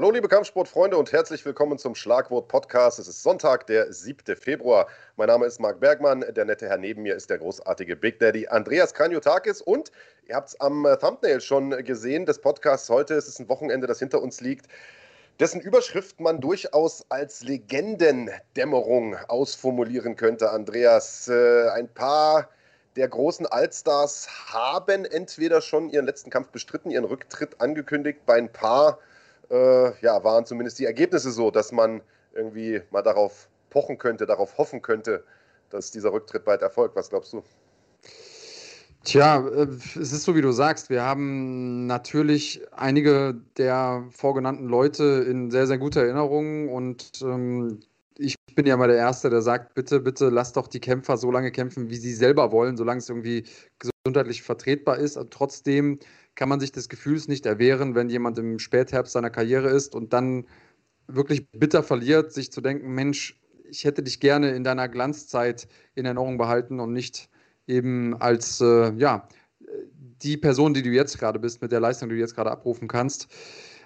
Hallo liebe Kampfsportfreunde und herzlich willkommen zum Schlagwort Podcast. Es ist Sonntag, der 7. Februar. Mein Name ist Marc Bergmann, der nette Herr neben mir ist der großartige Big Daddy Andreas Kranjotakis und ihr habt es am Thumbnail schon gesehen des Podcasts heute. Es ist ein Wochenende, das hinter uns liegt dessen Überschrift man durchaus als Legendendämmerung ausformulieren könnte, Andreas. Äh, ein paar der großen Allstars haben entweder schon ihren letzten Kampf bestritten, ihren Rücktritt angekündigt. Bei ein paar äh, ja, waren zumindest die Ergebnisse so, dass man irgendwie mal darauf pochen könnte, darauf hoffen könnte, dass dieser Rücktritt bald erfolgt. Was glaubst du? Tja, äh, es ist so, wie du sagst. Wir haben natürlich einige der vorgenannten Leute in sehr, sehr guter Erinnerung und ähm, ich bin ja mal der Erste, der sagt, bitte, bitte lass doch die Kämpfer so lange kämpfen, wie sie selber wollen, solange es irgendwie gesundheitlich vertretbar ist. Und trotzdem kann man sich des Gefühls nicht erwehren, wenn jemand im Spätherbst seiner Karriere ist und dann wirklich bitter verliert, sich zu denken, Mensch, ich hätte dich gerne in deiner Glanzzeit in Erinnerung behalten und nicht eben als äh, ja, die Person, die du jetzt gerade bist, mit der Leistung, die du jetzt gerade abrufen kannst.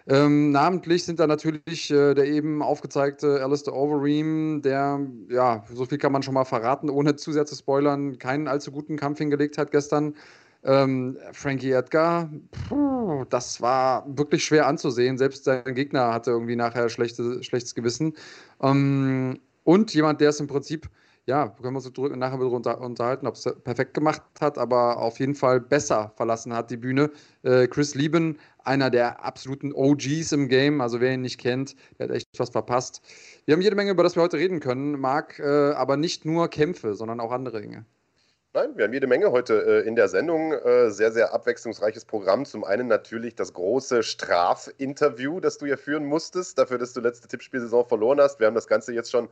Ähm, namentlich sind da natürlich äh, der eben aufgezeigte Alistair Overeem, der, ja, so viel kann man schon mal verraten, ohne zu sehr zu spoilern, keinen allzu guten Kampf hingelegt hat gestern. Ähm, Frankie Edgar, puh, das war wirklich schwer anzusehen. Selbst sein Gegner hatte irgendwie nachher schlechte, schlechtes Gewissen. Ähm, und jemand, der es im Prinzip ja, können wir uns nachher wieder unterhalten, ob es perfekt gemacht hat, aber auf jeden Fall besser verlassen hat die Bühne. Äh, Chris Lieben, einer der absoluten OGs im Game, also wer ihn nicht kennt, der hat echt was verpasst. Wir haben jede Menge, über das wir heute reden können, Marc, äh, aber nicht nur Kämpfe, sondern auch andere Dinge. Nein, wir haben jede Menge heute äh, in der Sendung. Äh, sehr, sehr abwechslungsreiches Programm. Zum einen natürlich das große Strafinterview, das du ja führen musstest, dafür, dass du letzte Tippspielsaison verloren hast. Wir haben das Ganze jetzt schon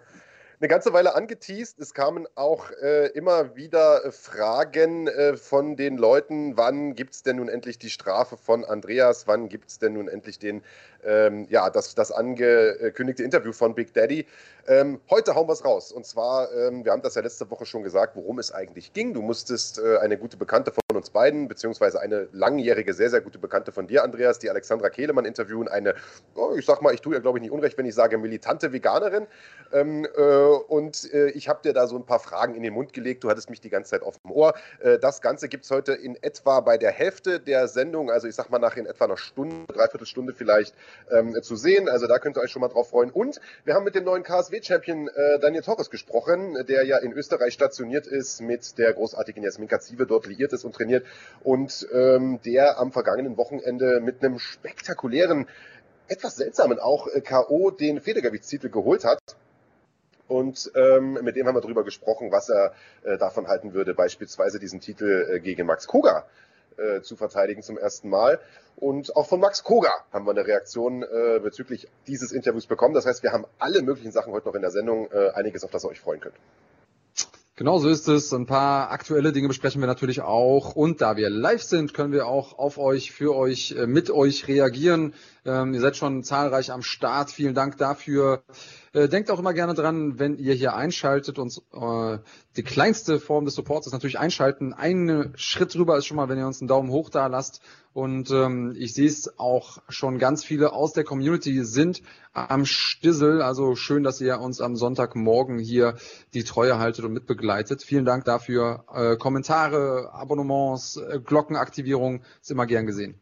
eine ganze Weile angeteased. Es kamen auch äh, immer wieder äh, Fragen äh, von den Leuten, wann gibt es denn nun endlich die Strafe von Andreas, wann gibt es denn nun endlich den, ähm, ja, das, das angekündigte Interview von Big Daddy. Ähm, heute hauen wir es raus. Und zwar, ähm, wir haben das ja letzte Woche schon gesagt, worum es eigentlich ging. Du musstest äh, eine gute Bekannte von uns beiden, beziehungsweise eine langjährige, sehr, sehr gute Bekannte von dir, Andreas, die Alexandra Kehlemann interviewen. Eine, oh, ich sag mal, ich tue ja, glaube ich, nicht unrecht, wenn ich sage, militante Veganerin. Ähm, äh, und äh, ich habe dir da so ein paar Fragen in den Mund gelegt. Du hattest mich die ganze Zeit auf dem Ohr. Äh, das Ganze gibt es heute in etwa bei der Hälfte der Sendung, also ich sag mal nach in etwa einer Stunde, dreiviertel Stunde vielleicht ähm, zu sehen. Also da könnt ihr euch schon mal drauf freuen. Und wir haben mit dem neuen KSW-Champion äh, Daniel Torres gesprochen, der ja in Österreich stationiert ist, mit der großartigen Jasmin Kazive dort liiert ist und trainiert und ähm, der am vergangenen Wochenende mit einem spektakulären etwas seltsamen auch äh, K.O. den Federgewichtstitel geholt hat. Und ähm, mit dem haben wir darüber gesprochen, was er äh, davon halten würde, beispielsweise diesen Titel äh, gegen Max Koga äh, zu verteidigen zum ersten Mal. Und auch von Max Koga haben wir eine Reaktion äh, bezüglich dieses Interviews bekommen. Das heißt, wir haben alle möglichen Sachen heute noch in der Sendung, äh, einiges, auf das ihr euch freuen könnt. Genau so ist es. Ein paar aktuelle Dinge besprechen wir natürlich auch. Und da wir live sind, können wir auch auf euch, für euch, äh, mit euch reagieren. Ähm, ihr seid schon zahlreich am Start. Vielen Dank dafür. Äh, denkt auch immer gerne dran, wenn ihr hier einschaltet und äh, die kleinste Form des Supports ist natürlich einschalten. Ein Schritt drüber ist schon mal, wenn ihr uns einen Daumen hoch da lasst. Und ähm, ich sehe es auch schon ganz viele aus der Community sind am Stissel. Also schön, dass ihr uns am Sonntagmorgen hier die Treue haltet und mitbegleitet. Vielen Dank dafür. Äh, Kommentare, Abonnements, äh, Glockenaktivierung ist immer gern gesehen.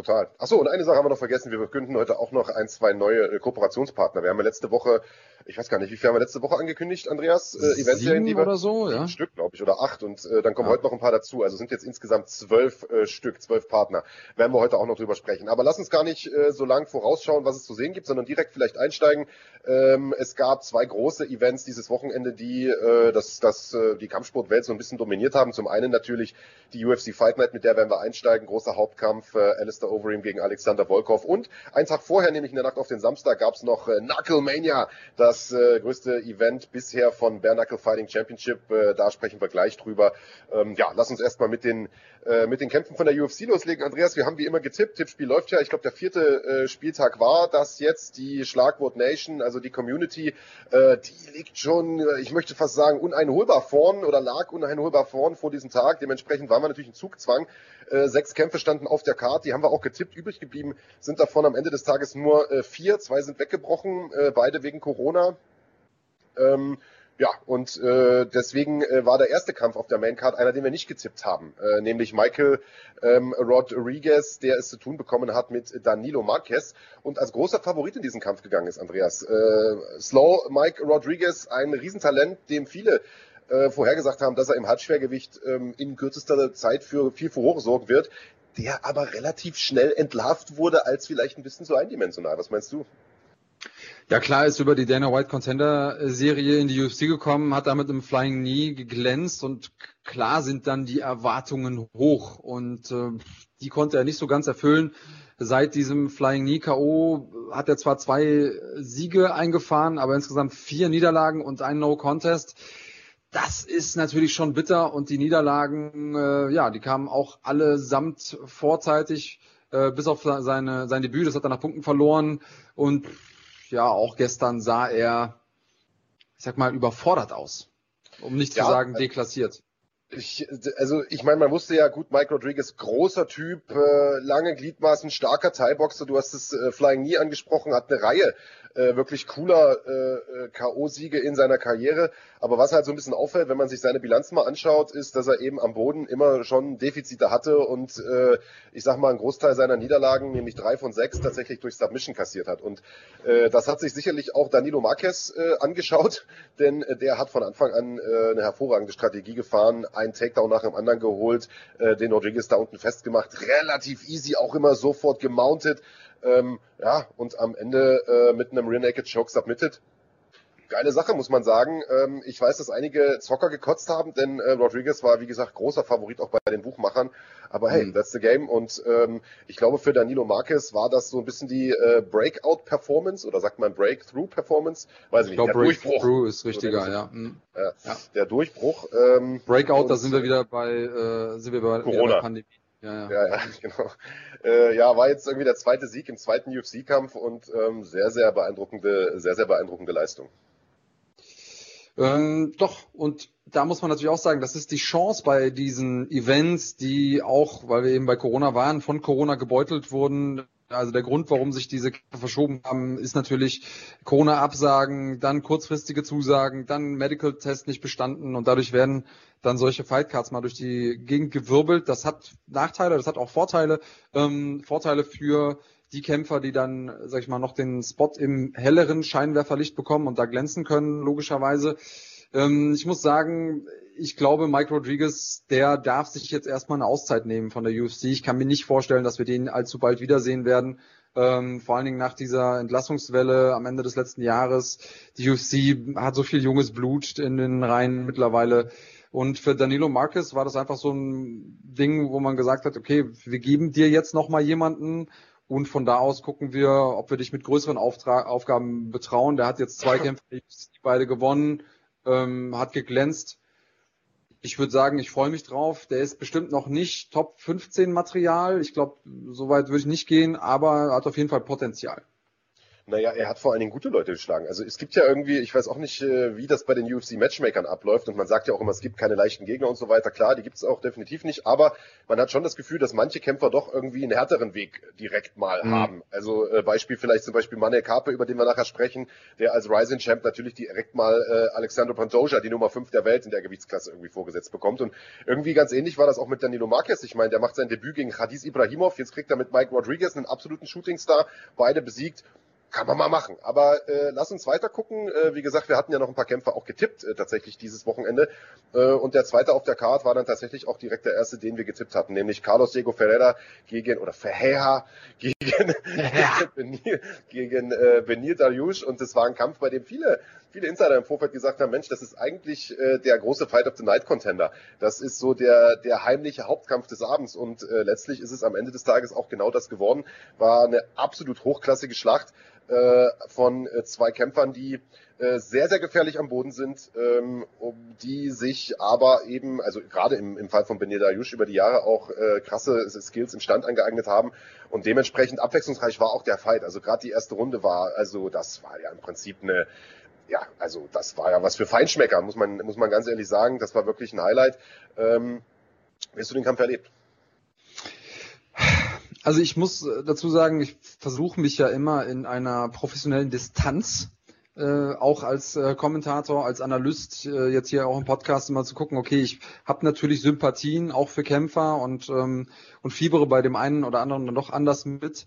Total. Achso, und eine Sache haben wir noch vergessen. Wir verkünden heute auch noch ein, zwei neue äh, Kooperationspartner. Wir haben ja letzte Woche, ich weiß gar nicht, wie viel haben wir letzte Woche angekündigt, Andreas? Äh, Eventserien, die wir, oder so, ja. Stück, glaube ich, oder acht. Und äh, dann kommen ja. heute noch ein paar dazu. Also sind jetzt insgesamt zwölf äh, Stück, zwölf Partner. Werden wir heute auch noch drüber sprechen. Aber lass uns gar nicht äh, so lang vorausschauen, was es zu sehen gibt, sondern direkt vielleicht einsteigen. Ähm, es gab zwei große Events dieses Wochenende, die äh, das, das, äh, die Kampfsportwelt so ein bisschen dominiert haben. Zum einen natürlich die UFC Fight Night, mit der werden wir einsteigen. Großer Hauptkampf, äh, Alistair Overeem gegen Alexander Volkov. Und einen Tag vorher, nämlich in der Nacht auf den Samstag, gab es noch äh, Knuckle Mania, das äh, größte Event bisher von Bare Knuckle Fighting Championship. Äh, da sprechen wir gleich drüber. Ähm, ja, lass uns erstmal mit den äh, mit den Kämpfen von der UFC loslegen. Andreas, wir haben wie immer getippt. Tippspiel läuft ja. Ich glaube, der vierte äh, Spieltag war das jetzt. Die Schlagwort Nation, also die Community, äh, die liegt schon, äh, ich möchte fast sagen, uneinholbar vorn oder lag uneinholbar vorn vor diesem Tag. Dementsprechend waren wir natürlich in Zugzwang. Äh, sechs Kämpfe standen auf der Karte, die haben wir auch getippt. Übrig geblieben sind davon am Ende des Tages nur vier. Zwei sind weggebrochen, beide wegen Corona. Ähm, ja, und äh, deswegen äh, war der erste Kampf auf der Maincard einer, den wir nicht getippt haben, äh, nämlich Michael ähm, Rodriguez, der es zu tun bekommen hat mit Danilo Marquez und als großer Favorit in diesen Kampf gegangen ist, Andreas. Äh, Slow Mike Rodriguez, ein Riesentalent, dem viele äh, vorhergesagt haben, dass er im Halbschwergewicht ähm, in kürzester Zeit für viel Furore sorgen wird, der aber relativ schnell entlarvt wurde als vielleicht ein bisschen zu eindimensional. Was meinst du? Ja, klar ist über die Dana White Contender Serie in die UFC gekommen, hat damit im Flying Knee geglänzt und klar sind dann die Erwartungen hoch und äh, die konnte er nicht so ganz erfüllen. Seit diesem Flying Knee K.O. hat er zwar zwei Siege eingefahren, aber insgesamt vier Niederlagen und ein No Contest. Das ist natürlich schon bitter und die Niederlagen, äh, ja, die kamen auch allesamt vorzeitig, äh, bis auf seine, sein Debüt, das hat er nach Punkten verloren und ja, auch gestern sah er, ich sag mal, überfordert aus. Um nicht ja, zu sagen, also deklassiert. Ich, also ich meine, man wusste ja gut, Mike Rodriguez, großer Typ, äh, lange Gliedmaßen, starker Thai-Boxer, du hast das äh, Flying Knee angesprochen, hat eine Reihe äh, wirklich cooler äh, äh K.O.-Siege in seiner Karriere. Aber was halt so ein bisschen auffällt, wenn man sich seine Bilanz mal anschaut, ist, dass er eben am Boden immer schon Defizite hatte und äh, ich sag mal, einen Großteil seiner Niederlagen, nämlich drei von sechs, tatsächlich durch Submission kassiert hat. Und äh, das hat sich sicherlich auch Danilo Marquez äh, angeschaut, denn äh, der hat von Anfang an äh, eine hervorragende Strategie gefahren, einen Takedown nach dem anderen geholt, äh, den Rodriguez da unten festgemacht, relativ easy, auch immer sofort gemountet. Ähm, ja, und am Ende äh, mit einem Rear Naked Choke submitted. Geile Sache, muss man sagen. Ähm, ich weiß, dass einige Zocker gekotzt haben, denn äh, Rodriguez war, wie gesagt, großer Favorit auch bei den Buchmachern. Aber hey, mhm. that's the game. Und ähm, ich glaube, für Danilo Marquez war das so ein bisschen die äh, Breakout-Performance oder sagt man Breakthrough-Performance? Weiß ich nicht. Ich glaube, Breakthrough ist richtiger, ja. Mhm. ja. Der Durchbruch. Ähm, Breakout, da sind wir wieder bei, äh, sind wir bei, Corona. Bei Pandemie. Ja, ja, ja, ja genau. Äh, ja, war jetzt irgendwie der zweite Sieg im zweiten UFC-Kampf und ähm, sehr, sehr beeindruckende, sehr, sehr beeindruckende Leistung. Ähm, doch, und da muss man natürlich auch sagen, das ist die Chance bei diesen Events, die auch, weil wir eben bei Corona waren, von Corona gebeutelt wurden, also der Grund, warum sich diese Kämpfe verschoben haben, ist natürlich Corona-Absagen, dann kurzfristige Zusagen, dann Medical-Test nicht bestanden und dadurch werden dann solche Fightcards mal durch die Gegend gewirbelt. Das hat Nachteile, das hat auch Vorteile. Ähm, Vorteile für die Kämpfer, die dann, sag ich mal, noch den Spot im helleren Scheinwerferlicht bekommen und da glänzen können, logischerweise. Ähm, ich muss sagen, ich glaube, Mike Rodriguez, der darf sich jetzt erstmal eine Auszeit nehmen von der UFC. Ich kann mir nicht vorstellen, dass wir den allzu bald wiedersehen werden. Ähm, vor allen Dingen nach dieser Entlassungswelle am Ende des letzten Jahres. Die UFC hat so viel junges Blut in den Reihen mittlerweile. Und für Danilo Marquez war das einfach so ein Ding, wo man gesagt hat, okay, wir geben dir jetzt nochmal jemanden und von da aus gucken wir, ob wir dich mit größeren Auftrag, Aufgaben betrauen. Der hat jetzt zwei Kämpfe, beide gewonnen ähm, hat geglänzt. Ich würde sagen, ich freue mich drauf. Der ist bestimmt noch nicht Top 15 Material. Ich glaube, so weit würde ich nicht gehen, aber hat auf jeden Fall Potenzial. Naja, er hat vor allen Dingen gute Leute geschlagen. Also es gibt ja irgendwie, ich weiß auch nicht, äh, wie das bei den UFC-Matchmakern abläuft und man sagt ja auch immer, es gibt keine leichten Gegner und so weiter. Klar, die gibt es auch definitiv nicht, aber man hat schon das Gefühl, dass manche Kämpfer doch irgendwie einen härteren Weg direkt mal mhm. haben. Also äh, Beispiel vielleicht zum Beispiel Manuel Karpe, über den wir nachher sprechen, der als Rising Champ natürlich direkt mal äh, Alexandro Pantoja, die Nummer 5 der Welt in der Gewichtsklasse irgendwie vorgesetzt bekommt. Und irgendwie ganz ähnlich war das auch mit Danilo Marquez. Ich meine, der macht sein Debüt gegen Hadis Ibrahimov, jetzt kriegt er mit Mike Rodriguez einen absoluten Shootingstar, beide besiegt kann man mal machen. Aber äh, lass uns weiter gucken. Äh, wie gesagt, wir hatten ja noch ein paar Kämpfe auch getippt äh, tatsächlich dieses Wochenende. Äh, und der zweite auf der Card war dann tatsächlich auch direkt der erste, den wir getippt hatten, nämlich Carlos Diego Ferreira gegen oder Ferreira gegen ja. Benir, gegen äh, Benir Dariush. Und das war ein Kampf, bei dem viele viele Insider im Vorfeld gesagt haben, Mensch, das ist eigentlich äh, der große Fight of the Night Contender. Das ist so der, der heimliche Hauptkampf des Abends und äh, letztlich ist es am Ende des Tages auch genau das geworden. War eine absolut hochklassige Schlacht. äh, von äh, zwei Kämpfern, die äh, sehr, sehr gefährlich am Boden sind, ähm, um die sich aber eben, also gerade im, im Fall von Benir Dayush über die Jahre auch äh, krasse Skills im Stand angeeignet haben und dementsprechend abwechslungsreich war auch der Fight. Also gerade die erste Runde war, also das war ja im Prinzip eine ja, also das war ja was für Feinschmecker, muss man, muss man ganz ehrlich sagen. Das war wirklich ein Highlight. Ähm, wie hast du den Kampf erlebt? Also ich muss äh, dazu sagen, ich versuche mich ja immer in einer professionellen Distanz äh, auch als äh, Kommentator, als Analyst, äh, jetzt hier auch im Podcast immer zu gucken, okay, ich habe natürlich Sympathien auch für Kämpfer und, ähm, und fiebere bei dem einen oder anderen dann doch anders mit.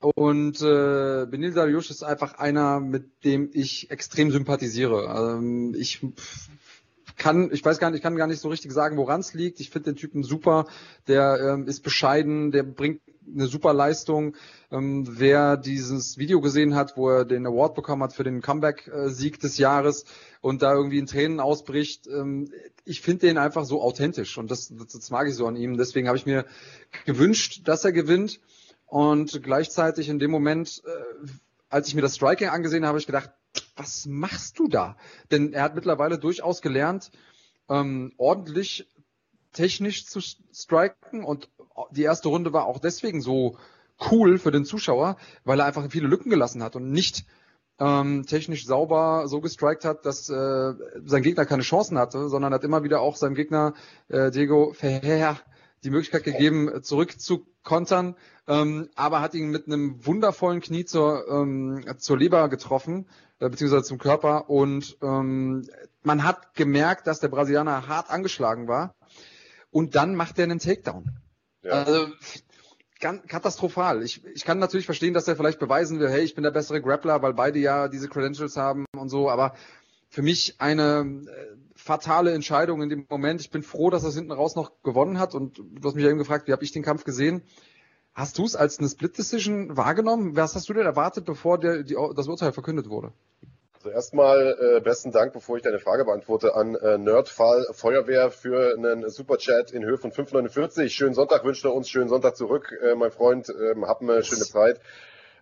Und äh, Benil Dariush ist einfach einer, mit dem ich extrem sympathisiere. Ähm, ich kann, ich weiß gar nicht, ich kann gar nicht so richtig sagen, woran es liegt. Ich finde den Typen super. Der ähm, ist bescheiden, der bringt eine super Leistung. Ähm, wer dieses Video gesehen hat, wo er den Award bekommen hat für den Comeback-Sieg des Jahres und da irgendwie in Tränen ausbricht, ähm, ich finde den einfach so authentisch und das, das, das mag ich so an ihm. Deswegen habe ich mir gewünscht, dass er gewinnt und gleichzeitig in dem Moment, äh, als ich mir das Striking angesehen habe, habe ich gedacht, was machst du da? Denn er hat mittlerweile durchaus gelernt, ähm, ordentlich technisch zu striken und die erste Runde war auch deswegen so cool für den Zuschauer, weil er einfach viele Lücken gelassen hat und nicht ähm, technisch sauber so gestrikt hat, dass äh, sein Gegner keine Chancen hatte, sondern hat immer wieder auch seinem Gegner äh, Diego Ferrer die Möglichkeit gegeben, zurück zu kontern, ähm, aber hat ihn mit einem wundervollen Knie zur, ähm, zur Leber getroffen, äh, beziehungsweise zum Körper. Und ähm, man hat gemerkt, dass der Brasilianer hart angeschlagen war. Und dann macht er einen Takedown. Ja. Also ganz katastrophal. Ich, ich kann natürlich verstehen, dass er vielleicht beweisen will, hey, ich bin der bessere Grappler, weil beide ja diese Credentials haben und so, aber für mich eine äh, fatale Entscheidung in dem Moment. Ich bin froh, dass er es hinten raus noch gewonnen hat und du hast mich ja eben gefragt, wie habe ich den Kampf gesehen? Hast du es als eine Split Decision wahrgenommen? Was hast du denn erwartet, bevor der, die, das Urteil verkündet wurde? Also erstmal äh, besten Dank, bevor ich deine Frage beantworte, an äh, Nerdfall Feuerwehr für einen Superchat in Höhe von 5,49. Schönen Sonntag wünscht er uns, schönen Sonntag zurück, äh, mein Freund. Äh, habt eine schöne Zeit.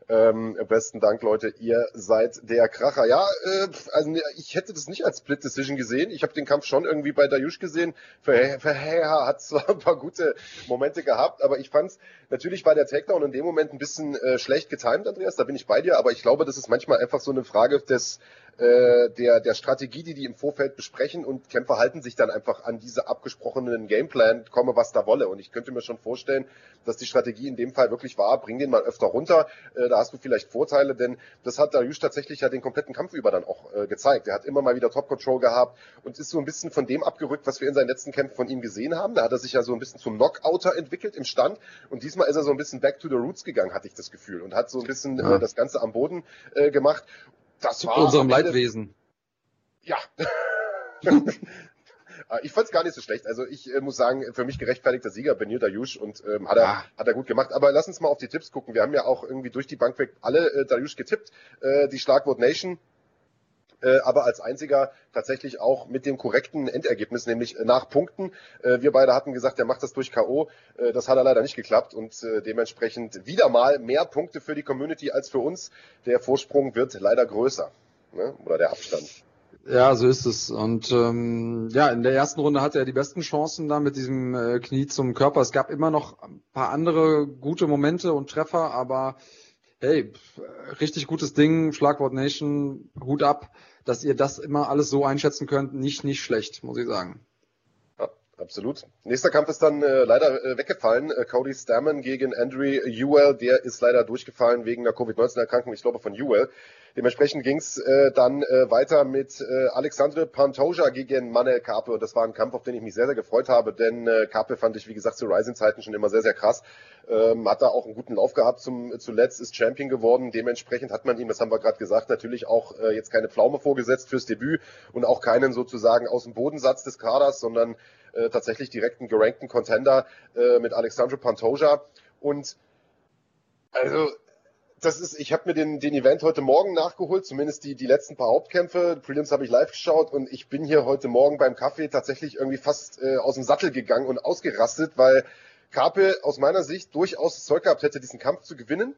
Ähm, besten Dank, Leute. Ihr seid der Kracher. Ja, äh, also ich hätte das nicht als Split Decision gesehen. Ich habe den Kampf schon irgendwie bei Dayush gesehen. Verheer hat zwar ein paar gute Momente gehabt, aber ich fand's natürlich war der Takedown in dem Moment ein bisschen äh, schlecht getimt, Andreas. Da bin ich bei dir, aber ich glaube, das ist manchmal einfach so eine Frage des äh, der, der Strategie, die die im Vorfeld besprechen und Kämpfer halten sich dann einfach an diese abgesprochenen Gameplan, komme was da wolle. Und ich könnte mir schon vorstellen, dass die Strategie in dem Fall wirklich war, bring den mal öfter runter, äh, da hast du vielleicht Vorteile, denn das hat Darius tatsächlich ja den kompletten Kampf über dann auch äh, gezeigt. Er hat immer mal wieder Top Control gehabt und ist so ein bisschen von dem abgerückt, was wir in seinen letzten Kämpfen von ihm gesehen haben. Da hat er sich ja so ein bisschen zum Knockouter entwickelt im Stand und diesmal ist er so ein bisschen back to the roots gegangen, hatte ich das Gefühl und hat so ein bisschen äh, das Ganze am Boden äh, gemacht das Zu war unserem Leidwesen. Ja. Ah, ich fand es gar nicht so schlecht. Also ich äh, muss sagen, für mich gerechtfertigter Sieger Benil Dayush und ähm, hat, er, ah. hat er gut gemacht. Aber lass uns mal auf die Tipps gucken. Wir haben ja auch irgendwie durch die Bank weg alle äh, Dayush getippt. Äh, die Schlagwort Nation äh, aber als einziger tatsächlich auch mit dem korrekten Endergebnis, nämlich äh, nach Punkten. Äh, wir beide hatten gesagt, er macht das durch K.O. Äh, das hat er leider nicht geklappt und äh, dementsprechend wieder mal mehr Punkte für die Community als für uns. Der Vorsprung wird leider größer. Ne? Oder der Abstand. Ja, so ist es. Und ähm, ja, in der ersten Runde hatte er die besten Chancen da mit diesem äh, Knie zum Körper. Es gab immer noch ein paar andere gute Momente und Treffer, aber hey, richtig gutes Ding, Schlagwort Nation, Hut ab dass ihr das immer alles so einschätzen könnt, nicht, nicht schlecht, muss ich sagen. Ja, absolut. Nächster Kampf ist dann äh, leider äh, weggefallen. Äh, Cody Stammen gegen Andrew Ewell, der ist leider durchgefallen wegen einer Covid-19-Erkrankung, ich glaube von Ewell. Dementsprechend ging es äh, dann äh, weiter mit äh, Alexandre Pantoja gegen Manel Kape und das war ein Kampf, auf den ich mich sehr, sehr gefreut habe, denn äh, Kape fand ich, wie gesagt, zu Rising-Zeiten schon immer sehr, sehr krass. Ähm, hat da auch einen guten Lauf gehabt zum, zuletzt, ist Champion geworden. Dementsprechend hat man ihm, das haben wir gerade gesagt, natürlich auch äh, jetzt keine Pflaume vorgesetzt fürs Debüt und auch keinen sozusagen aus dem Bodensatz des Kaders, sondern äh, tatsächlich direkt einen gerankten Contender äh, mit Alexandre Pantoja. Und also das ist, ich habe mir den, den Event heute Morgen nachgeholt, zumindest die, die letzten paar Hauptkämpfe. Prelims habe ich live geschaut und ich bin hier heute Morgen beim Kaffee tatsächlich irgendwie fast äh, aus dem Sattel gegangen und ausgerastet, weil Kape aus meiner Sicht durchaus das Zeug gehabt hätte, diesen Kampf zu gewinnen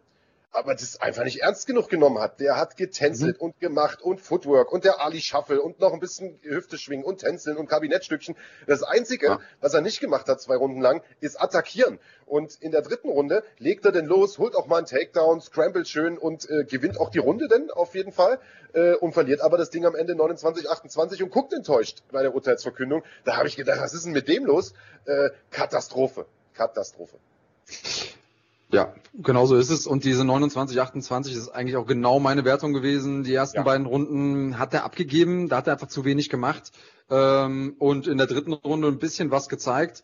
aber das einfach nicht ernst genug genommen hat. Der hat getänzelt mhm. und gemacht und Footwork und der Ali Shuffle und noch ein bisschen Hüfte schwingen und tänzeln und Kabinettstückchen. Das Einzige, ja. was er nicht gemacht hat zwei Runden lang, ist attackieren. Und in der dritten Runde legt er denn los, holt auch mal einen Takedown, scrambles schön und äh, gewinnt auch die Runde denn auf jeden Fall äh, und verliert aber das Ding am Ende 29, 28 und guckt enttäuscht bei der Urteilsverkündung. Da habe ich gedacht, was ist denn mit dem los? Äh, Katastrophe. Katastrophe. Ja, genau so ist es. Und diese 29, 28 ist eigentlich auch genau meine Wertung gewesen. Die ersten ja. beiden Runden hat er abgegeben, da hat er einfach zu wenig gemacht. Ähm, und in der dritten Runde ein bisschen was gezeigt.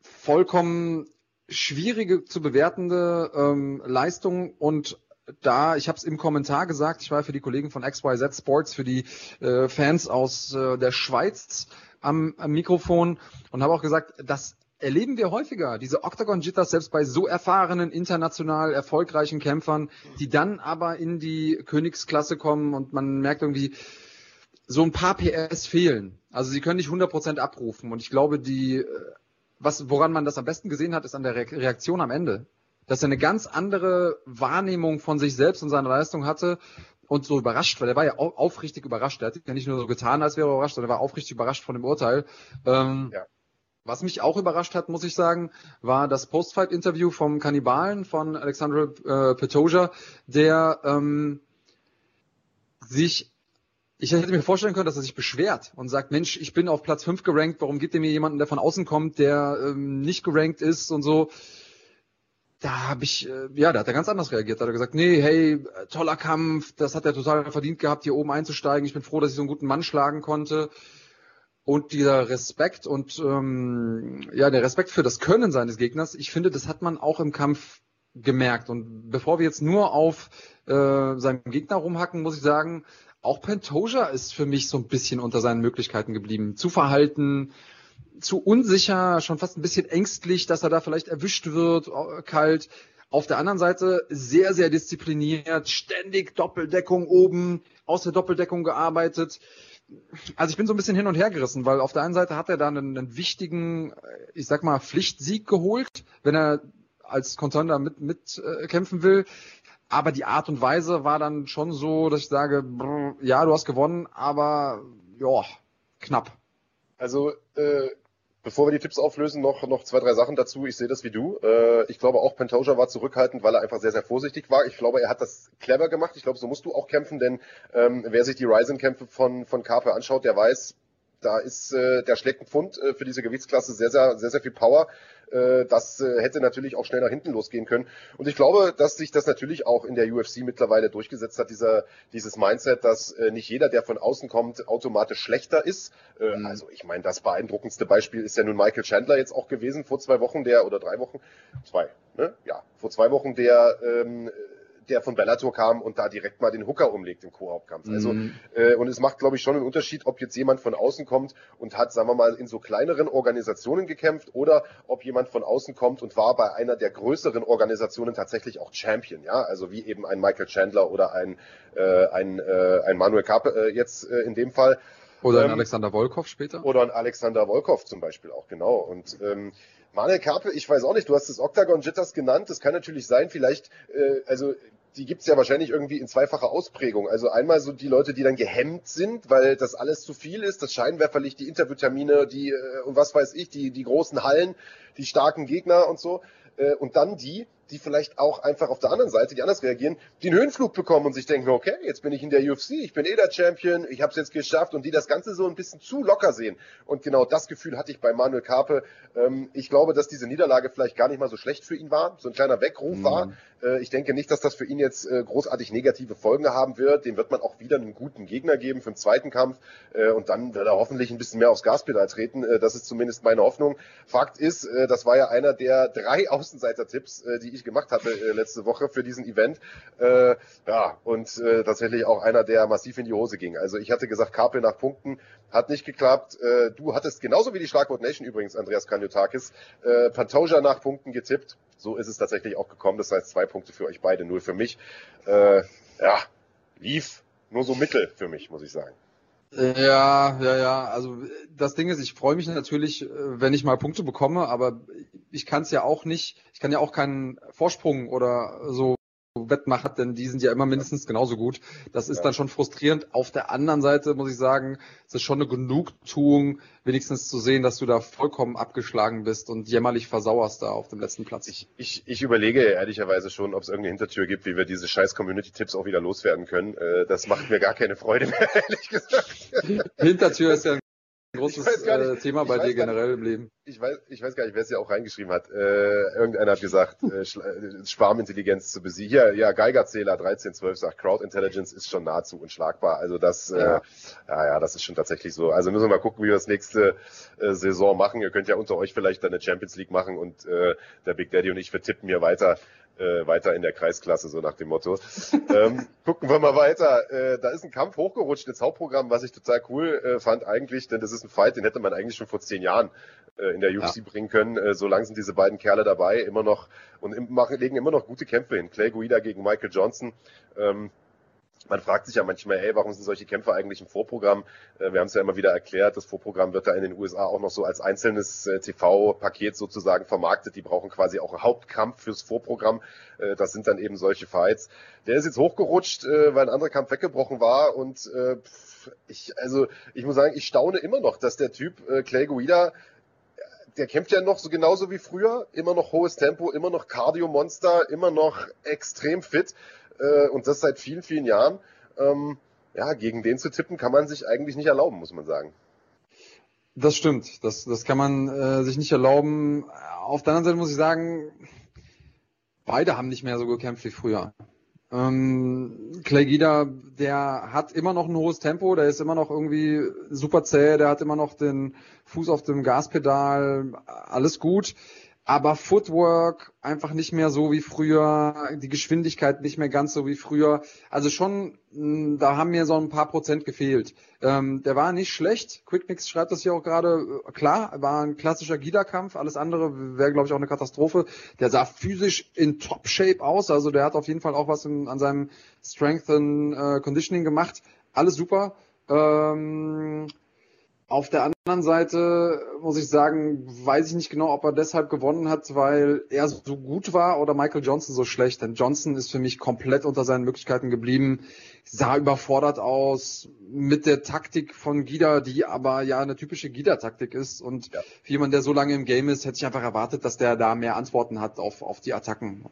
Vollkommen schwierige zu bewertende ähm, Leistung und da, ich habe es im Kommentar gesagt, ich war für die Kollegen von XYZ Sports, für die äh, Fans aus äh, der Schweiz am, am Mikrofon und habe auch gesagt, dass erleben wir häufiger, diese Octagon-Jitters selbst bei so erfahrenen, international erfolgreichen Kämpfern, die dann aber in die Königsklasse kommen und man merkt irgendwie, so ein paar PS fehlen. Also sie können nicht 100% abrufen und ich glaube, die, äh, was, woran man das am besten gesehen hat, ist an der Reaktion am Ende. Dass er eine ganz andere Wahrnehmung von sich selbst und seiner Leistung hatte und so überrascht, weil er war ja aufrichtig überrascht. Er hat ja nicht nur so getan, als wäre er überrascht, sondern er war aufrichtig überrascht von dem Urteil. Ähm, ja. Was mich auch überrascht hat, muss ich sagen, war das Postfight-Interview vom Kannibalen von Alexandre äh, Petoja, der ähm, sich, ich hätte mir vorstellen können, dass er sich beschwert und sagt, Mensch, ich bin auf Platz 5 gerankt, warum gibt ihr mir jemanden, der von außen kommt, der ähm, nicht gerankt ist und so. Da habe ich, äh, ja, da hat er ganz anders reagiert. Da hat er gesagt, nee, hey, toller Kampf, das hat er total verdient gehabt, hier oben einzusteigen. Ich bin froh, dass ich so einen guten Mann schlagen konnte. Und dieser Respekt und ähm, ja, der Respekt für das Können seines Gegners, ich finde, das hat man auch im Kampf gemerkt. Und bevor wir jetzt nur auf äh, seinem Gegner rumhacken, muss ich sagen, auch Pantoja ist für mich so ein bisschen unter seinen Möglichkeiten geblieben. Zu verhalten, zu unsicher, schon fast ein bisschen ängstlich, dass er da vielleicht erwischt wird, äh, kalt. Auf der anderen Seite sehr, sehr diszipliniert, ständig Doppeldeckung oben, aus der Doppeldeckung gearbeitet also ich bin so ein bisschen hin und her gerissen, weil auf der einen Seite hat er da einen, einen wichtigen, ich sag mal, Pflichtsieg geholt, wenn er als Contender mit, mit äh, will. Aber die Art und Weise war dann schon so, dass ich sage, brr, ja, du hast gewonnen, aber ja, knapp. Also äh, Bevor wir die Tipps auflösen, noch, noch zwei, drei Sachen dazu. Ich sehe das wie du. Äh, ich glaube auch Pantoja war zurückhaltend, weil er einfach sehr, sehr vorsichtig war. Ich glaube, er hat das clever gemacht. Ich glaube, so musst du auch kämpfen, denn ähm, wer sich die Ryzen-Kämpfe von, von Carpe anschaut, der weiß, da ist äh, der schlägt ein Pfund äh, für diese Gewichtsklasse sehr, sehr, sehr, sehr viel Power. Äh, das äh, hätte natürlich auch schnell nach hinten losgehen können. Und ich glaube, dass sich das natürlich auch in der UFC mittlerweile durchgesetzt hat, dieser, dieses Mindset, dass äh, nicht jeder, der von außen kommt, automatisch schlechter ist. Äh, mhm. Also ich meine, das beeindruckendste Beispiel ist ja nun Michael Chandler jetzt auch gewesen vor zwei Wochen, der oder drei Wochen, zwei, ne? Ja, vor zwei Wochen, der ähm, der von Bellator kam und da direkt mal den Hooker umlegt im Co-Hauptkampf. Also, mhm. äh, und es macht, glaube ich, schon einen Unterschied, ob jetzt jemand von außen kommt und hat, sagen wir mal, in so kleineren Organisationen gekämpft oder ob jemand von außen kommt und war bei einer der größeren Organisationen tatsächlich auch Champion, ja, also wie eben ein Michael Chandler oder ein, äh, ein, äh, ein Manuel Kappe äh, jetzt äh, in dem Fall. Oder ein ähm, Alexander Volkov später? Oder ein Alexander Volkov zum Beispiel auch, genau. Und ähm, Manuel Kappe, ich weiß auch nicht, du hast das Octagon Jitters genannt, das kann natürlich sein, vielleicht, äh, also die gibt's ja wahrscheinlich irgendwie in zweifacher Ausprägung. Also einmal so die Leute, die dann gehemmt sind, weil das alles zu viel ist, das Scheinwerferlicht, die Interviewtermine, die äh, und was weiß ich, die, die großen Hallen, die starken Gegner und so. Äh, und dann die, die vielleicht auch einfach auf der anderen Seite, die anders reagieren, den Höhenflug bekommen und sich denken, okay, jetzt bin ich in der UFC, ich bin eh der Champion, ich habe es jetzt geschafft und die das Ganze so ein bisschen zu locker sehen. Und genau das Gefühl hatte ich bei Manuel Karpe. Ähm, ich glaube, dass diese Niederlage vielleicht gar nicht mal so schlecht für ihn war, so ein kleiner Weckruf mhm. war. Äh, ich denke nicht, dass das für ihn jetzt äh, großartig negative Folgen haben wird. Dem wird man auch wieder einen guten Gegner geben für den zweiten Kampf äh, und dann wird er hoffentlich ein bisschen mehr aufs Gaspedal treten. Das ist zumindest meine Hoffnung. Fakt ist, das war ja einer der drei Außenseiter-Tipps, äh, die ich gemacht hatte äh, letzte Woche für diesen Event. Äh, ja, und äh, tatsächlich auch einer, der massiv in die Hose ging. Also ich hatte gesagt, Carpe nach Punkten hat nicht geklappt. Äh, du hattest genauso wie die Schlagwort Nation übrigens, Andreas Kanyotakis, äh, Pantoja nach Punkten getippt. So ist es tatsächlich auch gekommen. Das heißt zwei Punkte für euch beide, null für mich. Äh, ja, lief nur so mittel für mich, muss ich sagen. Ja, ja, ja. Also das Ding ist, ich freue mich natürlich, äh, wenn ich mal Punkte bekomme, aber ich kann es ja auch nicht, ich kann ja auch keinen Vorsprung oder so Wettmacher, denn die sind ja immer mindestens genauso gut. Das ist ja. dann schon frustrierend. Auf der anderen Seite muss ich sagen, es ist schon eine Genugtuung, wenigstens zu sehen, dass du da vollkommen abgeschlagen bist und jämmerlich versauerst da auf dem letzten Platz. Ich, ich, ich überlege ehrlicherweise schon, ob es irgendeine Hintertür gibt, wie wir diese scheiß Community-Tipps auch wieder loswerden können. Äh, das macht mir gar keine Freude mehr, ehrlich gesagt. Hintertür ist ja ein großes nicht, äh, Thema bei dir generell im Leben. Ich weiß, ich weiß gar nicht, wer es ja auch reingeschrieben hat. Äh, irgendeiner hat gesagt, äh, äh Schwarmintelligenz zu besiegen. Hier, ja, Geigerzähler 1312 sagt, Crowd Intelligence ist schon nahezu unschlagbar. Also das, äh, ja. Äh, ja, ja, das ist schon tatsächlich so. Also müssen wir mal gucken, wie wir das nächste äh, Saison machen. Ihr könnt ja unter euch vielleicht dann eine Champions League machen und äh, der Big Daddy und ich vertippen hier weiter äh, weiter in der Kreisklasse, so nach dem Motto. ähm, gucken wir mal weiter. Äh, da ist ein Kampf hochgerutscht ins Hauptprogramm, was ich total cool äh, fand eigentlich, denn das ist ein Fight, den hätte man eigentlich schon vor zehn Jahren äh, in der UFC ja. bringen können. Äh, so lang sind diese beiden Kerle dabei, immer noch und im, machen, legen immer noch gute Kämpfe hin. Clay Guida gegen Michael Johnson. Ähm, man fragt sich ja manchmal, hey, warum sind solche Kämpfe eigentlich im Vorprogramm? Äh, wir haben es ja immer wieder erklärt, das Vorprogramm wird da in den USA auch noch so als einzelnes äh, TV-Paket sozusagen vermarktet. Die brauchen quasi auch einen Hauptkampf fürs Vorprogramm. Äh, das sind dann eben solche Fights. Der ist jetzt hochgerutscht, weil ein anderer Kampf weggebrochen war und ich, also ich muss sagen, ich staune immer noch, dass der Typ Clay Guida der kämpft ja noch so genauso wie früher, immer noch hohes Tempo, immer noch Cardio-Monster, immer noch extrem fit äh, und das seit vielen, vielen Jahren. Ähm, ja, gegen den zu tippen kann man sich eigentlich nicht erlauben, muss man sagen. Das stimmt, das, das kann man äh, sich nicht erlauben. Auf der anderen Seite muss ich sagen, beide haben nicht mehr so gekämpft wie früher. Ähm, Clay Guida, der hat immer noch ein hohes Tempo, der ist immer noch irgendwie super zäh, der hat immer noch den Fuß auf dem Gaspedal, alles gut aber Footwork einfach nicht mehr so wie früher, die Geschwindigkeit nicht mehr ganz so wie früher. Also schon, hm, da haben mir so ein paar Prozent gefehlt. Ähm, der war nicht schlecht. Quickmix schreibt das hier auch gerade. Äh, klar, war ein klassischer Gida-Kampf. Alles andere wäre, glaube ich, auch eine Katastrophe. Der sah physisch in Top-Shape aus. Also der hat auf jeden Fall auch was in, an seinem Strength and äh, Conditioning gemacht. Alles super. Ähm, auf der anderen Seite muss ich sagen, weiß ich nicht genau, ob er deshalb gewonnen hat, weil er so gut war oder Michael Johnson so schlecht. Denn Johnson ist für mich komplett unter seinen Möglichkeiten geblieben, sah überfordert aus mit der Taktik von Gida, die aber ja eine typische Gida-Taktik ist. Und ja. für jemanden, der so lange im Game ist, hätte ich einfach erwartet, dass der da mehr Antworten hat auf, auf die Attacken.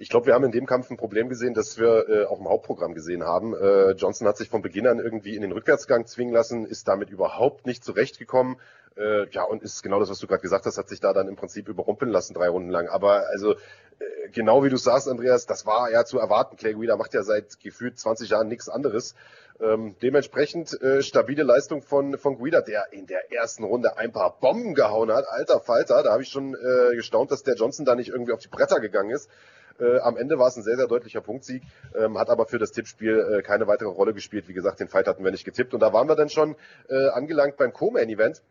Ich glaube, wir haben in dem Kampf ein Problem gesehen, das wir äh, auch im Hauptprogramm gesehen haben. Äh, Johnson hat sich von Beginn an irgendwie in den Rückwärtsgang zwingen lassen, ist damit überhaupt nicht zurechtgekommen. Äh, ja, und ist genau das, was du gerade gesagt hast, hat sich da dann im Prinzip überrumpeln lassen, drei Runden lang. Aber also äh, genau wie du sagst, Andreas, das war ja zu erwarten. Clay Guida macht ja seit gefühlt 20 Jahren nichts anderes. Ähm, dementsprechend äh, stabile Leistung von, von Guida, der in der ersten Runde ein paar Bomben gehauen hat. Alter Falter, da habe ich schon äh, gestaunt, dass der Johnson da nicht irgendwie auf die Bretter gegangen ist. Äh, am Ende war es ein sehr, sehr deutlicher Punktsieg, ähm, hat aber für das Tippspiel äh, keine weitere Rolle gespielt. Wie gesagt, den Fight hatten wir nicht getippt. Und da waren wir dann schon äh, angelangt beim Co-Main-Event.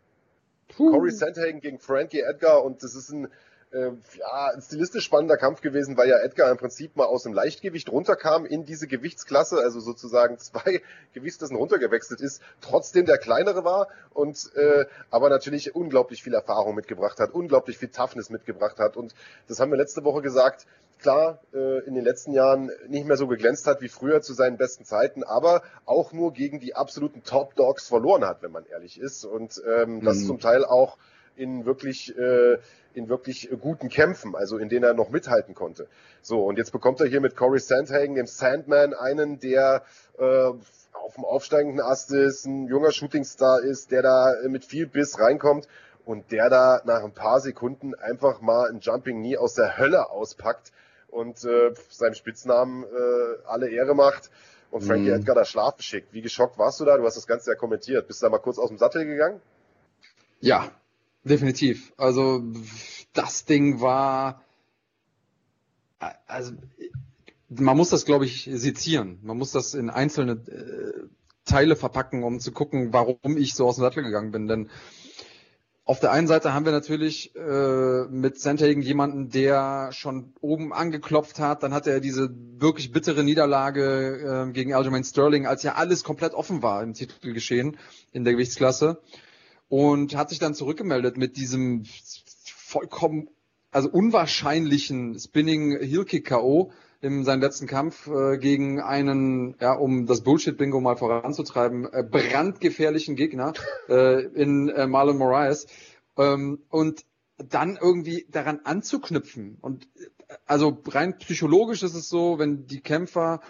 Corey Sandhagen gegen Frankie Edgar und das ist ein äh, ja, ein stilistisch spannender Kampf gewesen, weil ja Edgar im Prinzip mal aus dem Leichtgewicht runterkam in diese Gewichtsklasse, also sozusagen zwei Gewichtsklassen runtergewechselt ist, trotzdem der kleinere war und äh, aber natürlich unglaublich viel Erfahrung mitgebracht hat, unglaublich viel Toughness mitgebracht hat und das haben wir letzte Woche gesagt, klar, äh, in den letzten Jahren nicht mehr so geglänzt hat wie früher zu seinen besten Zeiten, aber auch nur gegen die absoluten Top Dogs verloren hat, wenn man ehrlich ist und ähm, das mhm. zum Teil auch in wirklich äh, in wirklich guten Kämpfen, also in denen er noch mithalten konnte. So, und jetzt bekommt er hier mit Corey Sandhagen, dem Sandman, einen, der äh, auf dem aufsteigenden Ast ist, ein junger Shootingstar ist, der da mit viel Biss reinkommt und der da nach ein paar Sekunden einfach mal ein Jumping Knee aus der Hölle auspackt und äh, seinem Spitznamen äh, alle Ehre macht und Frankie mhm. Edgar da Schlaf schickt. Wie geschockt warst du da? Du hast das Ganze ja kommentiert. Bist du da mal kurz aus dem Sattel gegangen? Ja, Definitiv. Also das Ding war, also man muss das, glaube ich, sezieren. Man muss das in einzelne äh, Teile verpacken, um zu gucken, warum ich so aus dem Sattel gegangen bin. Denn auf der einen Seite haben wir natürlich äh, mit Sandhagen jemanden, der schon oben angeklopft hat. Dann hatte er diese wirklich bittere Niederlage äh, gegen Aljamain Sterling, als ja alles komplett offen war im Titelgeschehen in der Gewichtsklasse und hat sich dann zurückgemeldet mit diesem vollkommen, also unwahrscheinlichen Spinning Heel Kick K.O., in seinem letzten Kampf äh, gegen einen, ja, um das Bullshit-Bingo mal voranzutreiben, äh, brandgefährlichen Gegner äh, in äh, Marlon Moraes. Ähm, und dann irgendwie daran anzuknüpfen. Und äh, also rein psychologisch ist es so, wenn die Kämpfer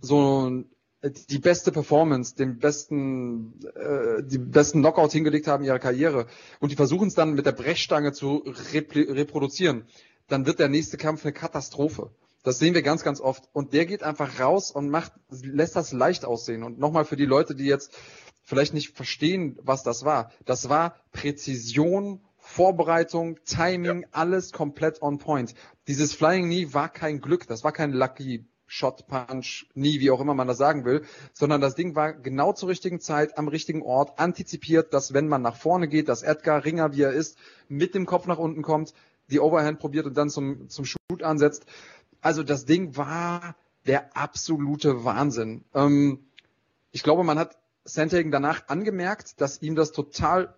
so die beste Performance, den besten, äh, die besten Knockout hingelegt haben in ihrer Karriere und die versuchen es dann mit der Brechstange zu reproduzieren, dann wird der nächste Kampf eine Katastrophe. Das sehen wir ganz, ganz oft. Und der geht einfach raus und macht, lässt das leicht aussehen. Und nochmal für die Leute, die jetzt vielleicht nicht verstehen, was das war. Das war Präzision, Vorbereitung, Timing, ja. alles komplett on point. Dieses Flying Knee war kein Glück, das war kein Lucky Shot Punch, nie, wie auch immer man das sagen will, sondern das Ding war genau zur richtigen Zeit, am richtigen Ort, antizipiert, dass wenn man nach vorne geht, dass Edgar Ringer, wie er ist, mit dem Kopf nach unten kommt, die Overhand probiert und dann zum, zum Shoot ansetzt. Also das Ding war der absolute Wahnsinn. Ähm, ich glaube, man hat Sandhagen danach angemerkt, dass ihm das total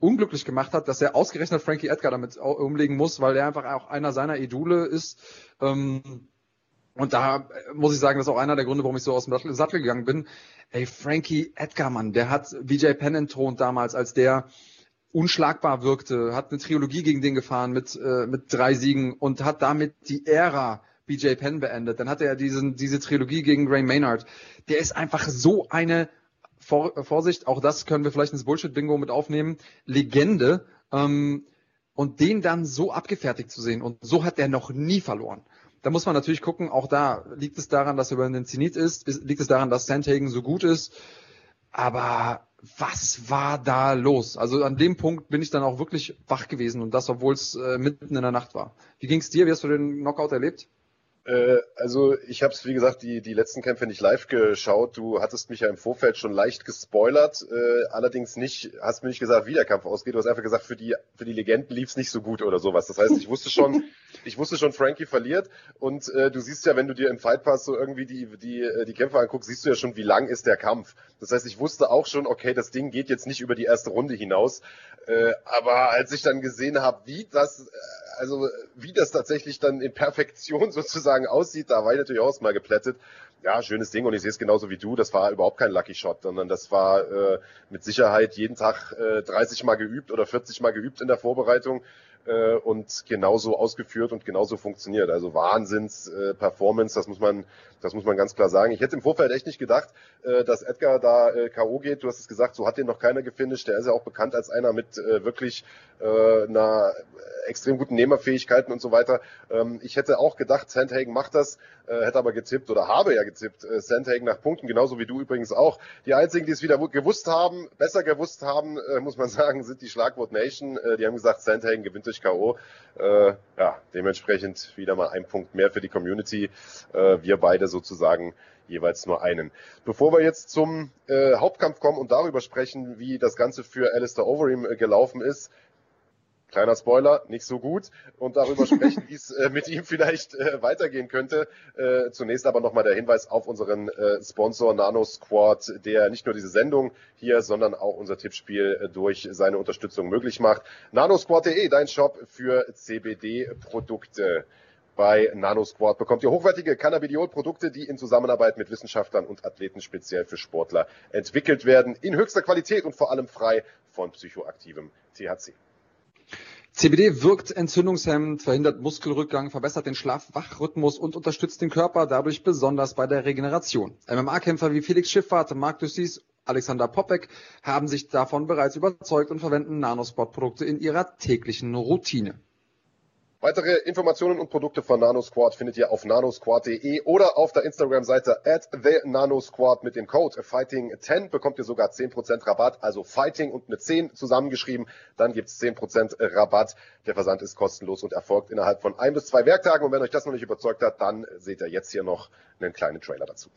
unglücklich gemacht hat, dass er ausgerechnet Frankie Edgar damit umlegen muss, weil er einfach auch einer seiner Idole ist. Ähm, und da muss ich sagen, das ist auch einer der Gründe, warum ich so aus dem Sattel gegangen bin. Ey, Frankie Edgar, Mann, der hat VJ Penn entthront damals, als der unschlagbar wirkte, hat eine Trilogie gegen den gefahren mit, äh, mit drei Siegen und hat damit die Ära BJ Penn beendet. Dann hatte er diesen, diese Trilogie gegen Ray Maynard. Der ist einfach so eine, Vor Vorsicht, auch das können wir vielleicht ins Bullshit-Bingo mit aufnehmen, Legende. Ähm, und den dann so abgefertigt zu sehen. Und so hat er noch nie verloren. Da muss man natürlich gucken, auch da liegt es daran, dass er über den Zenit ist, liegt es daran, dass Sandhagen so gut ist. Aber was war da los? Also an dem Punkt bin ich dann auch wirklich wach gewesen und das, obwohl es äh, mitten in der Nacht war. Wie ging es dir? Wie hast du den Knockout erlebt? Äh, also ich habe es, wie gesagt, die, die letzten Kämpfe nicht live geschaut. Du hattest mich ja im Vorfeld schon leicht gespoilert, äh, allerdings nicht, hast mir nicht gesagt, wie der Kampf ausgeht. Du hast einfach gesagt, für die, für die Legenden lief es nicht so gut oder sowas. Das heißt, ich wusste schon, ich wusste schon, Frankie verliert. Und äh, du siehst ja, wenn du dir im Fight Pass so irgendwie die, die, äh, die Kämpfe anguckst, siehst du ja schon, wie lang ist der Kampf. Das heißt, ich wusste auch schon, okay, das Ding geht jetzt nicht über die erste Runde hinaus. Äh, aber als ich dann gesehen habe, wie das, äh, also wie das tatsächlich dann in Perfektion sozusagen aussieht, da war ich natürlich auch mal geplättet. Ja, schönes Ding und ich sehe es genauso wie du. Das war überhaupt kein Lucky Shot, sondern das war äh, mit Sicherheit jeden Tag äh, 30 Mal geübt oder 40 Mal geübt in der Vorbereitung äh, und genauso ausgeführt und genauso funktioniert. Also Wahnsinns äh, das muss man, das muss man ganz klar sagen. Ich hätte im Vorfeld echt nicht gedacht, äh, dass Edgar da äh, K.O. geht. Du hast es gesagt, so hat den noch keiner gefinisht. Der ist ja auch bekannt als einer mit äh, wirklich äh, einer extrem guten Nehmerfähigkeiten und so weiter. Ähm, ich hätte auch gedacht, Sandhagen macht das, äh, hätte aber getippt oder habe ja getippt, äh, Sandhagen nach Punkten, genauso wie du übrigens auch. Die einzigen, die es wieder gewusst haben, besser gewusst haben, äh, muss man sagen, sind die Schlagwort Nation. Äh, die haben gesagt, Sandhagen gewinnt durch K.O. Äh, ja, dementsprechend wieder mal ein Punkt mehr für die Community. Äh, wir beide sozusagen jeweils nur einen. Bevor wir jetzt zum äh, Hauptkampf kommen und darüber sprechen, wie das Ganze für Alistair Overeem äh, gelaufen ist, Kleiner Spoiler, nicht so gut und darüber sprechen, wie es äh, mit ihm vielleicht äh, weitergehen könnte. Äh, zunächst aber nochmal der Hinweis auf unseren äh, Sponsor Nano Squad, der nicht nur diese Sendung hier, sondern auch unser Tippspiel äh, durch seine Unterstützung möglich macht. nanosquad.de, dein Shop für CBD-Produkte. Bei NanoSquad bekommt ihr hochwertige Cannabidiol-Produkte, die in Zusammenarbeit mit Wissenschaftlern und Athleten speziell für Sportler entwickelt werden, in höchster Qualität und vor allem frei von psychoaktivem THC. CBD wirkt entzündungshemmend, verhindert Muskelrückgang, verbessert den Schlaf-Wach-Rhythmus und unterstützt den Körper dadurch besonders bei der Regeneration. MMA-Kämpfer wie Felix Schifffahrt, Marc Dussis, Alexander Popek haben sich davon bereits überzeugt und verwenden Nanosport-Produkte in ihrer täglichen Routine. Weitere Informationen und Produkte von NanoSquad findet ihr auf nanosquad.de oder auf der Instagram-Seite at the NanoSquad mit dem Code Fighting10 bekommt ihr sogar 10% Rabatt, also Fighting und eine 10 zusammengeschrieben. Dann gibt's 10% Rabatt. Der Versand ist kostenlos und erfolgt innerhalb von ein bis zwei Werktagen. Und wenn euch das noch nicht überzeugt hat, dann seht ihr jetzt hier noch einen kleinen Trailer dazu.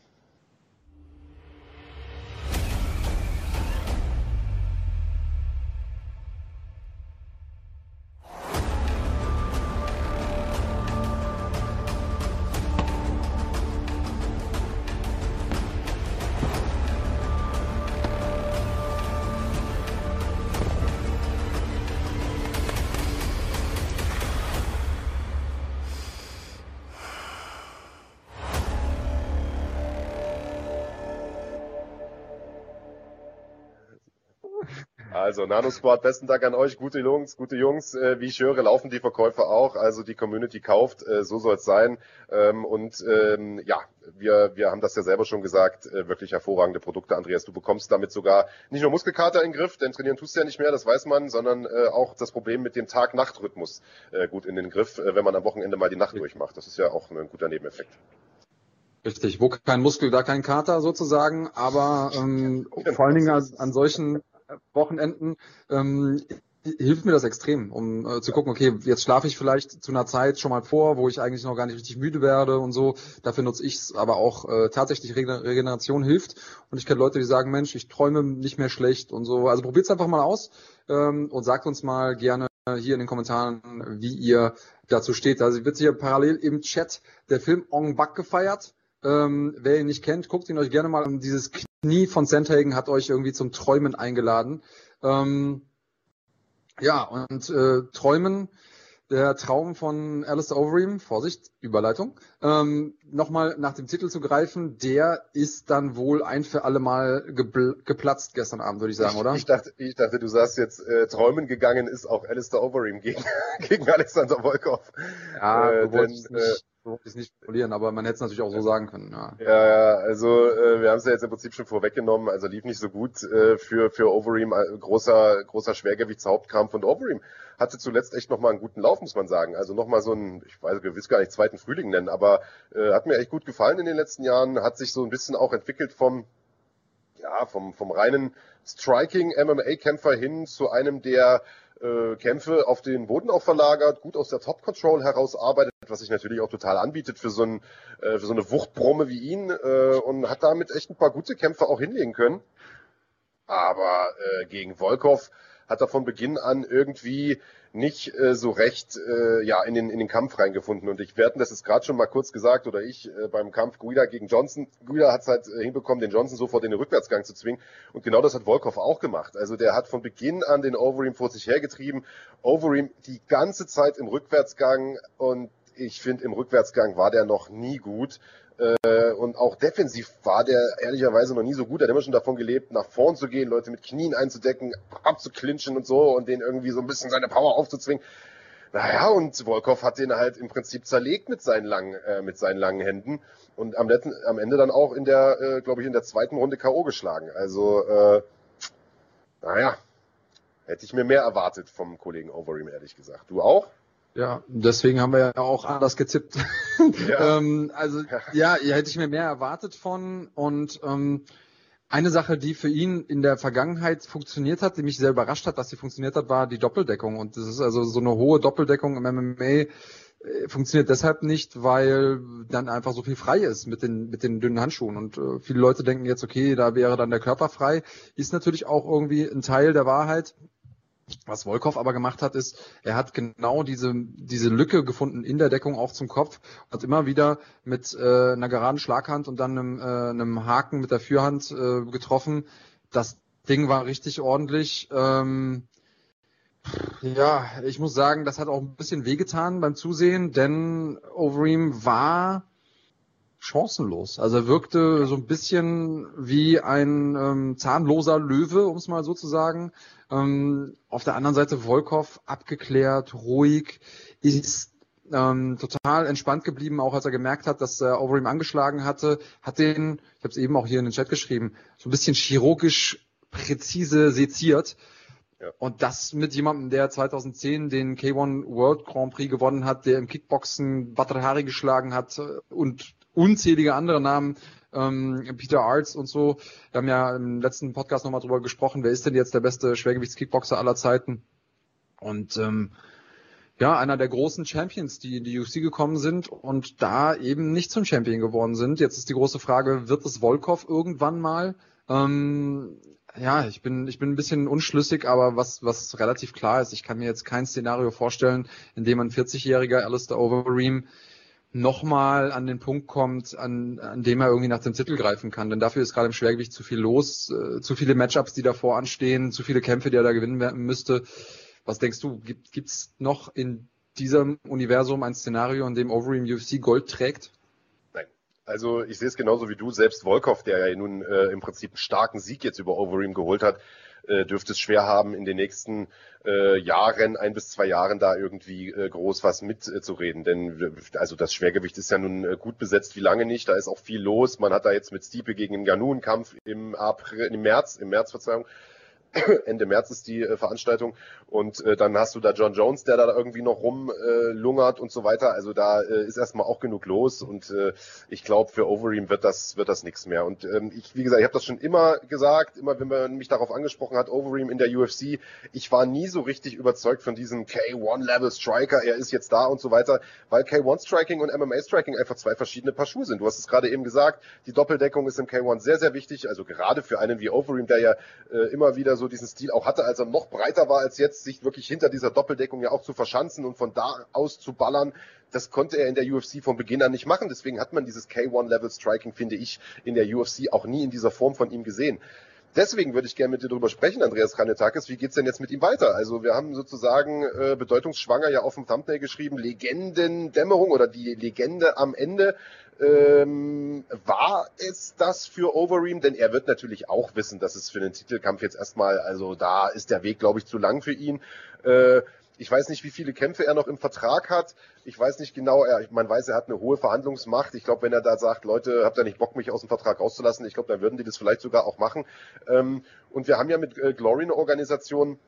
Also Nano-Squad, besten Dank an euch, gute Jungs, gute Jungs. Äh, wie ich höre, laufen die Verkäufe auch. Also die Community kauft, äh, so soll es sein. Ähm, und ähm, ja, wir, wir haben das ja selber schon gesagt, äh, wirklich hervorragende Produkte, Andreas. Du bekommst damit sogar nicht nur Muskelkater in den Griff, denn trainieren tust du ja nicht mehr, das weiß man, sondern äh, auch das Problem mit dem Tag-Nacht-Rhythmus äh, gut in den Griff, äh, wenn man am Wochenende mal die Nacht durchmacht. Das ist ja auch ein guter Nebeneffekt. Richtig, wo kein Muskel, da kein Kater sozusagen, aber ähm, vor allen Dingen an, an solchen Wochenenden ähm, hilft mir das extrem, um äh, zu gucken, okay, jetzt schlafe ich vielleicht zu einer Zeit schon mal vor, wo ich eigentlich noch gar nicht richtig müde werde und so. Dafür nutze ich es, aber auch äh, tatsächlich Regeneration hilft. Und ich kenne Leute, die sagen, Mensch, ich träume nicht mehr schlecht und so. Also probiert es einfach mal aus ähm, und sagt uns mal gerne hier in den Kommentaren, wie ihr dazu steht. Also wird hier parallel im Chat der Film Ong Bak gefeiert. Ähm, wer ihn nicht kennt, guckt ihn euch gerne mal an. Dieses Knie von Sandhagen hat euch irgendwie zum Träumen eingeladen. Ähm, ja, und äh, Träumen, der Traum von Alistair Overeem, Vorsicht, Überleitung, ähm, nochmal nach dem Titel zu greifen, der ist dann wohl ein für alle Mal geplatzt gestern Abend, würde ich sagen, oder? Ich dachte, ich dachte, du sagst jetzt, äh, Träumen gegangen ist auch Alistair Overeem gegen, gegen Alexander Volkov. Ja, äh, denn, äh, so wollte ich es nicht formulieren, aber man hätte es natürlich auch so sagen können. Ja, ja, ja also äh, wir haben es ja jetzt im Prinzip schon vorweggenommen, also lief nicht so gut äh, für, für Overeem, äh, großer, großer Schwergewichtshauptkampf und Overeem hatte zuletzt echt nochmal einen guten Lauf, muss man sagen. Also nochmal so einen, ich weiß, wir wissen gar nicht, zweiten Frühling nennen, aber äh, hat mir echt gut gefallen in den letzten Jahren, hat sich so ein bisschen auch entwickelt vom, ja, vom, vom reinen Striking-MMA-Kämpfer hin zu einem, der äh, Kämpfe auf den Boden auch verlagert, gut aus der Top-Control heraus arbeitet, was sich natürlich auch total anbietet für so, ein, äh, für so eine Wuchtbrumme wie ihn äh, und hat damit echt ein paar gute Kämpfe auch hinlegen können. Aber äh, gegen Volkov hat er von Beginn an irgendwie nicht äh, so recht äh, ja in den in den Kampf reingefunden. Und ich werde das ist gerade schon mal kurz gesagt oder ich äh, beim Kampf Guida gegen Johnson Guida hat es halt äh, hinbekommen den Johnson sofort in den Rückwärtsgang zu zwingen. Und genau das hat Volkov auch gemacht. Also der hat von Beginn an den Overeem vor sich hergetrieben. Overeem die ganze Zeit im Rückwärtsgang und ich finde im Rückwärtsgang war der noch nie gut äh, und auch defensiv war der ehrlicherweise noch nie so gut. Er hat immer schon davon gelebt, nach vorn zu gehen, Leute mit Knien einzudecken, abzuklinchen und so und den irgendwie so ein bisschen seine Power aufzuzwingen. Naja, und Volkov hat den halt im Prinzip zerlegt mit seinen langen, äh, mit seinen langen Händen und am, letzten, am Ende dann auch in der, äh, glaube ich, in der zweiten Runde K.O. geschlagen. Also, äh, naja, hätte ich mir mehr erwartet vom Kollegen Overeem, ehrlich gesagt. Du auch? Ja, deswegen haben wir ja auch anders gezippt. Ja. ähm, also ja. hätte ich mir mehr erwartet von. Und ähm, eine Sache, die für ihn in der Vergangenheit funktioniert hat, die mich sehr überrascht hat, dass sie funktioniert hat, war die Doppeldeckung. Und das ist also so eine hohe Doppeldeckung im MMA äh, funktioniert deshalb nicht, weil dann einfach so viel frei ist mit den mit den dünnen Handschuhen und äh, viele Leute denken jetzt okay, da wäre dann der Körper frei, ist natürlich auch irgendwie ein Teil der Wahrheit, was Wolkow aber gemacht hat, ist, er hat genau diese, diese Lücke gefunden in der Deckung auch zum Kopf, hat immer wieder mit äh, einer geraden Schlaghand und dann einem, äh, einem Haken mit der Führhand äh, getroffen. Das Ding war richtig ordentlich. Ähm, ja, ich muss sagen, das hat auch ein bisschen wehgetan beim Zusehen, denn Overeem war chancenlos. Also er wirkte so ein bisschen wie ein ähm, zahnloser Löwe, um es mal so zu sagen. Ähm, auf der anderen Seite Volkov abgeklärt, ruhig, ist ähm, total entspannt geblieben, auch als er gemerkt hat, dass er Overeem angeschlagen hatte, hat den, ich habe es eben auch hier in den Chat geschrieben, so ein bisschen chirurgisch präzise seziert. Ja. Und das mit jemandem, der 2010 den K1 World Grand Prix gewonnen hat, der im Kickboxen Badr Hari geschlagen hat und unzählige andere Namen, ähm, Peter Arts und so. Wir haben ja im letzten Podcast nochmal drüber gesprochen, wer ist denn jetzt der beste Schwergewichtskickboxer aller Zeiten? Und ähm, ja, einer der großen Champions, die in die UFC gekommen sind und da eben nicht zum Champion geworden sind. Jetzt ist die große Frage, wird es Volkov irgendwann mal? Ähm, ja, ich bin, ich bin ein bisschen unschlüssig, aber was, was relativ klar ist, ich kann mir jetzt kein Szenario vorstellen, in dem ein 40-jähriger Alistair Overeem nochmal an den Punkt kommt, an, an dem er irgendwie nach dem Titel greifen kann. Denn dafür ist gerade im Schwergewicht zu viel los, äh, zu viele Matchups, die davor anstehen, zu viele Kämpfe, die er da gewinnen müsste. Was denkst du, gibt es noch in diesem Universum ein Szenario, in dem Overeem UFC Gold trägt? Nein. Also ich sehe es genauso wie du. Selbst Volkov, der ja nun äh, im Prinzip einen starken Sieg jetzt über Overeem geholt hat, äh, dürfte es schwer haben, in den nächsten äh, Jahren, ein bis zwei Jahren da irgendwie äh, groß was mitzureden. Äh, Denn also das Schwergewicht ist ja nun äh, gut besetzt wie lange nicht. Da ist auch viel los. Man hat da jetzt mit Stiepe gegen den Ganu einen Kampf im April, im März, im März, Verzeihung. Ende März ist die äh, Veranstaltung und äh, dann hast du da John Jones, der da irgendwie noch rumlungert äh, und so weiter. Also da äh, ist erstmal auch genug los und äh, ich glaube, für Overeem wird das wird das nichts mehr. Und ähm, ich, wie gesagt, ich habe das schon immer gesagt, immer wenn man mich darauf angesprochen hat, Overeem in der UFC, ich war nie so richtig überzeugt von diesem K1-Level Striker, er ist jetzt da und so weiter, weil K1 Striking und MMA Striking einfach zwei verschiedene Paar Schuhe sind. Du hast es gerade eben gesagt, die Doppeldeckung ist im K1 sehr, sehr wichtig, also gerade für einen wie Overeem, der ja äh, immer wieder so diesen Stil auch hatte, als er noch breiter war als jetzt, sich wirklich hinter dieser Doppeldeckung ja auch zu verschanzen und von da aus zu ballern. Das konnte er in der UFC von Beginn an nicht machen. Deswegen hat man dieses K1-Level Striking, finde ich, in der UFC auch nie in dieser Form von ihm gesehen. Deswegen würde ich gerne mit dir darüber sprechen, Andreas Kanetakis. Wie geht's denn jetzt mit ihm weiter? Also wir haben sozusagen äh, bedeutungsschwanger ja auf dem Thumbnail geschrieben, Legendendämmerung oder die Legende am Ende. Ähm, war es das für Overeem? Denn er wird natürlich auch wissen, dass es für den Titelkampf jetzt erstmal, also da ist der Weg, glaube ich, zu lang für ihn. Äh, ich weiß nicht, wie viele Kämpfe er noch im Vertrag hat. Ich weiß nicht genau, er, man weiß, er hat eine hohe Verhandlungsmacht. Ich glaube, wenn er da sagt, Leute, habt ihr nicht Bock, mich aus dem Vertrag rauszulassen, ich glaube, dann würden die das vielleicht sogar auch machen. Ähm, und wir haben ja mit äh, Glory eine Organisation,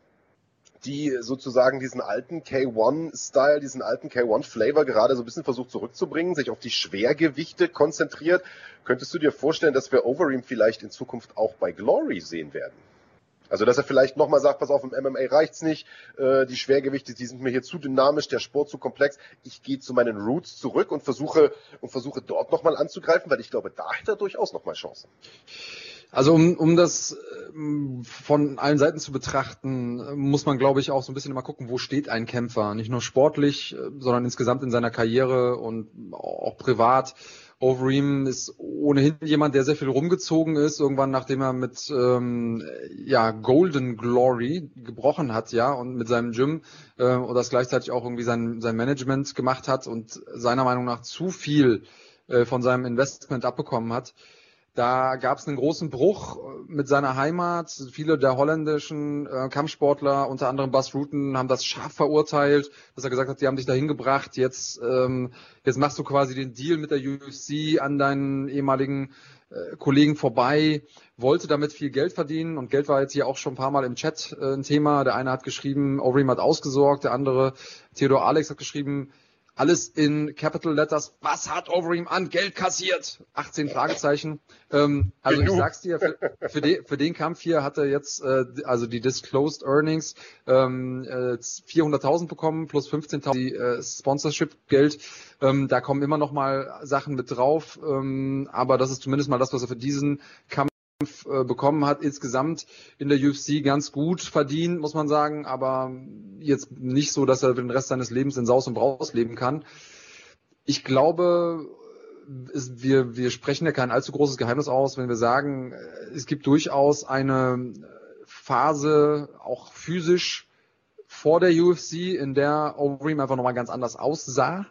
die sozusagen diesen alten K1-Style, diesen alten K1-Flavor gerade so ein bisschen versucht zurückzubringen, sich auf die Schwergewichte konzentriert. Könntest du dir vorstellen, dass wir Overeem vielleicht in Zukunft auch bei Glory sehen werden? Also dass er vielleicht nochmal sagt, pass auf, im MMA reicht's nicht, äh, die Schwergewichte, die sind mir hier zu dynamisch, der Sport zu komplex. Ich gehe zu meinen Roots zurück und versuche und versuche dort nochmal anzugreifen, weil ich glaube, da hat er durchaus nochmal Chancen. Also um, um das ähm, von allen Seiten zu betrachten, muss man, glaube ich, auch so ein bisschen immer gucken, wo steht ein Kämpfer. Nicht nur sportlich, äh, sondern insgesamt in seiner Karriere und auch privat. Overeem ist ohnehin jemand, der sehr viel rumgezogen ist, irgendwann nachdem er mit ähm, ja, Golden Glory gebrochen hat, ja, und mit seinem Gym äh, und das gleichzeitig auch irgendwie sein, sein Management gemacht hat und seiner Meinung nach zu viel äh, von seinem Investment abbekommen hat. Da gab es einen großen Bruch äh, mit seiner Heimat. Viele der holländischen äh, Kampfsportler, unter anderem Bas Rutten, haben das scharf verurteilt, dass er gesagt hat, die haben dich dahin gebracht. Jetzt, ähm, jetzt machst du quasi den Deal mit der UFC an deinen ehemaligen äh, Kollegen vorbei, wollte damit viel Geld verdienen und Geld war jetzt hier auch schon ein paar Mal im Chat äh, ein Thema. Der eine hat geschrieben, Overeem hat ausgesorgt, der andere, Theodor Alex hat geschrieben, alles in Capital Letters. Was hat Overeem an Geld kassiert? 18 Fragezeichen. Ähm, also ich sag's dir, für, für, den, für den Kampf hier hat er jetzt, äh, also die Disclosed Earnings, ähm, äh, 400.000 bekommen plus 15.000 äh, Sponsorship-Geld. Ähm, da kommen immer noch mal Sachen mit drauf. Ähm, aber das ist zumindest mal das, was er für diesen Kampf bekommen hat, insgesamt in der UFC ganz gut verdient, muss man sagen, aber jetzt nicht so, dass er den Rest seines Lebens in Saus und Braus leben kann. Ich glaube, es, wir, wir sprechen ja kein allzu großes Geheimnis aus, wenn wir sagen, es gibt durchaus eine Phase, auch physisch, vor der UFC, in der Overeem einfach nochmal ganz anders aussah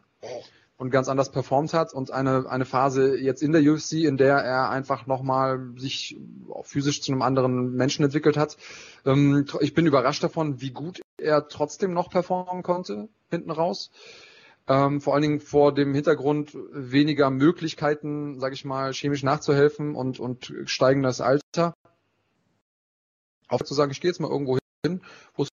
und ganz anders performt hat und eine, eine Phase jetzt in der UFC, in der er einfach nochmal sich auch physisch zu einem anderen Menschen entwickelt hat. Ähm, ich bin überrascht davon, wie gut er trotzdem noch performen konnte, hinten raus. Ähm, vor allen Dingen vor dem Hintergrund weniger Möglichkeiten, sage ich mal, chemisch nachzuhelfen und, und steigendes Alter. Auch zu sagen, ich gehe jetzt mal irgendwo hin, wo es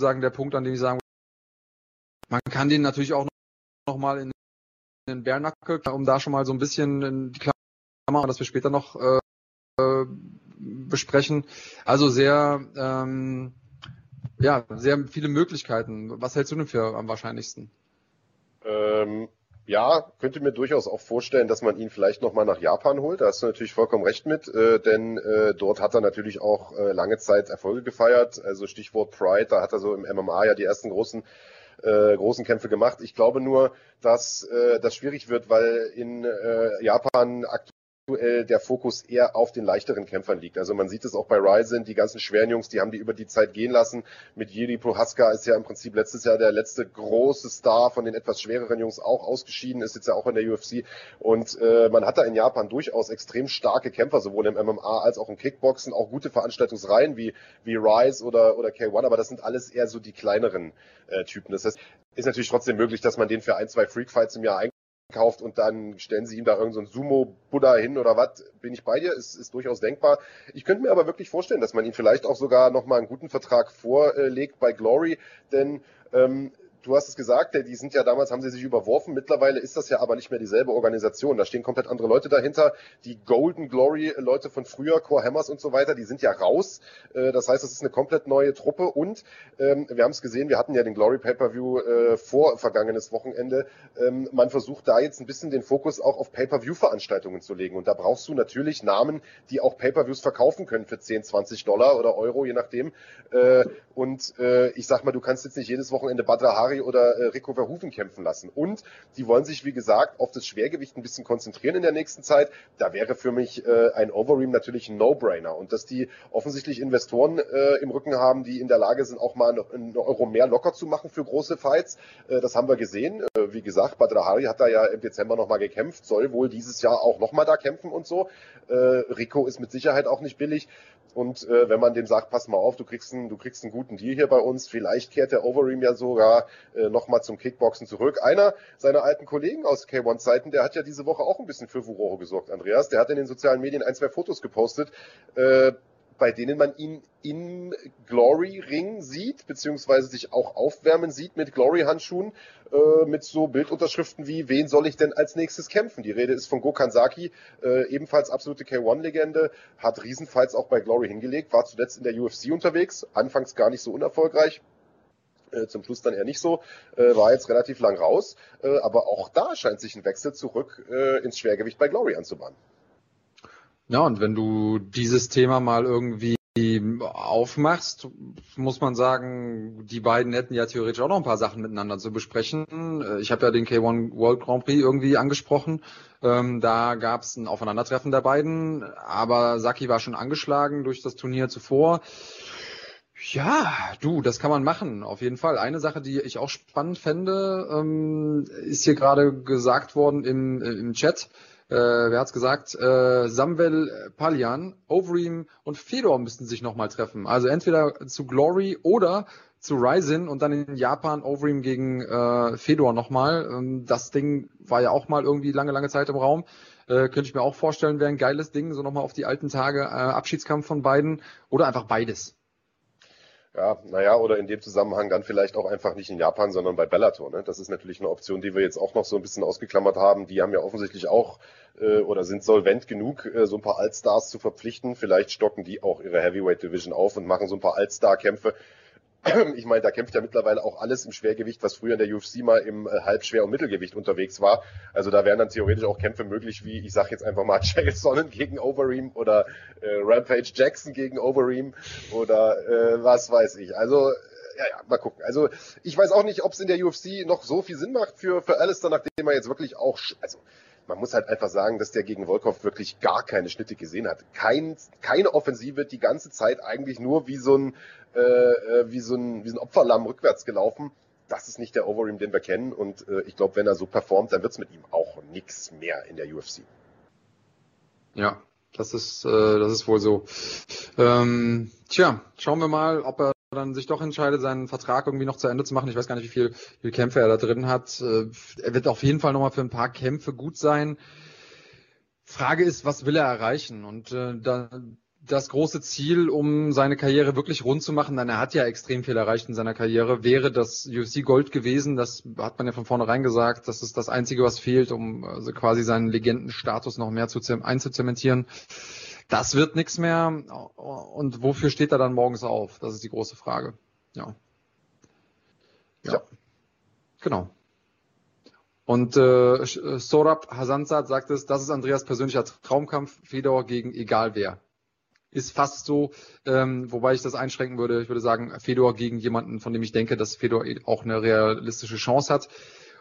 sagen, der Punkt, an dem ich sagen man kann den natürlich auch noch mal in den Bärnackel, um da schon mal so ein bisschen in die Klammer, dass wir später noch äh, besprechen. Also sehr, ähm, ja, sehr viele Möglichkeiten. Was hältst du denn für am wahrscheinlichsten? Ähm, ja, könnte mir durchaus auch vorstellen, dass man ihn vielleicht nochmal nach Japan holt. Da hast du natürlich vollkommen recht mit, äh, denn äh, dort hat er natürlich auch äh, lange Zeit Erfolge gefeiert. Also Stichwort Pride, da hat er so im MMA ja die ersten großen äh, großen Kämpfe gemacht. Ich glaube nur, dass äh, das schwierig wird, weil in äh, Japan aktuell aktuell der Fokus eher auf den leichteren Kämpfern liegt. Also man sieht es auch bei Ryzen, die ganzen schweren Jungs, die haben die über die Zeit gehen lassen. Mit Jiri Prohaska ist ja im Prinzip letztes Jahr der letzte große Star von den etwas schwereren Jungs auch ausgeschieden, ist jetzt ja auch in der UFC. Und äh, man hat da in Japan durchaus extrem starke Kämpfer, sowohl im MMA als auch im Kickboxen, auch gute Veranstaltungsreihen wie, wie Rise oder, oder K1, aber das sind alles eher so die kleineren äh, Typen. Das heißt, ist natürlich trotzdem möglich, dass man den für ein, zwei Freakfights im Jahr kauft und dann stellen sie ihm da irgendeinen so Sumo-Buddha hin oder was, bin ich bei dir, ist, ist durchaus denkbar. Ich könnte mir aber wirklich vorstellen, dass man ihn vielleicht auch sogar nochmal einen guten Vertrag vorlegt bei Glory, denn ähm, du hast es gesagt, die sind ja damals, haben sie sich überworfen. Mittlerweile ist das ja aber nicht mehr dieselbe Organisation. Da stehen komplett andere Leute dahinter. Die Golden Glory Leute von früher, Core Hammers und so weiter, die sind ja raus. Äh, das heißt, das ist eine komplett neue Truppe und ähm, wir haben es gesehen, wir hatten ja den Glory Pay-Per-View äh, vor vergangenes Wochenende. Ähm, man versucht da jetzt ein bisschen den Fokus auch auf Pay-Per-View-Veranstaltungen zu legen. Und da brauchst du natürlich Namen, die auch Pay-Per-Views verkaufen können für 10, 20 Dollar oder Euro, je nachdem. Äh, und ich sag mal, du kannst jetzt nicht jedes Wochenende Badra Ferrari oder äh, Rico Verhoeven kämpfen lassen. Und die wollen sich, wie gesagt, auf das Schwergewicht ein bisschen konzentrieren in der nächsten Zeit. Da wäre für mich äh, ein Overeem natürlich ein No-Brainer. Und dass die offensichtlich Investoren äh, im Rücken haben, die in der Lage sind, auch mal einen Euro mehr locker zu machen für große Fights, äh, das haben wir gesehen. Äh, wie gesagt, Badr Hari hat da ja im Dezember nochmal gekämpft, soll wohl dieses Jahr auch nochmal da kämpfen und so. Äh, Rico ist mit Sicherheit auch nicht billig. Und äh, wenn man dem sagt, pass mal auf, du kriegst, einen, du kriegst einen guten Deal hier bei uns, vielleicht kehrt der Overeem ja sogar äh, nochmal zum Kickboxen zurück. Einer seiner alten Kollegen aus K1-Zeiten, der hat ja diese Woche auch ein bisschen für Furore gesorgt, Andreas. Der hat in den sozialen Medien ein, zwei Fotos gepostet. Äh, bei denen man ihn im Glory-Ring sieht, beziehungsweise sich auch aufwärmen sieht mit Glory-Handschuhen, äh, mit so Bildunterschriften wie, wen soll ich denn als nächstes kämpfen? Die Rede ist von Gokan Saki, äh, ebenfalls absolute K1-Legende, hat Riesenfights auch bei Glory hingelegt, war zuletzt in der UFC unterwegs, anfangs gar nicht so unerfolgreich, äh, zum Schluss dann eher nicht so, äh, war jetzt relativ lang raus, äh, aber auch da scheint sich ein Wechsel zurück ins Schwergewicht bei Glory anzubahnen. Ja, und wenn du dieses Thema mal irgendwie aufmachst, muss man sagen, die beiden hätten ja theoretisch auch noch ein paar Sachen miteinander zu besprechen. Äh, ich habe ja den K1 World Grand Prix irgendwie angesprochen. Ähm, da gab es ein Aufeinandertreffen der beiden, aber Saki war schon angeschlagen durch das Turnier zuvor. Ja, du, das kann man machen, auf jeden Fall. Eine Sache, die ich auch spannend fände, ähm, ist hier gerade gesagt worden im, im Chat äh, wer hat's gesagt? Äh, Samvel Palian, Overeem und Fedor müssten sich nochmal treffen. Also entweder zu Glory oder zu Ryzen und dann in Japan Overeem gegen äh, Fedor nochmal. Ähm, das Ding war ja auch mal irgendwie lange, lange Zeit im Raum. Äh, könnte ich mir auch vorstellen, wäre ein geiles Ding, so nochmal auf die alten Tage, äh, Abschiedskampf von beiden oder einfach beides. Ja, naja, oder in dem Zusammenhang dann vielleicht auch einfach nicht in Japan, sondern bei Bellator. Ne? Das ist natürlich eine Option, die wir jetzt auch noch so ein bisschen ausgeklammert haben. Die haben ja offensichtlich auch äh, oder sind solvent genug, äh, so ein paar Allstars zu verpflichten. Vielleicht stocken die auch ihre Heavyweight Division auf und machen so ein paar Allstar-Kämpfe ich meine, da kämpft ja mittlerweile auch alles im Schwergewicht, was früher in der UFC mal im äh, Halbschwer- und Mittelgewicht unterwegs war. Also da wären dann theoretisch auch Kämpfe möglich, wie ich sag jetzt einfach mal Chael Sonnen gegen Overeem oder äh, Rampage Jackson gegen Overeem oder äh, was weiß ich. Also ja, ja, mal gucken. Also ich weiß auch nicht, ob es in der UFC noch so viel Sinn macht für, für Alistair, nachdem er jetzt wirklich auch, also man muss halt einfach sagen, dass der gegen Volkov wirklich gar keine Schnitte gesehen hat. Kein, keine Offensive, die ganze Zeit eigentlich nur wie so ein, äh, äh, wie so ein, wie so ein Opferlamm rückwärts gelaufen. Das ist nicht der Overeem, den wir kennen. Und äh, ich glaube, wenn er so performt, dann wird's mit ihm auch nichts mehr in der UFC. Ja, das ist, äh, das ist wohl so. Ähm, tja, schauen wir mal, ob er dann sich doch entscheidet, seinen Vertrag irgendwie noch zu Ende zu machen. Ich weiß gar nicht, wie viel, wie viel Kämpfe er da drin hat. Äh, er wird auf jeden Fall nochmal für ein paar Kämpfe gut sein. Frage ist, was will er erreichen? Und äh, da, das große Ziel, um seine Karriere wirklich rund zu machen, denn er hat ja extrem viel erreicht in seiner Karriere, wäre das UFC Gold gewesen. Das hat man ja von vornherein gesagt. Das ist das Einzige, was fehlt, um also quasi seinen Legendenstatus noch mehr zu, einzuzementieren. Das wird nichts mehr. Und wofür steht er dann morgens auf? Das ist die große Frage. Ja. Ja. ja. Genau. Und äh, Sorab Hasansat sagt es, das ist Andreas persönlicher Traumkampf, Fedor gegen egal wer. Ist fast so, ähm, wobei ich das einschränken würde. Ich würde sagen, Fedor gegen jemanden, von dem ich denke, dass Fedor auch eine realistische Chance hat.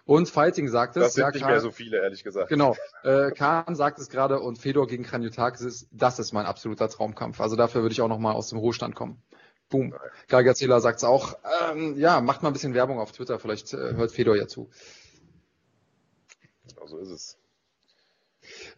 Und Fighting sagt es. Das sind ja, nicht Kahn, mehr so viele, ehrlich gesagt. Genau. Äh, Kahn sagt es gerade und Fedor gegen Kranjotakis, das ist mein absoluter Traumkampf. Also dafür würde ich auch nochmal aus dem Ruhestand kommen. Boom. Gargazela sagt es auch. Ähm, ja, macht mal ein bisschen Werbung auf Twitter. Vielleicht äh, hört Fedor ja zu. Genau so ist es.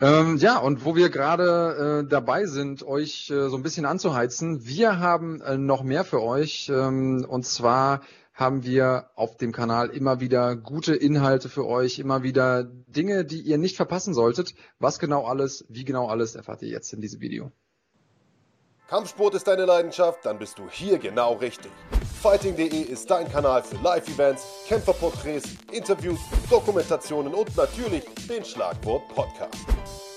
Ähm, ja, und wo wir gerade äh, dabei sind, euch äh, so ein bisschen anzuheizen, wir haben äh, noch mehr für euch. Ähm, und zwar haben wir auf dem Kanal immer wieder gute Inhalte für euch, immer wieder Dinge, die ihr nicht verpassen solltet. Was genau alles, wie genau alles, erfahrt ihr jetzt in diesem Video. Kampfsport ist deine Leidenschaft, dann bist du hier genau richtig. Fighting.de ist dein Kanal für Live-Events, Kämpferporträts, Interviews, Dokumentationen und natürlich den Schlagwort Podcast.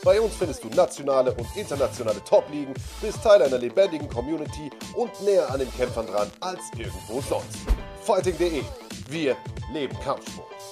Bei uns findest du nationale und internationale Top-Ligen, bist Teil einer lebendigen Community und näher an den Kämpfern dran als irgendwo sonst. Fighting.de. Wir leben Kampfsport.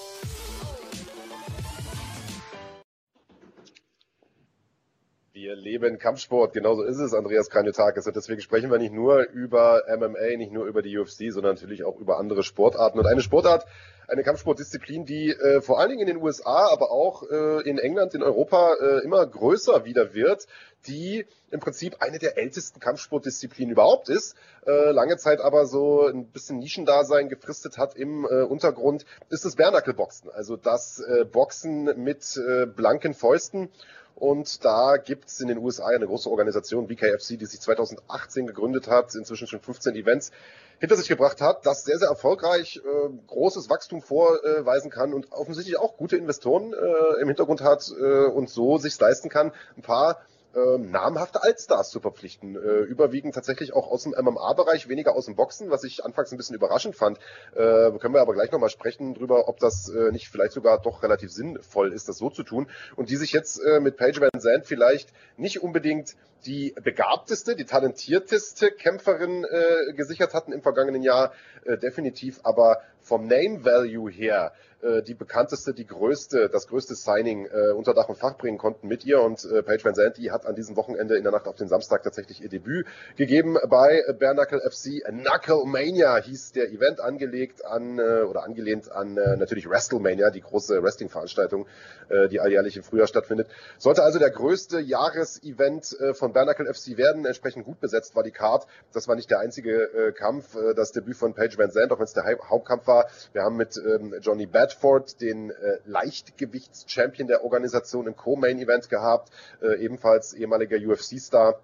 Wir leben Kampfsport, genauso ist es, Andreas Kranjotakis. Und deswegen sprechen wir nicht nur über MMA, nicht nur über die UFC, sondern natürlich auch über andere Sportarten. Und eine Sportart, eine Kampfsportdisziplin, die äh, vor allen Dingen in den USA, aber auch äh, in England, in Europa äh, immer größer wieder wird, die im Prinzip eine der ältesten Kampfsportdisziplinen überhaupt ist, äh, lange Zeit aber so ein bisschen Nischendasein gefristet hat im äh, Untergrund, ist das Bärnackelboxen, also das äh, Boxen mit blanken Fäusten. Und da gibt es in den USA eine große Organisation, BKFC, die sich 2018 gegründet hat, inzwischen schon 15 Events hinter sich gebracht hat, das sehr, sehr erfolgreich äh, großes Wachstum vorweisen kann und offensichtlich auch gute Investoren äh, im Hintergrund hat äh, und so sich leisten kann, ein paar äh, namhafte Altstars zu verpflichten. Äh, überwiegend tatsächlich auch aus dem MMA-Bereich, weniger aus dem Boxen, was ich anfangs ein bisschen überraschend fand. Äh, können wir aber gleich nochmal sprechen drüber, ob das äh, nicht vielleicht sogar doch relativ sinnvoll ist, das so zu tun. Und die sich jetzt äh, mit Paige Van Zandt vielleicht nicht unbedingt die begabteste, die talentierteste Kämpferin äh, gesichert hatten im vergangenen Jahr, äh, definitiv, aber vom Name Value her äh, die bekannteste, die größte, das größte Signing äh, unter Dach und Fach bringen konnten mit ihr. Und äh, Paige Van Zandt, hat an diesem Wochenende in der Nacht auf den Samstag tatsächlich ihr Debüt gegeben bei Bare Knuckle FC. Knuckle Mania hieß der Event, angelegt an äh, oder angelehnt an äh, natürlich WrestleMania, die große Wrestling-Veranstaltung, äh, die alljährlich im Frühjahr stattfindet. Sollte also der größte Jahresevent äh, von Bare Knuckle FC werden. Entsprechend gut besetzt war die Card. Das war nicht der einzige äh, Kampf, äh, das Debüt von Paige Van Zandt, auch wenn es der Hauptkampf war. Wir haben mit ähm, Johnny Bad Bradford, den äh, Leichtgewichts-Champion der Organisation im Co-Main-Event gehabt, äh, ebenfalls ehemaliger UFC-Star.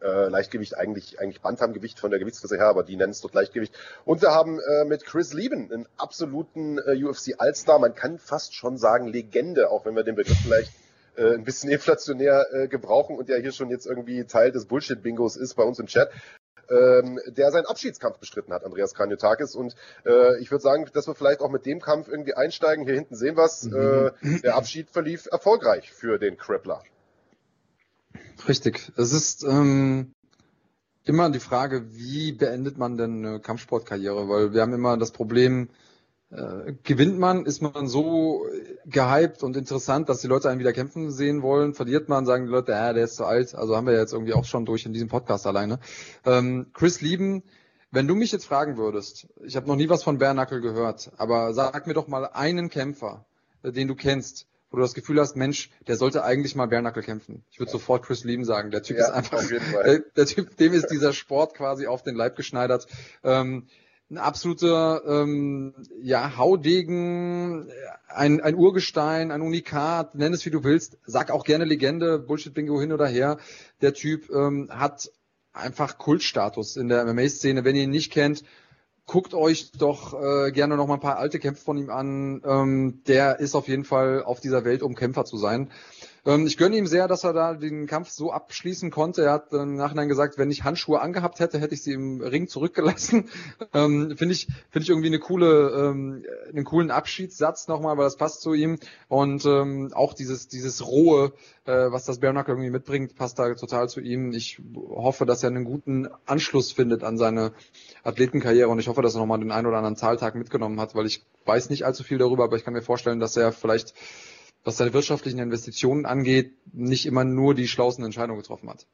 Äh, Leichtgewicht eigentlich eigentlich Bantamgewicht von der Gewichtsklasse her, aber die nennen es dort Leichtgewicht. Und wir haben äh, mit Chris Lieben einen absoluten äh, UFC Allstar, man kann fast schon sagen Legende, auch wenn wir den Begriff vielleicht äh, ein bisschen inflationär äh, gebrauchen und ja hier schon jetzt irgendwie Teil des Bullshit-Bingos ist bei uns im Chat ähm, der seinen Abschiedskampf bestritten hat, Andreas Kranjotakis. Und äh, ich würde sagen, dass wir vielleicht auch mit dem Kampf irgendwie einsteigen. Hier hinten sehen wir es. Mhm. Äh, der Abschied verlief erfolgreich für den Crippler. Richtig. Es ist ähm, immer die Frage, wie beendet man denn eine Kampfsportkarriere? Weil wir haben immer das Problem, äh, gewinnt man, ist man so gehypt und interessant, dass die Leute einen wieder kämpfen sehen wollen. Verliert man, sagen die Leute, ja, der ist zu alt. Also haben wir jetzt irgendwie auch schon durch in diesem Podcast alleine. Ähm, Chris Lieben, wenn du mich jetzt fragen würdest, ich habe noch nie was von Bärnackel gehört, aber sag mir doch mal einen Kämpfer, äh, den du kennst, wo du das Gefühl hast, Mensch, der sollte eigentlich mal Bärnackel kämpfen. Ich würde sofort Chris Lieben sagen. Der Typ ja, ist einfach, der, der, Typ, dem ist dieser Sport quasi auf den Leib geschneidert. Ähm, ein absoluter ähm, ja, Haudegen, ein, ein Urgestein, ein Unikat, nenn es wie du willst, sag auch gerne Legende, Bullshit-Bingo hin oder her. Der Typ ähm, hat einfach Kultstatus in der MMA-Szene. Wenn ihr ihn nicht kennt, guckt euch doch äh, gerne noch mal ein paar alte Kämpfe von ihm an. Ähm, der ist auf jeden Fall auf dieser Welt, um Kämpfer zu sein. Ähm, ich gönne ihm sehr, dass er da den Kampf so abschließen konnte. Er hat im Nachhinein gesagt, wenn ich Handschuhe angehabt hätte, hätte ich sie im Ring zurückgelassen. Ähm, finde ich, finde ich irgendwie eine coole, ähm, einen coolen Abschiedssatz nochmal, weil das passt zu ihm. Und ähm, auch dieses, dieses rohe, äh, was das Bare irgendwie mitbringt, passt da total zu ihm. Ich hoffe, dass er einen guten Anschluss findet an seine Athletenkarriere und ich hoffe, dass er nochmal den einen oder anderen Zahltag mitgenommen hat, weil ich weiß nicht allzu viel darüber, aber ich kann mir vorstellen, dass er vielleicht was seine wirtschaftlichen Investitionen angeht, nicht immer nur die schlauesten Entscheidungen getroffen hat.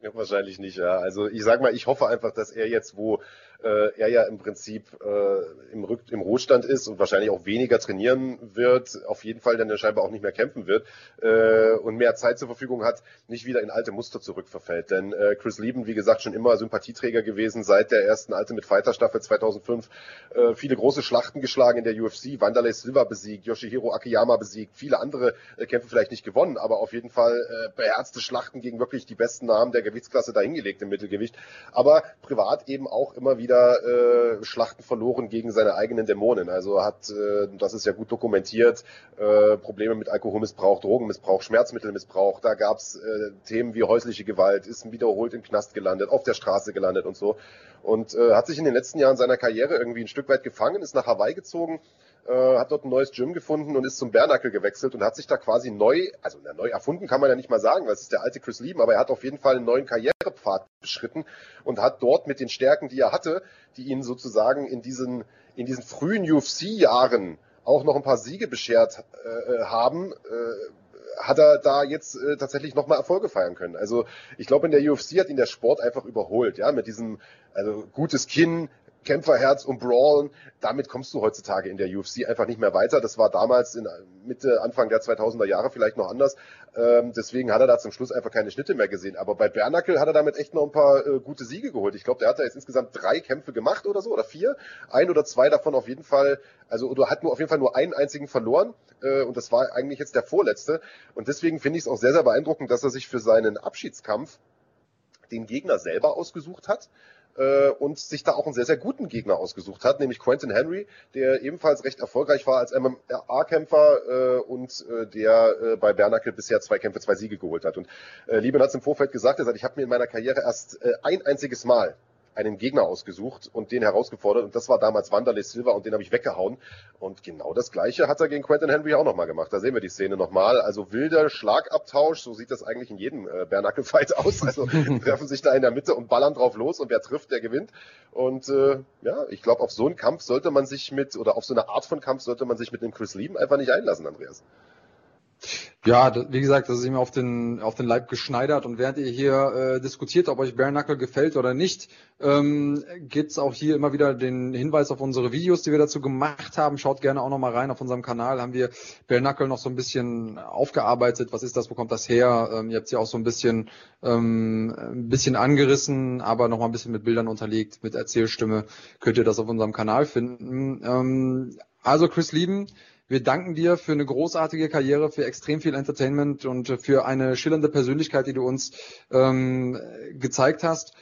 Ja, wahrscheinlich nicht, ja. Also ich sag mal, ich hoffe einfach, dass er jetzt, wo äh, er ja im Prinzip äh, im, Rück im Ruhestand ist und wahrscheinlich auch weniger trainieren wird, auf jeden Fall dann scheinbar auch nicht mehr kämpfen wird äh, und mehr Zeit zur Verfügung hat, nicht wieder in alte Muster zurückverfällt. Denn äh, Chris Lieben, wie gesagt, schon immer Sympathieträger gewesen seit der ersten Ultimate Fighter Staffel 2005, äh, viele große Schlachten geschlagen in der UFC, Wanderlei Silva besiegt, Yoshihiro Akiyama besiegt, viele andere äh, Kämpfe vielleicht nicht gewonnen, aber auf jeden Fall äh, beherzte Schlachten gegen wirklich die besten Namen der Gewichtsklasse dahingelegt im Mittelgewicht. Aber privat eben auch immer wieder äh, Schlachten verloren gegen seine eigenen Dämonen. Also hat, äh, das ist ja gut dokumentiert, äh, Probleme mit Alkoholmissbrauch, Drogenmissbrauch, Schmerzmittelmissbrauch. Da gab's äh, Themen wie häusliche Gewalt, ist wiederholt im Knast gelandet, auf der Straße gelandet und so. Und äh, hat sich in den letzten Jahren seiner Karriere irgendwie ein Stück weit gefangen, ist nach Hawaii gezogen, äh, hat dort ein neues Gym gefunden und ist zum Bernackel gewechselt und hat sich da quasi neu, also na, neu erfunden kann man ja nicht mal sagen, weil es ist der alte Chris Lieben, aber er hat auf jeden Fall einen neuen Karrierepfad beschritten und hat dort mit den Stärken, die er hatte, die ihn sozusagen in diesen, in diesen frühen UFC-Jahren auch noch ein paar Siege beschert äh, haben, äh, hat er da jetzt äh, tatsächlich nochmal Erfolge feiern können. Also ich glaube, in der UFC hat ihn der Sport einfach überholt, ja, mit diesem also gutes Kinn, Kämpferherz und Brawlen, damit kommst du heutzutage in der UFC einfach nicht mehr weiter. Das war damals in Mitte, Anfang der 2000er Jahre vielleicht noch anders. Ähm, deswegen hat er da zum Schluss einfach keine Schnitte mehr gesehen. Aber bei Bernackel hat er damit echt noch ein paar äh, gute Siege geholt. Ich glaube, der hat da jetzt insgesamt drei Kämpfe gemacht oder so, oder vier. Ein oder zwei davon auf jeden Fall, also oder hat nur auf jeden Fall nur einen einzigen verloren. Äh, und das war eigentlich jetzt der vorletzte. Und deswegen finde ich es auch sehr, sehr beeindruckend, dass er sich für seinen Abschiedskampf den Gegner selber ausgesucht hat äh, und sich da auch einen sehr, sehr guten Gegner ausgesucht hat, nämlich Quentin Henry, der ebenfalls recht erfolgreich war als MMA-Kämpfer äh, und äh, der äh, bei Bernacle bisher zwei Kämpfe, zwei Siege geholt hat. Und äh, Lieben hat es im Vorfeld gesagt, er sagt, ich habe mir in meiner Karriere erst äh, ein einziges Mal einen Gegner ausgesucht und den herausgefordert. Und das war damals Wanderlei Silva und den habe ich weggehauen. Und genau das Gleiche hat er gegen Quentin Henry auch nochmal gemacht. Da sehen wir die Szene nochmal. Also wilder Schlagabtausch, so sieht das eigentlich in jedem äh, Bernackel-Fight aus. Also treffen sich da in der Mitte und ballern drauf los und wer trifft, der gewinnt. Und äh, ja, ich glaube, auf so einen Kampf sollte man sich mit, oder auf so eine Art von Kampf sollte man sich mit einem Chris Lieben einfach nicht einlassen, Andreas. Ja, wie gesagt, das ist ihm auf den, auf den Leib geschneidert. Und während ihr hier äh, diskutiert, ob euch Bare Knuckle gefällt oder nicht, ähm, gibt auch hier immer wieder den Hinweis auf unsere Videos, die wir dazu gemacht haben. Schaut gerne auch nochmal rein. Auf unserem Kanal haben wir Bare Knuckle noch so ein bisschen aufgearbeitet. Was ist das? Wo kommt das her? Ähm, ihr habt sie auch so ein bisschen, ähm, ein bisschen angerissen, aber nochmal ein bisschen mit Bildern unterlegt, mit Erzählstimme. Könnt ihr das auf unserem Kanal finden. Ähm, also Chris Lieben, wir danken dir für eine großartige Karriere, für extrem viel Entertainment und für eine schillernde Persönlichkeit, die du uns ähm, gezeigt hast.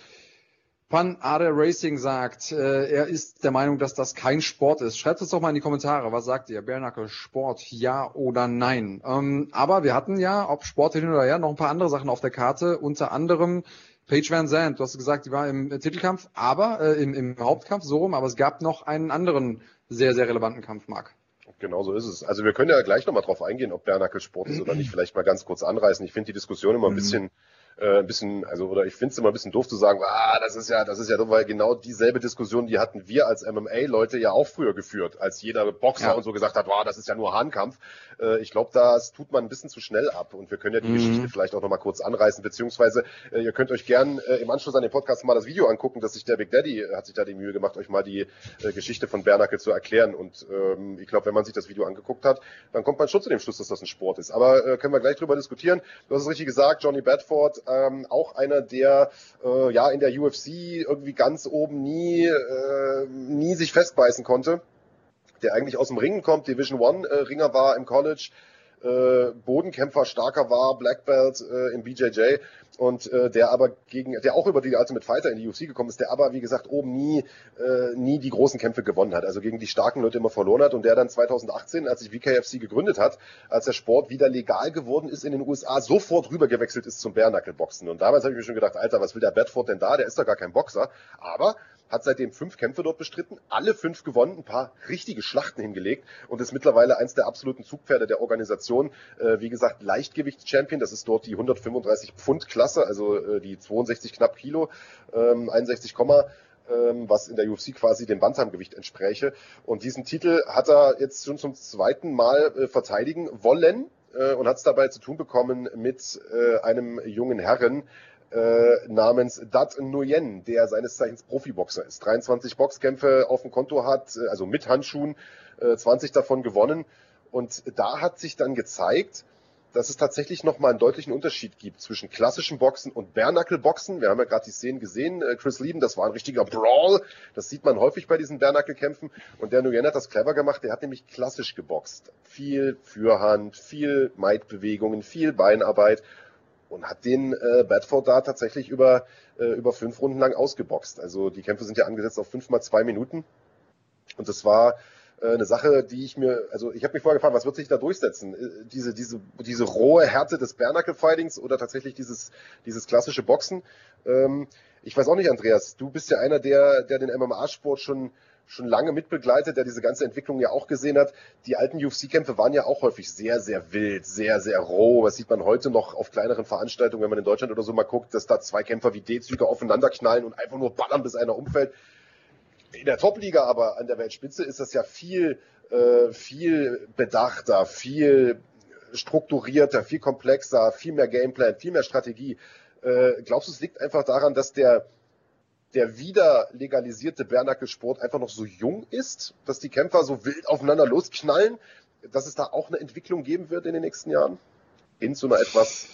Pan Ade Racing sagt, äh, er ist der Meinung, dass das kein Sport ist. Schreibt uns doch mal in die Kommentare, was sagt ihr? Bärnacke, Sport, ja oder nein? Ähm, aber wir hatten ja, ob Sport hin oder her, noch ein paar andere Sachen auf der Karte, unter anderem Paige Van Zandt, du hast gesagt, die war im Titelkampf, aber äh, im, im Hauptkampf so rum, aber es gab noch einen anderen sehr, sehr relevanten Kampf, Marc. Genau so ist es. Also wir können ja gleich nochmal drauf eingehen, ob Bernackel Sport ist oder nicht. Vielleicht mal ganz kurz anreißen. Ich finde die Diskussion immer ein mhm. bisschen äh, ein bisschen, also oder ich finde es immer ein bisschen doof zu sagen, ah, das ist ja, das ist ja dumm, weil genau dieselbe Diskussion, die hatten wir als MMA-Leute ja auch früher geführt, als jeder Boxer ja. und so gesagt hat, wow, das ist ja nur Hahnkampf. Äh, ich glaube, das tut man ein bisschen zu schnell ab und wir können ja die mhm. Geschichte vielleicht auch nochmal kurz anreißen, beziehungsweise äh, ihr könnt euch gern äh, im Anschluss an den Podcast mal das Video angucken, dass sich der Big Daddy hat sich da die Mühe gemacht, euch mal die äh, Geschichte von Bernacke zu erklären und ähm, ich glaube, wenn man sich das Video angeguckt hat, dann kommt man schon zu dem Schluss, dass das ein Sport ist. Aber äh, können wir gleich drüber diskutieren. Du hast es richtig gesagt, Johnny Bedford, ähm, auch ein einer, der äh, ja in der UFC irgendwie ganz oben nie, äh, nie sich festbeißen konnte, der eigentlich aus dem Ringen kommt, Division One äh, Ringer war im College, äh, Bodenkämpfer starker war, Black Belt äh, im BJJ und äh, der aber gegen, der auch über die Ultimate Fighter in die UFC gekommen ist, der aber wie gesagt oben nie, äh, nie die großen Kämpfe gewonnen hat, also gegen die starken Leute immer verloren hat. Und der dann 2018, als sich VKFC gegründet hat, als der Sport wieder legal geworden ist in den USA, sofort rübergewechselt ist zum Bärnackelboxen und damals habe ich mir schon gedacht, Alter, was will der Bedford denn da? Der ist doch gar kein Boxer, aber hat seitdem fünf Kämpfe dort bestritten, alle fünf gewonnen, ein paar richtige Schlachten hingelegt und ist mittlerweile eins der absoluten Zugpferde der Organisation. Äh, wie gesagt, Leichtgewichts-Champion, das ist dort die 135 Pfund Klasse, also äh, die 62 knapp Kilo, ähm, 61, ähm, was in der UFC quasi dem Bantamgewicht entspräche. Und diesen Titel hat er jetzt schon zum zweiten Mal äh, verteidigen wollen äh, und hat es dabei zu tun bekommen mit äh, einem jungen Herren, äh, namens Dat Nguyen, der seines Zeichens Profiboxer ist. 23 Boxkämpfe auf dem Konto hat, äh, also mit Handschuhen, äh, 20 davon gewonnen. Und da hat sich dann gezeigt, dass es tatsächlich nochmal einen deutlichen Unterschied gibt zwischen klassischen Boxen und Bärnackelboxen. Wir haben ja gerade die Szenen gesehen. Äh, Chris Lieben, das war ein richtiger Brawl. Das sieht man häufig bei diesen Bärnackelkämpfen. Und der Nguyen hat das clever gemacht. Der hat nämlich klassisch geboxt. Viel Fürhand, viel Maidbewegungen, viel Beinarbeit und hat den äh, Bedford da tatsächlich über, äh, über fünf Runden lang ausgeboxt. Also die Kämpfe sind ja angesetzt auf fünf mal zwei Minuten. Und das war eine Sache, die ich mir, also ich habe mich vorher gefragt, was wird sich da durchsetzen? Äh, diese, diese, diese rohe Härte des Bernacle-Fightings oder tatsächlich dieses, dieses klassische Boxen? Ähm, ich weiß auch nicht, Andreas, du bist ja einer, der, der den MMA-Sport schon schon lange mitbegleitet, der diese ganze Entwicklung ja auch gesehen hat. Die alten UFC-Kämpfe waren ja auch häufig sehr, sehr wild, sehr, sehr roh. Was sieht man heute noch auf kleineren Veranstaltungen, wenn man in Deutschland oder so mal guckt, dass da zwei Kämpfer wie D-Züge aufeinander knallen und einfach nur ballern, bis einer umfällt. In der Top-Liga aber an der Weltspitze ist das ja viel, äh, viel bedachter, viel strukturierter, viel komplexer, viel mehr Gameplan, viel mehr Strategie. Äh, glaubst du, es liegt einfach daran, dass der der wieder legalisierte Bernackel-Sport einfach noch so jung ist, dass die Kämpfer so wild aufeinander losknallen, dass es da auch eine Entwicklung geben wird in den nächsten Jahren? Hin zu einer etwas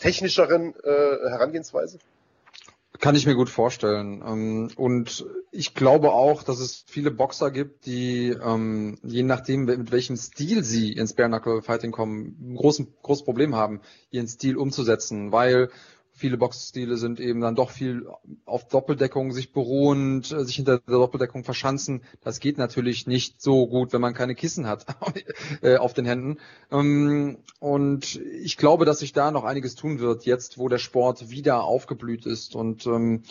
technischeren äh, Herangehensweise? Kann ich mir gut vorstellen. Ähm, und ich glaube auch, dass es viele Boxer gibt, die, ähm, je nachdem, mit welchem Stil sie ins Bare Knuckle Fighting kommen, ein großes, großes Problem haben, ihren Stil umzusetzen, weil viele Boxstile sind eben dann doch viel auf Doppeldeckung sich beruhend, äh, sich hinter der Doppeldeckung verschanzen. Das geht natürlich nicht so gut, wenn man keine Kissen hat äh, auf den Händen. Ähm, und ich glaube, dass sich da noch einiges tun wird, jetzt wo der Sport wieder aufgeblüht ist und ähm,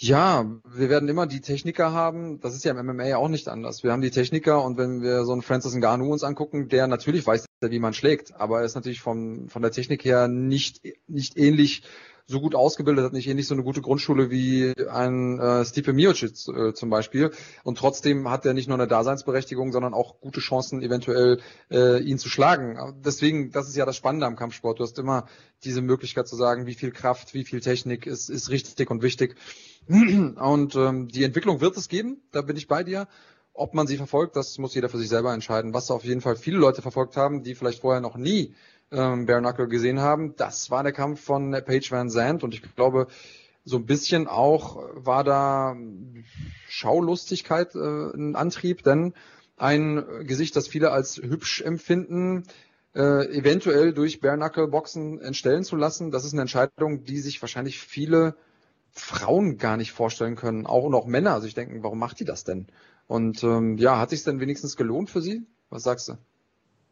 ja, wir werden immer die Techniker haben. Das ist ja im MMA auch nicht anders. Wir haben die Techniker und wenn wir so einen Francis Ngannou uns angucken, der natürlich weiß, wie man schlägt, aber er ist natürlich von, von der Technik her nicht, nicht ähnlich so gut ausgebildet, hat nicht ähnlich so eine gute Grundschule wie ein äh, Stipe Miocic äh, zum Beispiel. Und trotzdem hat er nicht nur eine Daseinsberechtigung, sondern auch gute Chancen, eventuell äh, ihn zu schlagen. Deswegen, das ist ja das Spannende am Kampfsport. Du hast immer diese Möglichkeit zu sagen, wie viel Kraft, wie viel Technik ist, ist richtig und wichtig. Und ähm, die Entwicklung wird es geben, da bin ich bei dir. Ob man sie verfolgt, das muss jeder für sich selber entscheiden. Was auf jeden Fall viele Leute verfolgt haben, die vielleicht vorher noch nie ähm, Bare Knuckle gesehen haben, das war der Kampf von Paige Van Zandt und ich glaube, so ein bisschen auch war da Schaulustigkeit äh, ein Antrieb, denn ein Gesicht, das viele als hübsch empfinden, äh, eventuell durch Bare Knuckle Boxen entstellen zu lassen, das ist eine Entscheidung, die sich wahrscheinlich viele Frauen gar nicht vorstellen können, auch und auch Männer sich denken, warum macht die das denn? Und ähm, ja, hat sich denn wenigstens gelohnt für sie? Was sagst du?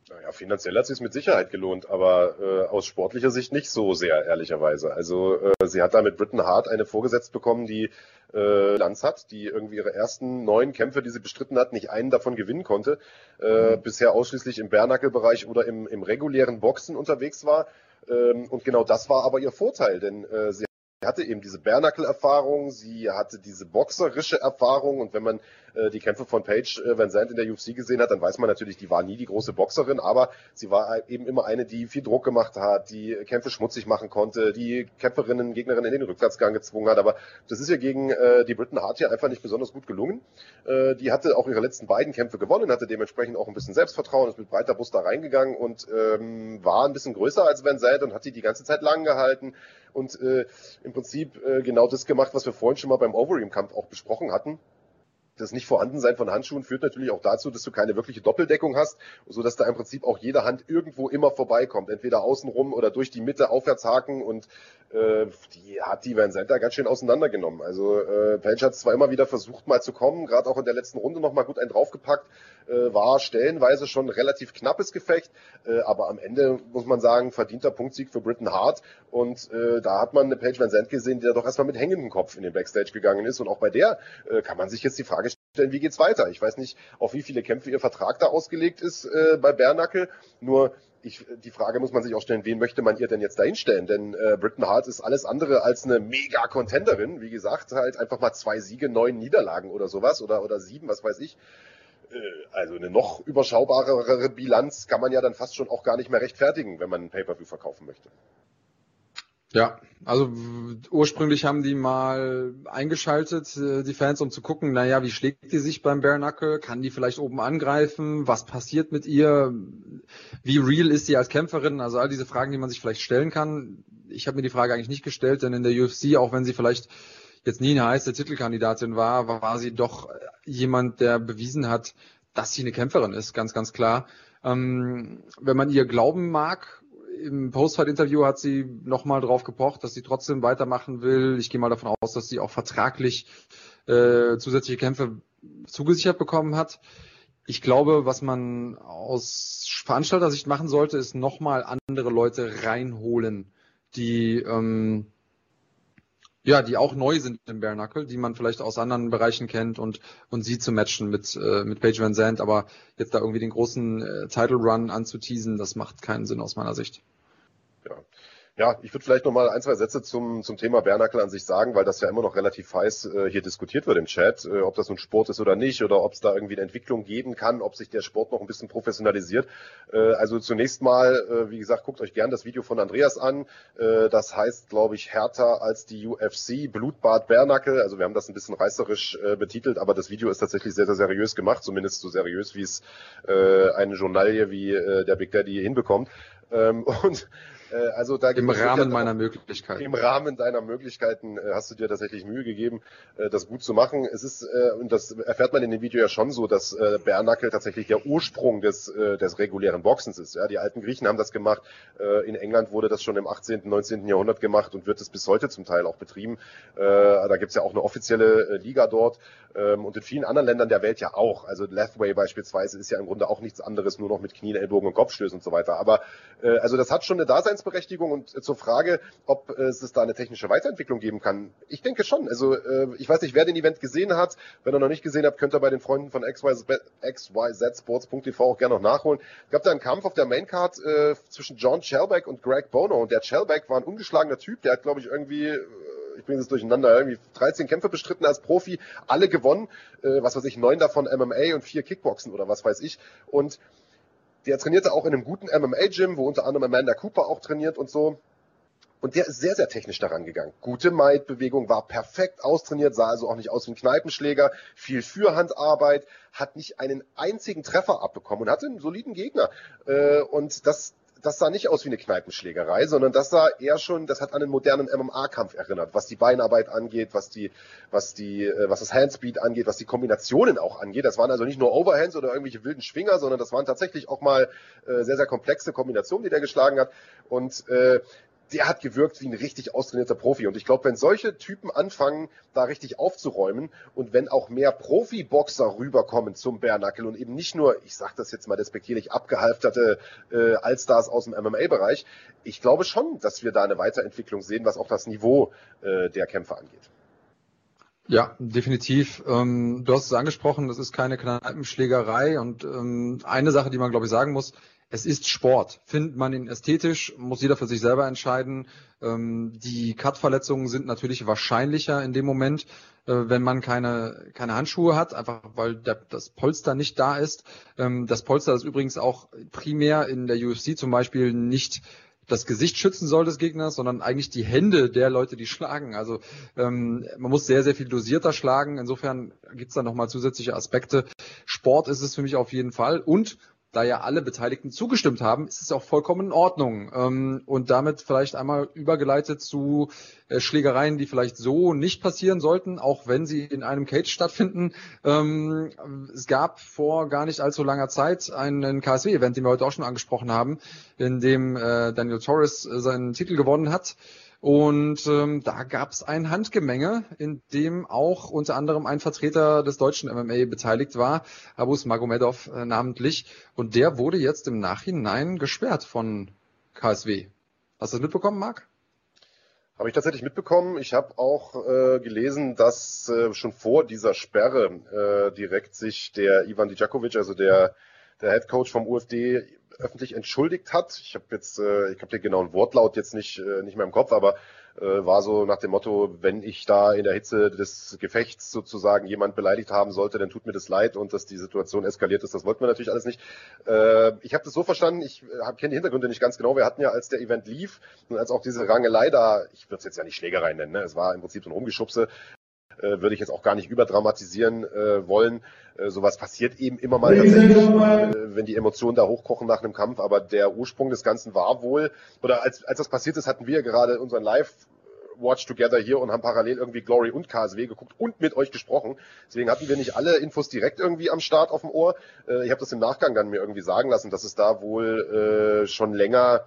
Naja, finanziell hat sie es mit Sicherheit gelohnt, aber äh, aus sportlicher Sicht nicht so sehr, ehrlicherweise. Also äh, sie hat da mit Britton Hart eine vorgesetzt bekommen, die äh, Lanz hat, die irgendwie ihre ersten neun Kämpfe, die sie bestritten hat, nicht einen davon gewinnen konnte. Äh, mhm. Bisher ausschließlich im Bernackel-Bereich oder im, im regulären Boxen unterwegs war. Ähm, und genau das war aber ihr Vorteil, denn äh, sie hatte eben diese Bernackel-Erfahrung, sie hatte diese boxerische Erfahrung und wenn man äh, die Kämpfe von Paige äh, Van Zandt in der UFC gesehen hat, dann weiß man natürlich, die war nie die große Boxerin, aber sie war eben immer eine, die viel Druck gemacht hat, die Kämpfe schmutzig machen konnte, die Kämpferinnen, Gegnerinnen in den Rückwärtsgang gezwungen hat. Aber das ist ja gegen äh, die Britton Hart hier einfach nicht besonders gut gelungen. Äh, die hatte auch ihre letzten beiden Kämpfe gewonnen, hatte dementsprechend auch ein bisschen Selbstvertrauen, ist mit breiter Brust da reingegangen und ähm, war ein bisschen größer als Van Zandt und hat die die ganze Zeit lang gehalten und äh, im Prinzip äh, genau das gemacht, was wir vorhin schon mal beim Overeem-Kampf auch besprochen hatten das Nicht-Vorhandensein von Handschuhen führt natürlich auch dazu, dass du keine wirkliche Doppeldeckung hast, so dass da im Prinzip auch jede Hand irgendwo immer vorbeikommt, entweder außenrum oder durch die Mitte aufwärts haken und äh, die hat die Van Center ganz schön auseinandergenommen. Also äh, Page hat zwar immer wieder versucht mal zu kommen, gerade auch in der letzten Runde noch mal gut einen draufgepackt, äh, war stellenweise schon relativ knappes Gefecht, äh, aber am Ende muss man sagen, verdienter Punktsieg für Britton Hart. Und äh, da hat man eine Page Van gesehen, die da doch erstmal mit hängendem Kopf in den Backstage gegangen ist. Und auch bei der äh, kann man sich jetzt die Frage stellen, wie geht's weiter? Ich weiß nicht, auf wie viele Kämpfe ihr Vertrag da ausgelegt ist äh, bei Bernackel, nur ich, die Frage muss man sich auch stellen, wen möchte man ihr denn jetzt dahinstellen? Denn äh, Britton Hart ist alles andere als eine Mega-Contenderin. Wie gesagt, halt einfach mal zwei Siege, neun Niederlagen oder sowas oder, oder sieben, was weiß ich. Äh, also eine noch überschaubarere Bilanz kann man ja dann fast schon auch gar nicht mehr rechtfertigen, wenn man ein Pay-Per-View verkaufen möchte. Ja, also ursprünglich haben die mal eingeschaltet, äh, die Fans, um zu gucken, naja, wie schlägt die sich beim Bare Knuckle? Kann die vielleicht oben angreifen? Was passiert mit ihr? Wie real ist sie als Kämpferin? Also all diese Fragen, die man sich vielleicht stellen kann. Ich habe mir die Frage eigentlich nicht gestellt, denn in der UFC, auch wenn sie vielleicht jetzt nie eine heiße Titelkandidatin war, war sie doch jemand, der bewiesen hat, dass sie eine Kämpferin ist, ganz, ganz klar. Ähm, wenn man ihr glauben mag, im Postfight-Interview hat sie nochmal drauf gepocht, dass sie trotzdem weitermachen will. Ich gehe mal davon aus, dass sie auch vertraglich äh, zusätzliche Kämpfe zugesichert bekommen hat. Ich glaube, was man aus Veranstalter-Sicht machen sollte, ist nochmal andere Leute reinholen, die ähm, ja, die auch neu sind im Bare Knuckle, die man vielleicht aus anderen Bereichen kennt und, und sie zu matchen mit, äh, mit Paige Van Zandt, aber jetzt da irgendwie den großen äh, Title Run anzuteasen, das macht keinen Sinn aus meiner Sicht. Ja. Ja, ich würde vielleicht noch mal ein, zwei Sätze zum, zum Thema Bernacle an sich sagen, weil das ja immer noch relativ heiß äh, hier diskutiert wird im Chat, äh, ob das nun Sport ist oder nicht oder ob es da irgendwie eine Entwicklung geben kann, ob sich der Sport noch ein bisschen professionalisiert. Äh, also zunächst mal, äh, wie gesagt, guckt euch gern das Video von Andreas an. Äh, das heißt, glaube ich, härter als die UFC, Blutbad Bernacle. Also wir haben das ein bisschen reißerisch äh, betitelt, aber das Video ist tatsächlich sehr, sehr seriös gemacht, zumindest so seriös, wie es äh, eine Journalie wie äh, der Big Daddy hinbekommt. Ähm, und äh, also da Im Rahmen meiner Möglichkeiten. Im Rahmen deiner Möglichkeiten äh, hast du dir tatsächlich Mühe gegeben, äh, das gut zu machen. Es ist, äh, und das erfährt man in dem Video ja schon so, dass äh, Bärnackel tatsächlich der Ursprung des, äh, des regulären Boxens ist. Ja, die alten Griechen haben das gemacht. Äh, in England wurde das schon im 18., 19. Jahrhundert gemacht und wird es bis heute zum Teil auch betrieben. Da gibt's ja auch eine offizielle Liga dort ähm, und in vielen anderen Ländern der Welt ja auch. Also Lethway beispielsweise ist ja im Grunde auch nichts anderes, nur noch mit Knien, Ellbogen und Kopfstößen und so weiter. Aber also das hat schon eine Daseinsberechtigung Daseinsberechtigung und äh, zur Frage, ob äh, es da eine technische Weiterentwicklung geben kann. Ich denke schon. Also äh, ich weiß nicht, wer den Event gesehen hat. Wenn ihr noch nicht gesehen habt, könnt ihr bei den Freunden von xyzsports.tv auch gerne noch nachholen. Es gab da einen Kampf auf der Maincard zwischen John Chelbeck und Greg Bono und der Chelbeck war ein ungeschlagener Typ. Der hat, glaube ich, irgendwie ich bringe es durcheinander, irgendwie 13 Kämpfe bestritten als Profi, alle gewonnen, äh, was weiß ich, neun davon MMA und vier Kickboxen oder was weiß ich. Und der trainierte auch in einem guten MMA-Gym, wo unter anderem Amanda Cooper auch trainiert und so. Und der ist sehr, sehr technisch daran gegangen. Gute Might-Bewegung, war perfekt austrainiert, sah also auch nicht aus wie ein Kneipenschläger, viel Fürhandarbeit, hat nicht einen einzigen Treffer abbekommen und hatte einen soliden Gegner. Äh, und das, das sah nicht aus wie eine Kneipenschlägerei, sondern das sah eher schon, das hat an einen modernen MMA-Kampf erinnert, was die Beinarbeit angeht, was die, was die, äh, was das Handspeed angeht, was die Kombinationen auch angeht. Das waren also nicht nur Overhands oder irgendwelche wilden Schwinger, sondern das waren tatsächlich auch mal äh, sehr, sehr komplexe Kombinationen, die der geschlagen hat. Und äh, der hat gewirkt wie ein richtig austrainierter Profi. Und ich glaube, wenn solche Typen anfangen, da richtig aufzuräumen und wenn auch mehr Profiboxer rüberkommen zum Bärnackel und eben nicht nur, ich sage das jetzt mal despektierlich, abgehalfterte äh, Allstars aus dem MMA-Bereich, ich glaube schon, dass wir da eine Weiterentwicklung sehen, was auch das Niveau äh, der Kämpfer angeht. Ja, definitiv. Ähm, du hast es angesprochen, das ist keine Kneipenschlägerei und ähm, eine Sache, die man glaube ich sagen muss, es ist Sport. Findet man ihn ästhetisch, muss jeder für sich selber entscheiden. Ähm, die Cut-Verletzungen sind natürlich wahrscheinlicher in dem Moment, äh, wenn man keine, keine Handschuhe hat, einfach weil der, das Polster nicht da ist. Ähm, das Polster ist übrigens auch primär in der UFC zum Beispiel nicht das Gesicht schützen soll des Gegners, sondern eigentlich die Hände der Leute, die schlagen. Also ähm, man muss sehr, sehr viel dosierter schlagen. Insofern gibt's da nochmal zusätzliche Aspekte. Sport ist es für mich auf jeden Fall. Und da ja alle Beteiligten zugestimmt haben, ist es auch vollkommen in Ordnung. Ähm, und damit vielleicht einmal übergeleitet zu äh, Schlägereien, die vielleicht so nicht passieren sollten, auch wenn sie in einem Cage stattfinden. Ähm, es gab vor gar nicht allzu langer Zeit einen KSW-Event, den wir heute auch schon angesprochen haben, in dem äh, Daniel Torres äh, seinen Titel gewonnen hat. Und ähm, da gab es ein Handgemenge, in dem auch unter anderem ein Vertreter des deutschen MMA beteiligt war, Abus Magomedov äh, namentlich. Und der wurde jetzt im Nachhinein gesperrt von KSW. Hast du das mitbekommen, Marc? Habe ich tatsächlich mitbekommen. Ich habe auch äh, gelesen, dass äh, schon vor dieser Sperre äh, direkt sich der Ivan Dijakovic, also der, der Head Coach vom UFD, öffentlich entschuldigt hat. Ich habe jetzt, äh, ich habe den genauen Wortlaut jetzt nicht, äh, nicht mehr im Kopf, aber äh, war so nach dem Motto, wenn ich da in der Hitze des Gefechts sozusagen jemand beleidigt haben sollte, dann tut mir das leid und dass die Situation eskaliert ist, das wollten wir natürlich alles nicht. Äh, ich habe das so verstanden, ich äh, kenne die Hintergründe nicht ganz genau. Wir hatten ja, als der Event lief und als auch diese Rangelei da, ich würde es jetzt ja nicht Schlägerei nennen, ne? es war im Prinzip so ein Rumgeschubse, äh, würde ich jetzt auch gar nicht überdramatisieren äh, wollen. Äh, sowas passiert eben immer mal tatsächlich, äh, wenn die Emotionen da hochkochen nach einem Kampf. Aber der Ursprung des Ganzen war wohl, oder als, als das passiert ist, hatten wir gerade unseren Live Watch Together hier und haben parallel irgendwie Glory und KSW geguckt und mit euch gesprochen. Deswegen hatten wir nicht alle Infos direkt irgendwie am Start auf dem Ohr. Äh, ich habe das im Nachgang dann mir irgendwie sagen lassen, dass es da wohl äh, schon länger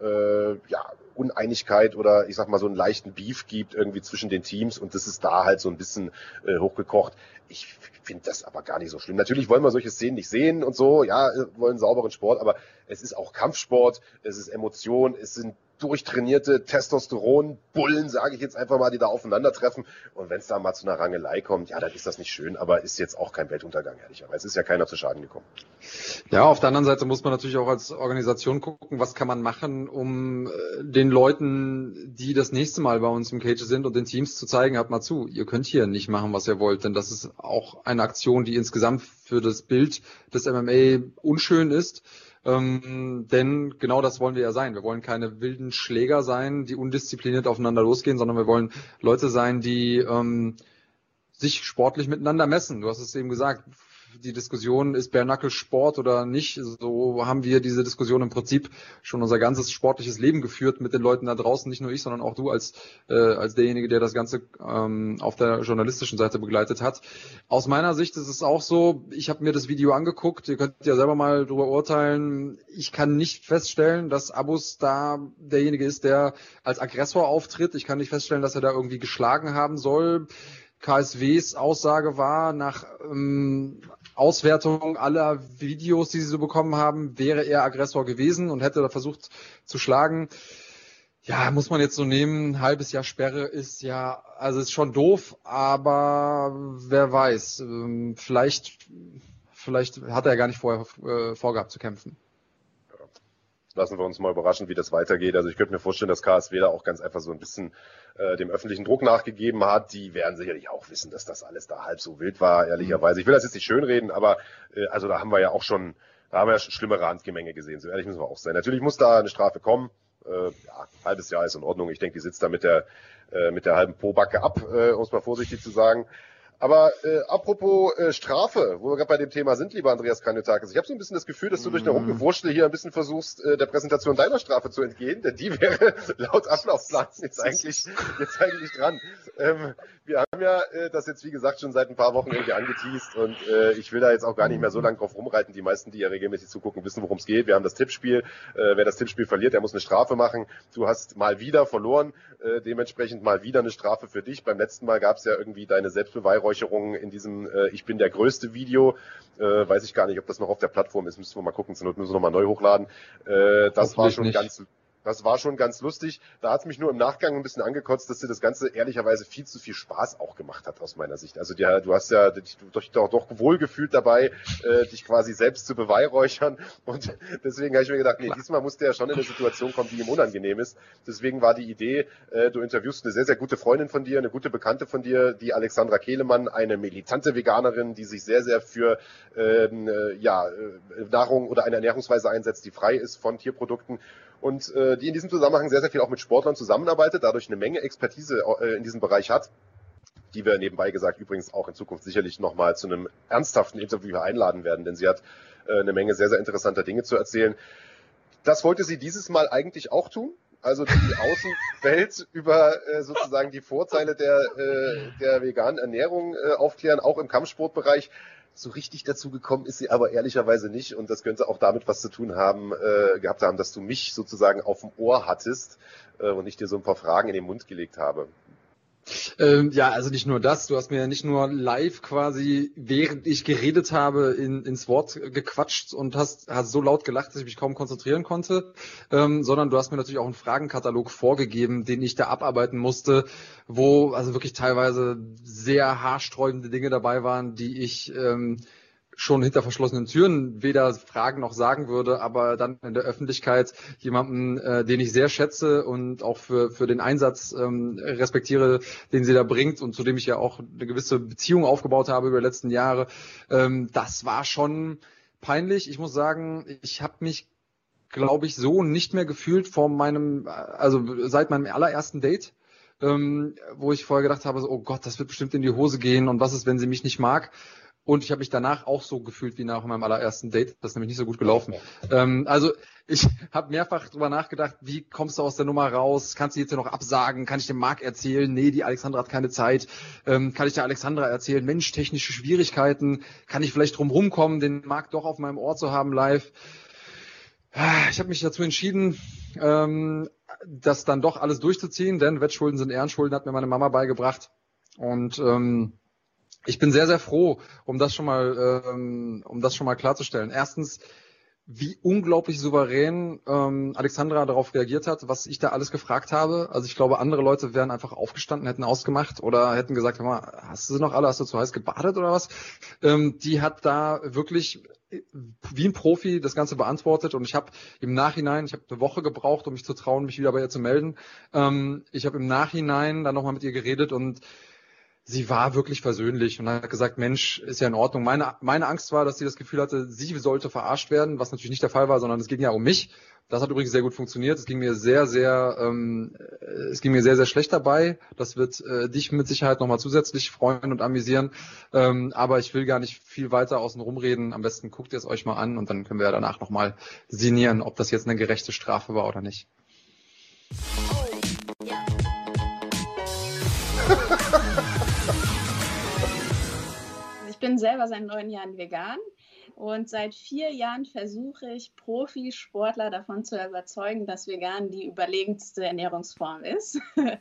äh, ja, Uneinigkeit oder ich sag mal so einen leichten Beef gibt irgendwie zwischen den Teams und das ist da halt so ein bisschen äh, hochgekocht. Ich finde das aber gar nicht so schlimm. Natürlich wollen wir solche Szenen nicht sehen und so, ja, wollen sauberen Sport, aber es ist auch Kampfsport, es ist Emotion, es sind durchtrainierte Testosteron-Bullen, sage ich jetzt einfach mal, die da aufeinandertreffen. Und wenn es da mal zu einer Rangelei kommt, ja, dann ist das nicht schön, aber ist jetzt auch kein Weltuntergang, ehrlicherweise. Es ist ja keiner zu Schaden gekommen. Ja, auf der anderen Seite muss man natürlich auch als Organisation gucken, was kann man machen, um äh, den Leuten, die das nächste Mal bei uns im Cage sind und den Teams zu zeigen, habt mal zu, ihr könnt hier nicht machen, was ihr wollt, denn das ist auch eine Aktion, die insgesamt für das Bild des MMA unschön ist. Ähm, denn genau das wollen wir ja sein. Wir wollen keine wilden Schläger sein, die undiszipliniert aufeinander losgehen, sondern wir wollen Leute sein, die ähm, sich sportlich miteinander messen. Du hast es eben gesagt, die Diskussion, ist Bare Sport oder nicht? So haben wir diese Diskussion im Prinzip schon unser ganzes sportliches Leben geführt mit den Leuten da draußen, nicht nur ich, sondern auch du als, äh, als derjenige, der das Ganze ähm, auf der journalistischen Seite begleitet hat. Aus meiner Sicht ist es auch so, ich habe mir das Video angeguckt, ihr könnt ja selber mal drüber urteilen. Ich kann nicht feststellen, dass Abus da derjenige ist, der als Aggressor auftritt. Ich kann nicht feststellen, dass er da irgendwie geschlagen haben soll. KSWs Aussage war, nach ähm, Auswertung aller Videos, die sie so bekommen haben, wäre er Aggressor gewesen und hätte da versucht zu schlagen. Ja, muss man jetzt so nehmen, ein halbes Jahr Sperre ist ja, also ist schon doof, aber wer weiß, ähm, vielleicht, vielleicht hat er gar nicht vorher äh, vorgehabt zu kämpfen lassen wir uns mal überraschen, wie das weitergeht. Also ich könnte mir vorstellen, dass KSW da auch ganz einfach so ein bisschen äh, dem öffentlichen Druck nachgegeben hat. Die werden sicherlich auch wissen, dass das alles da halb so wild war, ehrlicherweise. Ich will das jetzt nicht schönreden, aber äh, also da haben wir ja auch schon, da haben wir ja schon schlimmere Handgemenge gesehen. So ehrlich müssen wir auch sein. Natürlich muss da eine Strafe kommen. Äh, ja, halbes Jahr ist in Ordnung. Ich denke, die sitzt da mit der äh, mit der halben Pobacke ab, äh, um es mal vorsichtig zu sagen. Aber äh, apropos äh, Strafe, wo wir gerade bei dem Thema sind, lieber Andreas Kanyotakis, ich habe so ein bisschen das Gefühl, dass du durch eine mhm. Rumgewurschtel hier ein bisschen versuchst, äh, der Präsentation deiner Strafe zu entgehen, denn die wäre laut Ablaufplan jetzt eigentlich, jetzt eigentlich dran. Ähm, wir haben ja äh, das jetzt, wie gesagt, schon seit ein paar Wochen irgendwie angeteased und äh, ich will da jetzt auch gar nicht mehr so lange drauf rumreiten. Die meisten, die ja regelmäßig zugucken, wissen, worum es geht. Wir haben das Tippspiel. Äh, wer das Tippspiel verliert, der muss eine Strafe machen. Du hast mal wieder verloren, äh, dementsprechend mal wieder eine Strafe für dich. Beim letzten Mal gab es ja irgendwie deine Selbstbeweihräucherung in diesem äh, Ich bin der größte Video. Äh, weiß ich gar nicht, ob das noch auf der Plattform ist. Müssen wir mal gucken. Zur Not müssen wir nochmal neu hochladen. Äh, das war schon nicht. ganz das war schon ganz lustig. Da hat es mich nur im Nachgang ein bisschen angekotzt, dass dir das Ganze ehrlicherweise viel zu viel Spaß auch gemacht hat aus meiner Sicht. Also ja, du hast ja dich doch, doch, doch wohlgefühlt dabei, äh, dich quasi selbst zu beweihräuchern. Und deswegen habe ich mir gedacht, nee, diesmal muss der ja schon in eine Situation kommen, die ihm unangenehm ist. Deswegen war die Idee, äh, du interviewst eine sehr, sehr gute Freundin von dir, eine gute Bekannte von dir, die Alexandra Kehlemann, eine militante Veganerin, die sich sehr, sehr für ähm, äh, ja, äh, Nahrung oder eine Ernährungsweise einsetzt, die frei ist von Tierprodukten und äh, die in diesem Zusammenhang sehr, sehr viel auch mit Sportlern zusammenarbeitet, dadurch eine Menge Expertise äh, in diesem Bereich hat, die wir nebenbei gesagt übrigens auch in Zukunft sicherlich nochmal zu einem ernsthaften Interview einladen werden, denn sie hat äh, eine Menge sehr, sehr interessanter Dinge zu erzählen. Das wollte sie dieses Mal eigentlich auch tun, also die Außenwelt über äh, sozusagen die Vorteile der, äh, der veganen Ernährung äh, aufklären, auch im Kampfsportbereich. So richtig dazu gekommen ist sie aber ehrlicherweise nicht und das könnte auch damit was zu tun haben, äh, gehabt haben, dass du mich sozusagen auf dem Ohr hattest äh, und ich dir so ein paar Fragen in den Mund gelegt habe. Ähm, ja, also nicht nur das, du hast mir ja nicht nur live quasi, während ich geredet habe, in, ins Wort gequatscht und hast, hast so laut gelacht, dass ich mich kaum konzentrieren konnte, ähm, sondern du hast mir natürlich auch einen Fragenkatalog vorgegeben, den ich da abarbeiten musste, wo also wirklich teilweise sehr haarsträubende Dinge dabei waren, die ich ähm, schon hinter verschlossenen Türen weder fragen noch sagen würde, aber dann in der Öffentlichkeit jemanden, äh, den ich sehr schätze und auch für, für den Einsatz ähm, respektiere, den sie da bringt und zu dem ich ja auch eine gewisse Beziehung aufgebaut habe über die letzten Jahre, ähm, das war schon peinlich. Ich muss sagen, ich habe mich glaube ich, so nicht mehr gefühlt vor meinem, also seit meinem allerersten Date, ähm, wo ich vorher gedacht habe, so, oh Gott, das wird bestimmt in die Hose gehen und was ist, wenn sie mich nicht mag? Und ich habe mich danach auch so gefühlt wie nach meinem allerersten Date. Das ist nämlich nicht so gut gelaufen. Ähm, also ich habe mehrfach drüber nachgedacht, wie kommst du aus der Nummer raus? Kannst du jetzt noch absagen? Kann ich dem Marc erzählen? Nee, die Alexandra hat keine Zeit. Ähm, kann ich der Alexandra erzählen? Mensch, technische Schwierigkeiten. Kann ich vielleicht drum rumkommen, den Marc doch auf meinem Ohr zu haben live? Ich habe mich dazu entschieden, ähm, das dann doch alles durchzuziehen, denn Wettschulden sind Ehrenschulden, hat mir meine Mama beigebracht. Und ähm, ich bin sehr, sehr froh, um das schon mal, ähm, um das schon mal klarzustellen. Erstens, wie unglaublich souverän ähm, Alexandra darauf reagiert hat, was ich da alles gefragt habe. Also ich glaube, andere Leute wären einfach aufgestanden, hätten ausgemacht oder hätten gesagt, hör mal, hast du sie noch alle, hast du zu heiß gebadet oder was? Ähm, die hat da wirklich wie ein Profi das Ganze beantwortet und ich habe im Nachhinein, ich habe eine Woche gebraucht, um mich zu trauen, mich wieder bei ihr zu melden. Ähm, ich habe im Nachhinein dann nochmal mit ihr geredet und sie war wirklich versöhnlich und hat gesagt, Mensch, ist ja in Ordnung. Meine, meine Angst war, dass sie das Gefühl hatte, sie sollte verarscht werden, was natürlich nicht der Fall war, sondern es ging ja um mich. Das hat übrigens sehr gut funktioniert. Es ging mir sehr, sehr, ähm, es ging mir sehr, sehr schlecht dabei. Das wird äh, dich mit Sicherheit nochmal zusätzlich freuen und amüsieren. Ähm, aber ich will gar nicht viel weiter außen rumreden. Am besten guckt ihr es euch mal an und dann können wir ja danach nochmal sinnieren, ob das jetzt eine gerechte Strafe war oder nicht. Oh, ja. Bin selber seit neun Jahren vegan und seit vier Jahren versuche ich Profisportler davon zu überzeugen, dass vegan die überlegenste Ernährungsform ist.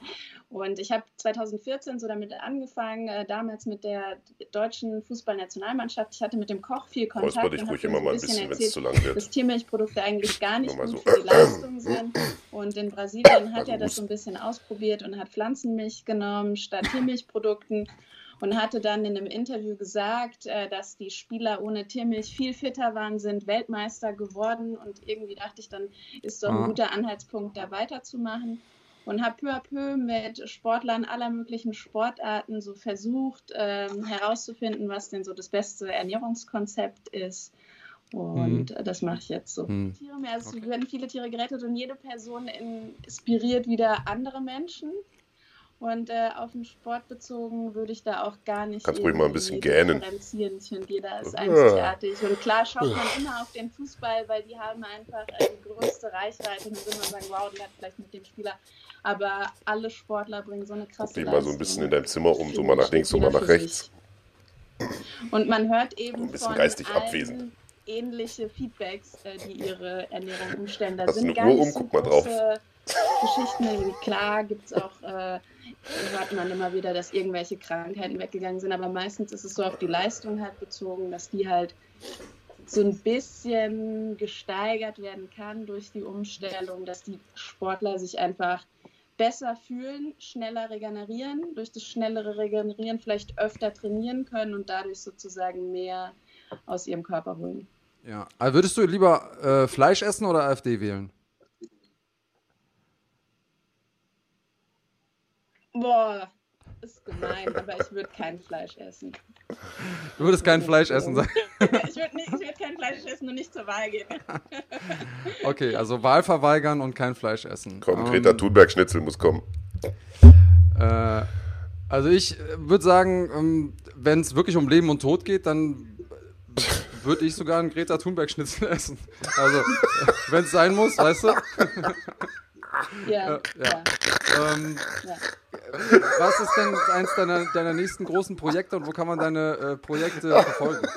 Und ich habe 2014 so damit angefangen, äh, damals mit der deutschen Fußballnationalmannschaft. Ich hatte mit dem Koch viel Kontakt. Räusper dich ruhig immer mal ein bisschen, wenn es zu lang wird. Dass Tiermilchprodukte eigentlich gar nicht gut so. für die Leistung sind. Und in Brasilien hat er das so ein bisschen ausprobiert und hat Pflanzenmilch genommen statt Tiermilchprodukten und hatte dann in einem Interview gesagt, äh, dass die Spieler ohne Tiermilch viel fitter waren, sind Weltmeister geworden und irgendwie dachte ich, dann ist doch ein guter Anhaltspunkt, da weiterzumachen und habe peu à peu mit Sportlern aller möglichen Sportarten so versucht ähm, herauszufinden, was denn so das beste Ernährungskonzept ist. Und mhm. das mache ich jetzt so. Mhm. Tiere mehr, also okay. es werden viele Tiere gerettet und jede Person inspiriert wieder andere Menschen. Und äh, auf den Sport bezogen würde ich da auch gar nicht Kannst ruhig mal ein bisschen gähnen. differenzieren. Ich finde, jeder ist einzigartig. Und klar schaut man immer auf den Fußball, weil die haben einfach äh, die größte Reichweite. Und dann würde man sagen, wow, die hat vielleicht mit dem Spieler. Aber alle Sportler bringen so eine krasse Guck dich mal so ein bisschen in deinem Zimmer um, so mal nach links, so mal nach rechts. Und man hört eben ein bisschen von geistig abwesend. ähnliche Feedbacks, äh, die ihre Ernährung umstellen. Da Hast sind eine Uhr um? Guck mal drauf. Geschichten. Klar gibt es auch äh, hört man immer wieder, dass irgendwelche Krankheiten weggegangen sind, aber meistens ist es so auf die Leistung halt bezogen, dass die halt so ein bisschen gesteigert werden kann durch die Umstellung, dass die Sportler sich einfach besser fühlen, schneller regenerieren, durch das schnellere Regenerieren vielleicht öfter trainieren können und dadurch sozusagen mehr aus ihrem Körper holen. Ja, also würdest du lieber äh, Fleisch essen oder AfD wählen? Boah, ist gemein, aber ich würde kein Fleisch essen. Du würdest kein Fleisch essen, sagen? ich würde würd kein Fleisch essen und nicht zur Wahl gehen. okay, also Wahl verweigern und kein Fleisch essen. Komm, Greta um, Thunberg Schnitzel muss kommen. Äh, also ich würde sagen, ähm, wenn es wirklich um Leben und Tod geht, dann würde ich sogar einen Greta Thunberg Schnitzel essen. Also, wenn es sein muss, weißt du? Ja. ja. Ähm, ja. Was ist denn eins deiner, deiner nächsten großen Projekte und wo kann man deine äh, Projekte verfolgen?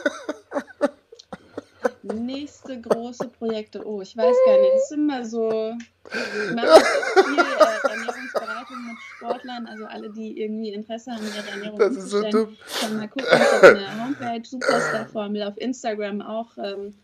Nächste große Projekte. Oh, ich weiß gar nicht. Es ist immer so. Ich mache viel äh, Ernährungsberatung mit Sportlern. Also alle, die irgendwie Interesse haben, ihre Ernährung das ist so dumm. können mal gucken auf der Homepage, Superstar-Formel, auf Instagram auch ähm,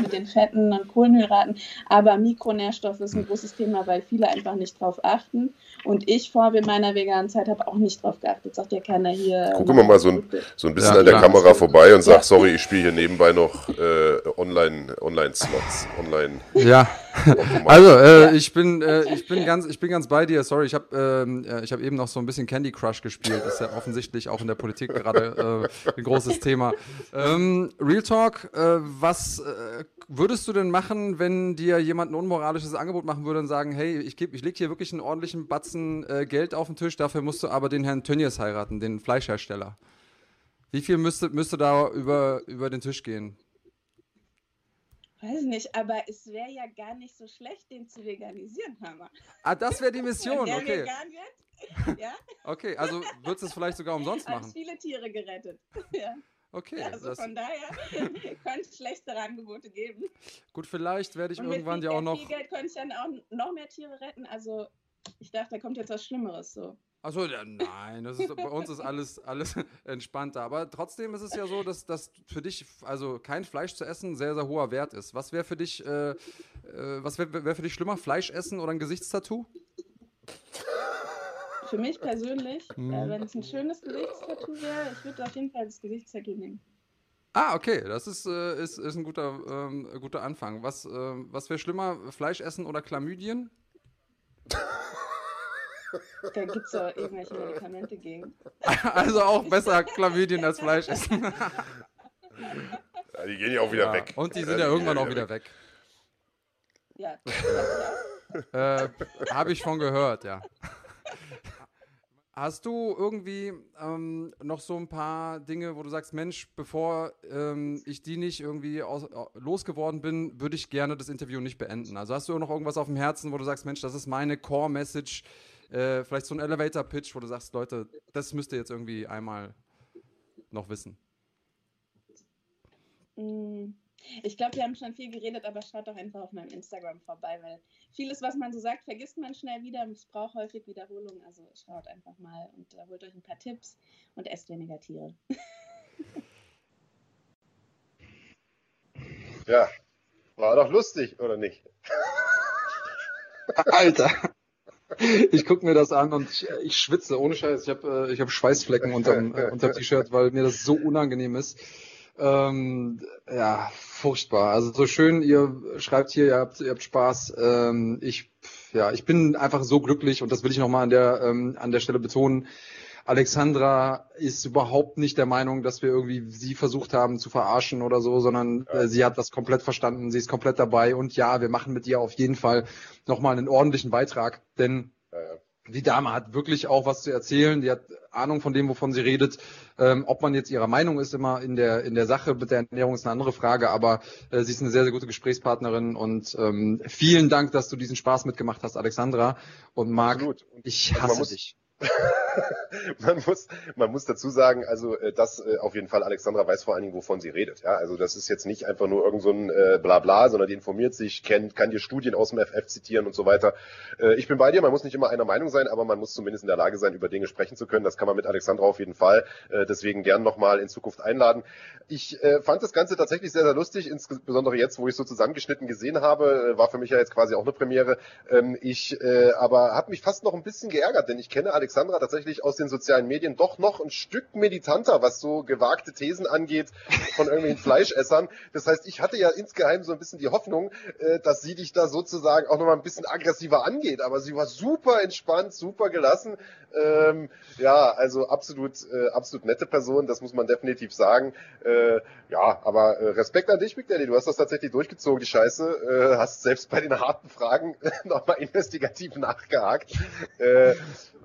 mit den Fetten und Kohlenhydraten. Aber Mikronährstoffe ist ein großes Thema, weil viele einfach nicht drauf achten. Und ich vor meiner veganen Zeit habe auch nicht drauf geachtet. Sagt ja keiner hier. Gucken wir mal so ein, so ein bisschen ja, an der klar. Kamera vorbei und sag, sorry, ich spiele hier nebenbei noch äh, Online-Slots. Online, Online ja. also, äh, ich, bin, äh, ich, bin ganz, ich bin ganz bei dir. Sorry, ich habe ähm, äh, hab eben noch so ein bisschen Candy Crush gespielt. Ist ja offensichtlich auch in der Politik gerade äh, ein großes Thema. Ähm, Real Talk, äh, was äh, würdest du denn machen, wenn dir jemand ein unmoralisches Angebot machen würde und sagen, hey, ich, ich lege hier wirklich einen ordentlichen Batzen äh, Geld auf den Tisch, dafür musst du aber den Herrn Tönnies heiraten, den Fleischhersteller. Wie viel müsste, müsste da über, über den Tisch gehen? Weiß nicht, aber es wäre ja gar nicht so schlecht, den zu veganisieren, Hammer. Ah, das wäre die Mission, okay. vegan wird, ja. Okay, also würdest du es vielleicht sogar umsonst machen? Hast viele Tiere gerettet, ja. Okay. Also das von daher könnte es schlechtere Angebote geben. Gut, vielleicht werde ich Und irgendwann ja auch noch. Mit viel Geld könnte ich dann auch noch mehr Tiere retten. Also ich dachte, da kommt jetzt was Schlimmeres so. Achso, ja, nein, das ist, bei uns ist alles, alles entspannter. Aber trotzdem ist es ja so, dass das für dich, also kein Fleisch zu essen, sehr, sehr hoher Wert ist. Was wäre für dich, äh, äh, was wäre wär für dich schlimmer, Fleisch essen oder ein Gesichtstattoo? Für mich persönlich, hm. äh, wenn es ein schönes Gesichtstattoo wäre, ich würde auf jeden Fall das Gesichtstattoo nehmen. Ah, okay, das ist, äh, ist, ist ein guter, ähm, guter Anfang. Was, äh, was wäre schlimmer, Fleisch essen oder Chlamydien? Da gibt es ja irgendwelche Medikamente gegen. Also auch besser Chlamydien als Fleisch essen. Ja, die gehen ja auch wieder ja, weg. Und die sind ja, ja irgendwann auch wieder weg. Ja. äh, Habe ich von gehört, ja. Hast du irgendwie ähm, noch so ein paar Dinge, wo du sagst, Mensch, bevor ähm, ich die nicht irgendwie aus, losgeworden bin, würde ich gerne das Interview nicht beenden? Also hast du noch irgendwas auf dem Herzen, wo du sagst, Mensch, das ist meine Core-Message, äh, vielleicht so ein Elevator-Pitch, wo du sagst, Leute, das müsst ihr jetzt irgendwie einmal noch wissen? Mm. Ich glaube, wir haben schon viel geredet, aber schaut doch einfach auf meinem Instagram vorbei, weil vieles, was man so sagt, vergisst man schnell wieder. Es braucht häufig Wiederholung. Also schaut einfach mal und uh, holt euch ein paar Tipps und esst weniger Tiere. ja, war doch lustig, oder nicht? Alter. Ich gucke mir das an und ich, ich schwitze, ohne Scheiß. Ich habe äh, hab Schweißflecken unterm, äh, unterm T-Shirt, weil mir das so unangenehm ist. Ähm, ja, furchtbar. Also so schön, ihr schreibt hier, ihr habt, ihr habt Spaß. Ähm, ich, ja, ich bin einfach so glücklich und das will ich nochmal an der, ähm, an der Stelle betonen. Alexandra ist überhaupt nicht der Meinung, dass wir irgendwie sie versucht haben zu verarschen oder so, sondern äh, sie hat das komplett verstanden, sie ist komplett dabei und ja, wir machen mit ihr auf jeden Fall nochmal einen ordentlichen Beitrag, denn ja, ja die Dame hat wirklich auch was zu erzählen, die hat Ahnung von dem, wovon sie redet. Ähm, ob man jetzt ihrer Meinung ist, immer in der, in der Sache mit der Ernährung ist eine andere Frage, aber äh, sie ist eine sehr, sehr gute Gesprächspartnerin und ähm, vielen Dank, dass du diesen Spaß mitgemacht hast, Alexandra. Und Marc, ich hasse also dich. man, muss, man muss dazu sagen, also äh, dass äh, auf jeden Fall Alexandra weiß vor allen Dingen, wovon sie redet. Ja? Also das ist jetzt nicht einfach nur irgend so ein äh, Blabla, sondern die informiert sich, kennt, kann dir Studien aus dem FF zitieren und so weiter. Äh, ich bin bei dir, man muss nicht immer einer Meinung sein, aber man muss zumindest in der Lage sein, über Dinge sprechen zu können. Das kann man mit Alexandra auf jeden Fall. Äh, deswegen gern nochmal in Zukunft einladen. Ich äh, fand das Ganze tatsächlich sehr, sehr lustig, insbesondere jetzt, wo ich so zusammengeschnitten gesehen habe, äh, war für mich ja jetzt quasi auch eine Premiere. Ähm, ich äh, aber habe mich fast noch ein bisschen geärgert, denn ich kenne Alexandra tatsächlich aus den sozialen Medien doch noch ein Stück militanter, was so gewagte Thesen angeht von irgendwelchen Fleischessern. Das heißt, ich hatte ja insgeheim so ein bisschen die Hoffnung, äh, dass sie dich da sozusagen auch nochmal ein bisschen aggressiver angeht. Aber sie war super entspannt, super gelassen. Ähm, ja, also absolut, äh, absolut nette Person, das muss man definitiv sagen. Äh, ja, aber äh, Respekt an dich, Big Daddy. Du hast das tatsächlich durchgezogen, die Scheiße. Äh, hast selbst bei den harten Fragen nochmal investigativ nachgehakt.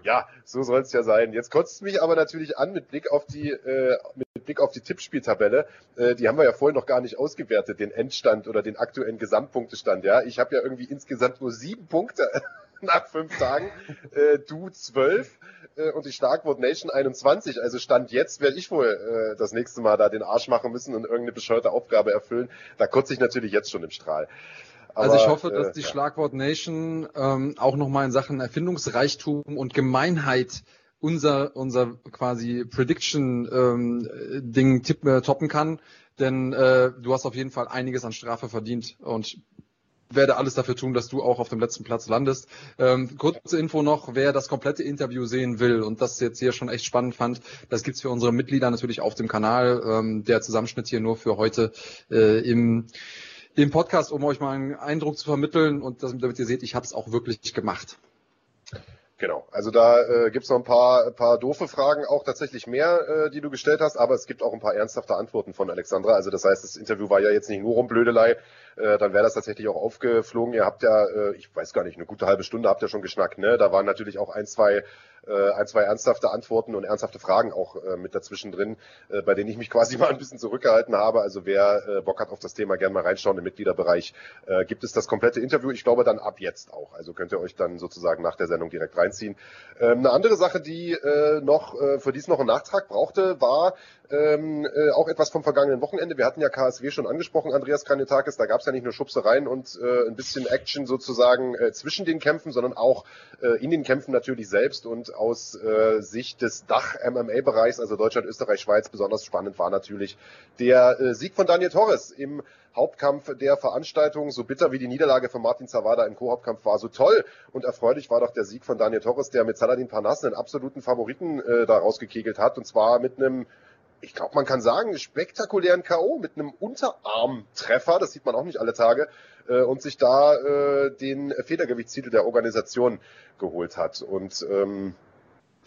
Ja, so soll es ja sein. Jetzt kotzt mich aber natürlich an mit Blick auf die, äh, mit Blick auf die Tippspieltabelle. Äh, die haben wir ja vorhin noch gar nicht ausgewertet, den Endstand oder den aktuellen Gesamtpunktestand. Ja, ich habe ja irgendwie insgesamt nur sieben Punkte nach fünf Tagen, äh, du zwölf äh, und die Starkwort Nation 21. Also Stand jetzt werde ich wohl äh, das nächste Mal da den Arsch machen müssen und irgendeine bescheuerte Aufgabe erfüllen. Da kotze ich natürlich jetzt schon im Strahl. Also ich hoffe, dass äh, die. Schlagwort Nation ähm, auch nochmal in Sachen Erfindungsreichtum und Gemeinheit unser, unser quasi Prediction-Ding ähm, äh, toppen kann. Denn äh, du hast auf jeden Fall einiges an Strafe verdient und werde alles dafür tun, dass du auch auf dem letzten Platz landest. Ähm, kurze Info noch, wer das komplette Interview sehen will und das jetzt hier schon echt spannend fand, das gibt's für unsere Mitglieder natürlich auf dem Kanal. Ähm, der Zusammenschnitt hier nur für heute äh, im, im Podcast, um euch mal einen Eindruck zu vermitteln und das, damit ihr seht, ich habe es auch wirklich gemacht. Genau, also da äh, gibt es noch ein paar, paar doofe Fragen, auch tatsächlich mehr, äh, die du gestellt hast, aber es gibt auch ein paar ernsthafte Antworten von Alexandra. Also das heißt, das Interview war ja jetzt nicht nur um Blödelei, äh, dann wäre das tatsächlich auch aufgeflogen. Ihr habt ja, äh, ich weiß gar nicht, eine gute halbe Stunde habt ihr schon geschnackt, ne? Da waren natürlich auch ein, zwei äh, ein, zwei ernsthafte Antworten und ernsthafte Fragen auch äh, mit dazwischen drin, äh, bei denen ich mich quasi mal ein bisschen zurückgehalten habe. Also wer äh, Bock hat auf das Thema, gerne mal reinschauen im Mitgliederbereich. Äh, gibt es das komplette Interview? Ich glaube dann ab jetzt auch. Also könnt ihr euch dann sozusagen nach der Sendung direkt reinziehen. Ähm, eine andere Sache, die äh, noch, äh, für die es noch einen Nachtrag brauchte, war ähm, äh, auch etwas vom vergangenen Wochenende. Wir hatten ja KSW schon angesprochen, Andreas Kranetakis. Da gab es ja nicht nur Schubsereien und äh, ein bisschen Action sozusagen äh, zwischen den Kämpfen, sondern auch äh, in den Kämpfen natürlich selbst. Und aus äh, Sicht des Dach-MMA-Bereichs, also Deutschland, Österreich, Schweiz, besonders spannend war natürlich der äh, Sieg von Daniel Torres im Hauptkampf der Veranstaltung. So bitter wie die Niederlage von Martin Zawada im Co-Hauptkampf war, so toll und erfreulich war doch der Sieg von Daniel Torres, der mit Saladin Parnasse einen absoluten Favoriten äh, da rausgekegelt hat. Und zwar mit einem ich glaube, man kann sagen, spektakulären K.O. mit einem Unterarmtreffer, das sieht man auch nicht alle Tage, äh, und sich da äh, den Federgewichtstitel der Organisation geholt hat. Und ähm,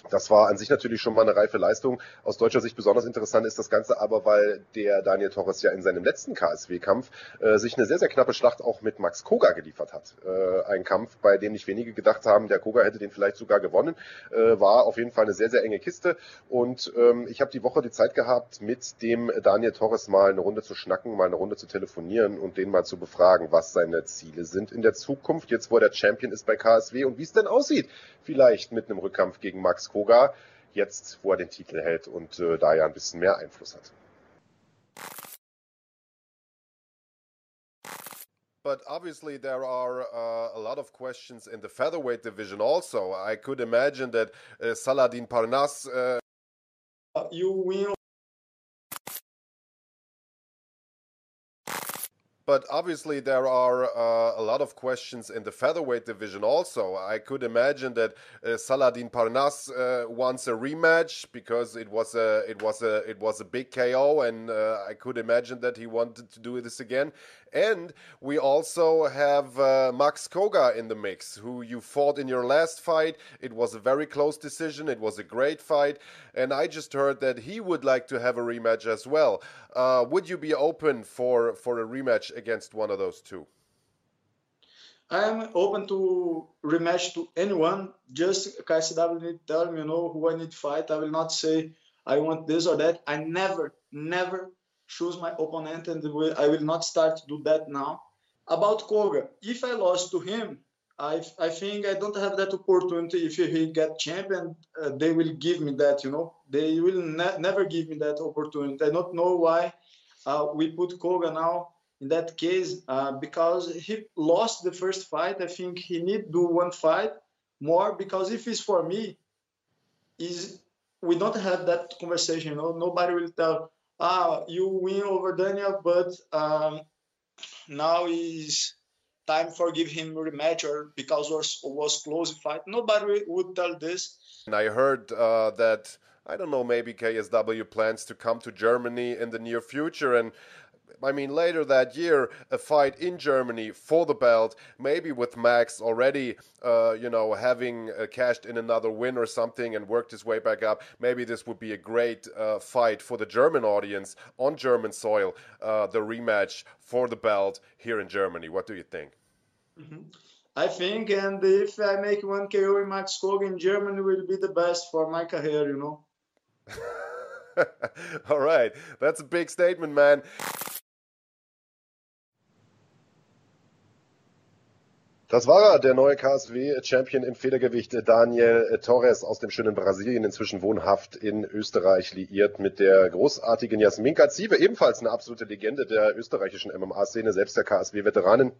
das war an sich natürlich schon mal eine reife Leistung. Aus deutscher Sicht besonders interessant ist das Ganze aber, weil der Daniel Torres ja in seinem letzten KSW-Kampf äh, sich eine sehr, sehr knappe Schlacht auch mit Max Koga geliefert hat. Äh, ein Kampf, bei dem nicht wenige gedacht haben, der Koga hätte den vielleicht sogar gewonnen. Äh, war auf jeden Fall eine sehr, sehr enge Kiste. Und ähm, ich habe die Woche die Zeit gehabt, mit dem Daniel Torres mal eine Runde zu schnacken, mal eine Runde zu telefonieren und den mal zu befragen, was seine Ziele sind in der Zukunft, jetzt wo er der Champion ist bei KSW und wie es denn aussieht, vielleicht mit einem Rückkampf gegen Max Koga, jetzt wo er den Titel hält und äh, da ja ein bisschen mehr Einfluss hat. But obviously, there are uh, a lot of questions in the featherweight division also. I could imagine that uh, Saladin Parnas. Uh... You win but obviously there are uh, a lot of questions in the featherweight division also. I could imagine that uh, Saladin Parnas uh, wants a rematch because it was a it was a it was a big KO, and uh, I could imagine that he wanted to do this again. And we also have uh, Max Koga in the mix, who you fought in your last fight. It was a very close decision. It was a great fight. And I just heard that he would like to have a rematch as well. Uh, would you be open for, for a rematch against one of those two? I am open to rematch to anyone. Just KSW need to tell me, you know, who I need to fight. I will not say I want this or that. I never, never choose my opponent, and I will not start to do that now. About Koga, if I lost to him, I, I think I don't have that opportunity. If he get champion, uh, they will give me that. You know, they will ne- never give me that opportunity. I don't know why uh, we put Koga now in that case uh, because he lost the first fight. I think he need do one fight more because if it's for me, is we don't have that conversation. You know, nobody will tell ah, you win over Daniel, but um, now is time for give him rematch or because was was close fight. Nobody would tell this. And I heard uh, that I don't know maybe KSW plans to come to Germany in the near future and I mean, later that year, a fight in Germany for the belt, maybe with Max already, uh, you know, having uh, cashed in another win or something and worked his way back up. Maybe this would be a great uh, fight for the German audience on German soil, uh, the rematch for the belt here in Germany. What do you think? Mm-hmm. I think, and if I make one KO in Max Koga in Germany, will be the best for my career, you know. All right, that's a big statement, man. Das war er, der neue KSW-Champion im Federgewicht, Daniel Torres aus dem schönen Brasilien, inzwischen wohnhaft in Österreich, liiert mit der großartigen Jasminka Ziebe, ebenfalls eine absolute Legende der österreichischen MMA-Szene, selbst der KSW-Veteranin.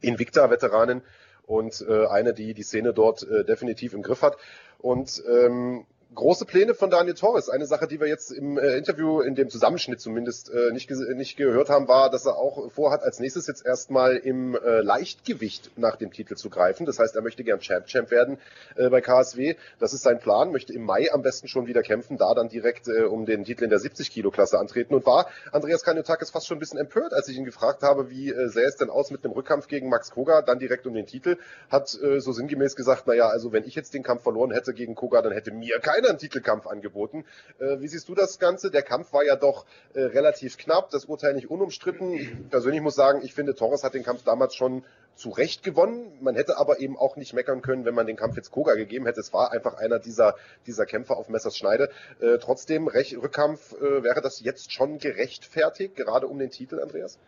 Invicta-Veteranin und äh, eine, die die Szene dort äh, definitiv im Griff hat. Und ähm, große Pläne von Daniel Torres. Eine Sache, die wir jetzt im äh, Interview, in dem Zusammenschnitt zumindest, äh, nicht, nicht gehört haben, war, dass er auch vorhat, als nächstes jetzt erstmal im äh, Leichtgewicht nach dem Titel zu greifen. Das heißt, er möchte gern Champ-Champ werden äh, bei KSW. Das ist sein Plan, möchte im Mai am besten schon wieder kämpfen, da dann direkt äh, um den Titel in der 70-Kilo-Klasse antreten und war Andreas Kanyotakis fast schon ein bisschen empört, als ich ihn gefragt habe, wie äh, sähe es denn aus mit dem Rückkampf gegen Max Koga, dann direkt um den Titel, hat äh, so sinngemäß gesagt, naja, also wenn ich jetzt den Kampf verloren hätte gegen Koga, dann hätte mir keiner einen Titelkampf angeboten. Äh, wie siehst du das Ganze? Der Kampf war ja doch äh, relativ knapp, das Urteil nicht unumstritten. Ich persönlich muss sagen, ich finde, Torres hat den Kampf damals schon zu Recht gewonnen. Man hätte aber eben auch nicht meckern können, wenn man den Kampf jetzt Koga gegeben hätte. Es war einfach einer dieser, dieser Kämpfer auf Messers Schneide. Äh, trotzdem, Rech Rückkampf, äh, wäre das jetzt schon gerechtfertigt, gerade um den Titel, Andreas?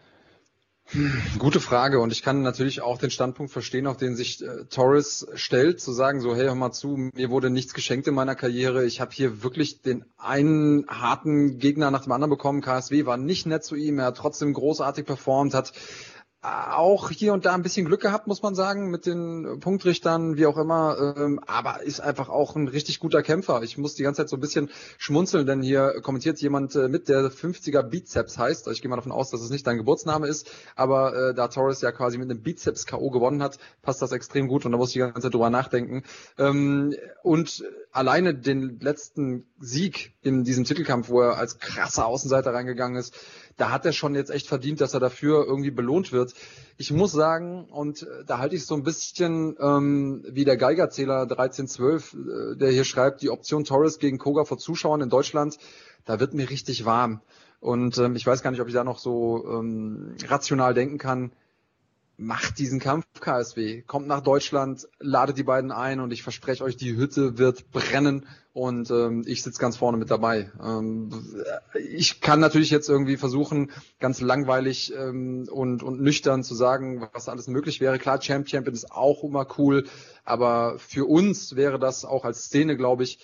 Gute Frage. Und ich kann natürlich auch den Standpunkt verstehen, auf den sich äh, Torres stellt, zu sagen so, hey, hör mal zu, mir wurde nichts geschenkt in meiner Karriere, ich habe hier wirklich den einen harten Gegner nach dem anderen bekommen, KSW war nicht nett zu ihm, er hat trotzdem großartig performt, hat auch hier und da ein bisschen Glück gehabt, muss man sagen, mit den Punktrichtern, wie auch immer, ähm, aber ist einfach auch ein richtig guter Kämpfer. Ich muss die ganze Zeit so ein bisschen schmunzeln, denn hier kommentiert jemand äh, mit, der 50er Bizeps heißt. Ich gehe mal davon aus, dass es nicht dein Geburtsname ist, aber äh, da Torres ja quasi mit einem Bizeps K.O. gewonnen hat, passt das extrem gut und da muss ich die ganze Zeit drüber nachdenken. Ähm, und alleine den letzten Sieg in diesem Titelkampf, wo er als krasser Außenseiter reingegangen ist, da hat er schon jetzt echt verdient, dass er dafür irgendwie belohnt wird. Ich muss sagen, und äh, da halte ich so ein bisschen ähm, wie der Geigerzähler 1312, äh, der hier schreibt, die Option Torres gegen Koga vor Zuschauern in Deutschland, da wird mir richtig warm. Und ähm, ich weiß gar nicht, ob ich da noch so ähm, rational denken kann macht diesen Kampf KSW, kommt nach Deutschland, ladet die beiden ein und ich verspreche euch, die Hütte wird brennen und ähm, ich sitze ganz vorne mit dabei. Ähm, ich kann natürlich jetzt irgendwie versuchen, ganz langweilig ähm, und, und nüchtern zu sagen, was alles möglich wäre. Klar, Champ Champion ist auch immer cool, aber für uns wäre das auch als Szene, glaube ich,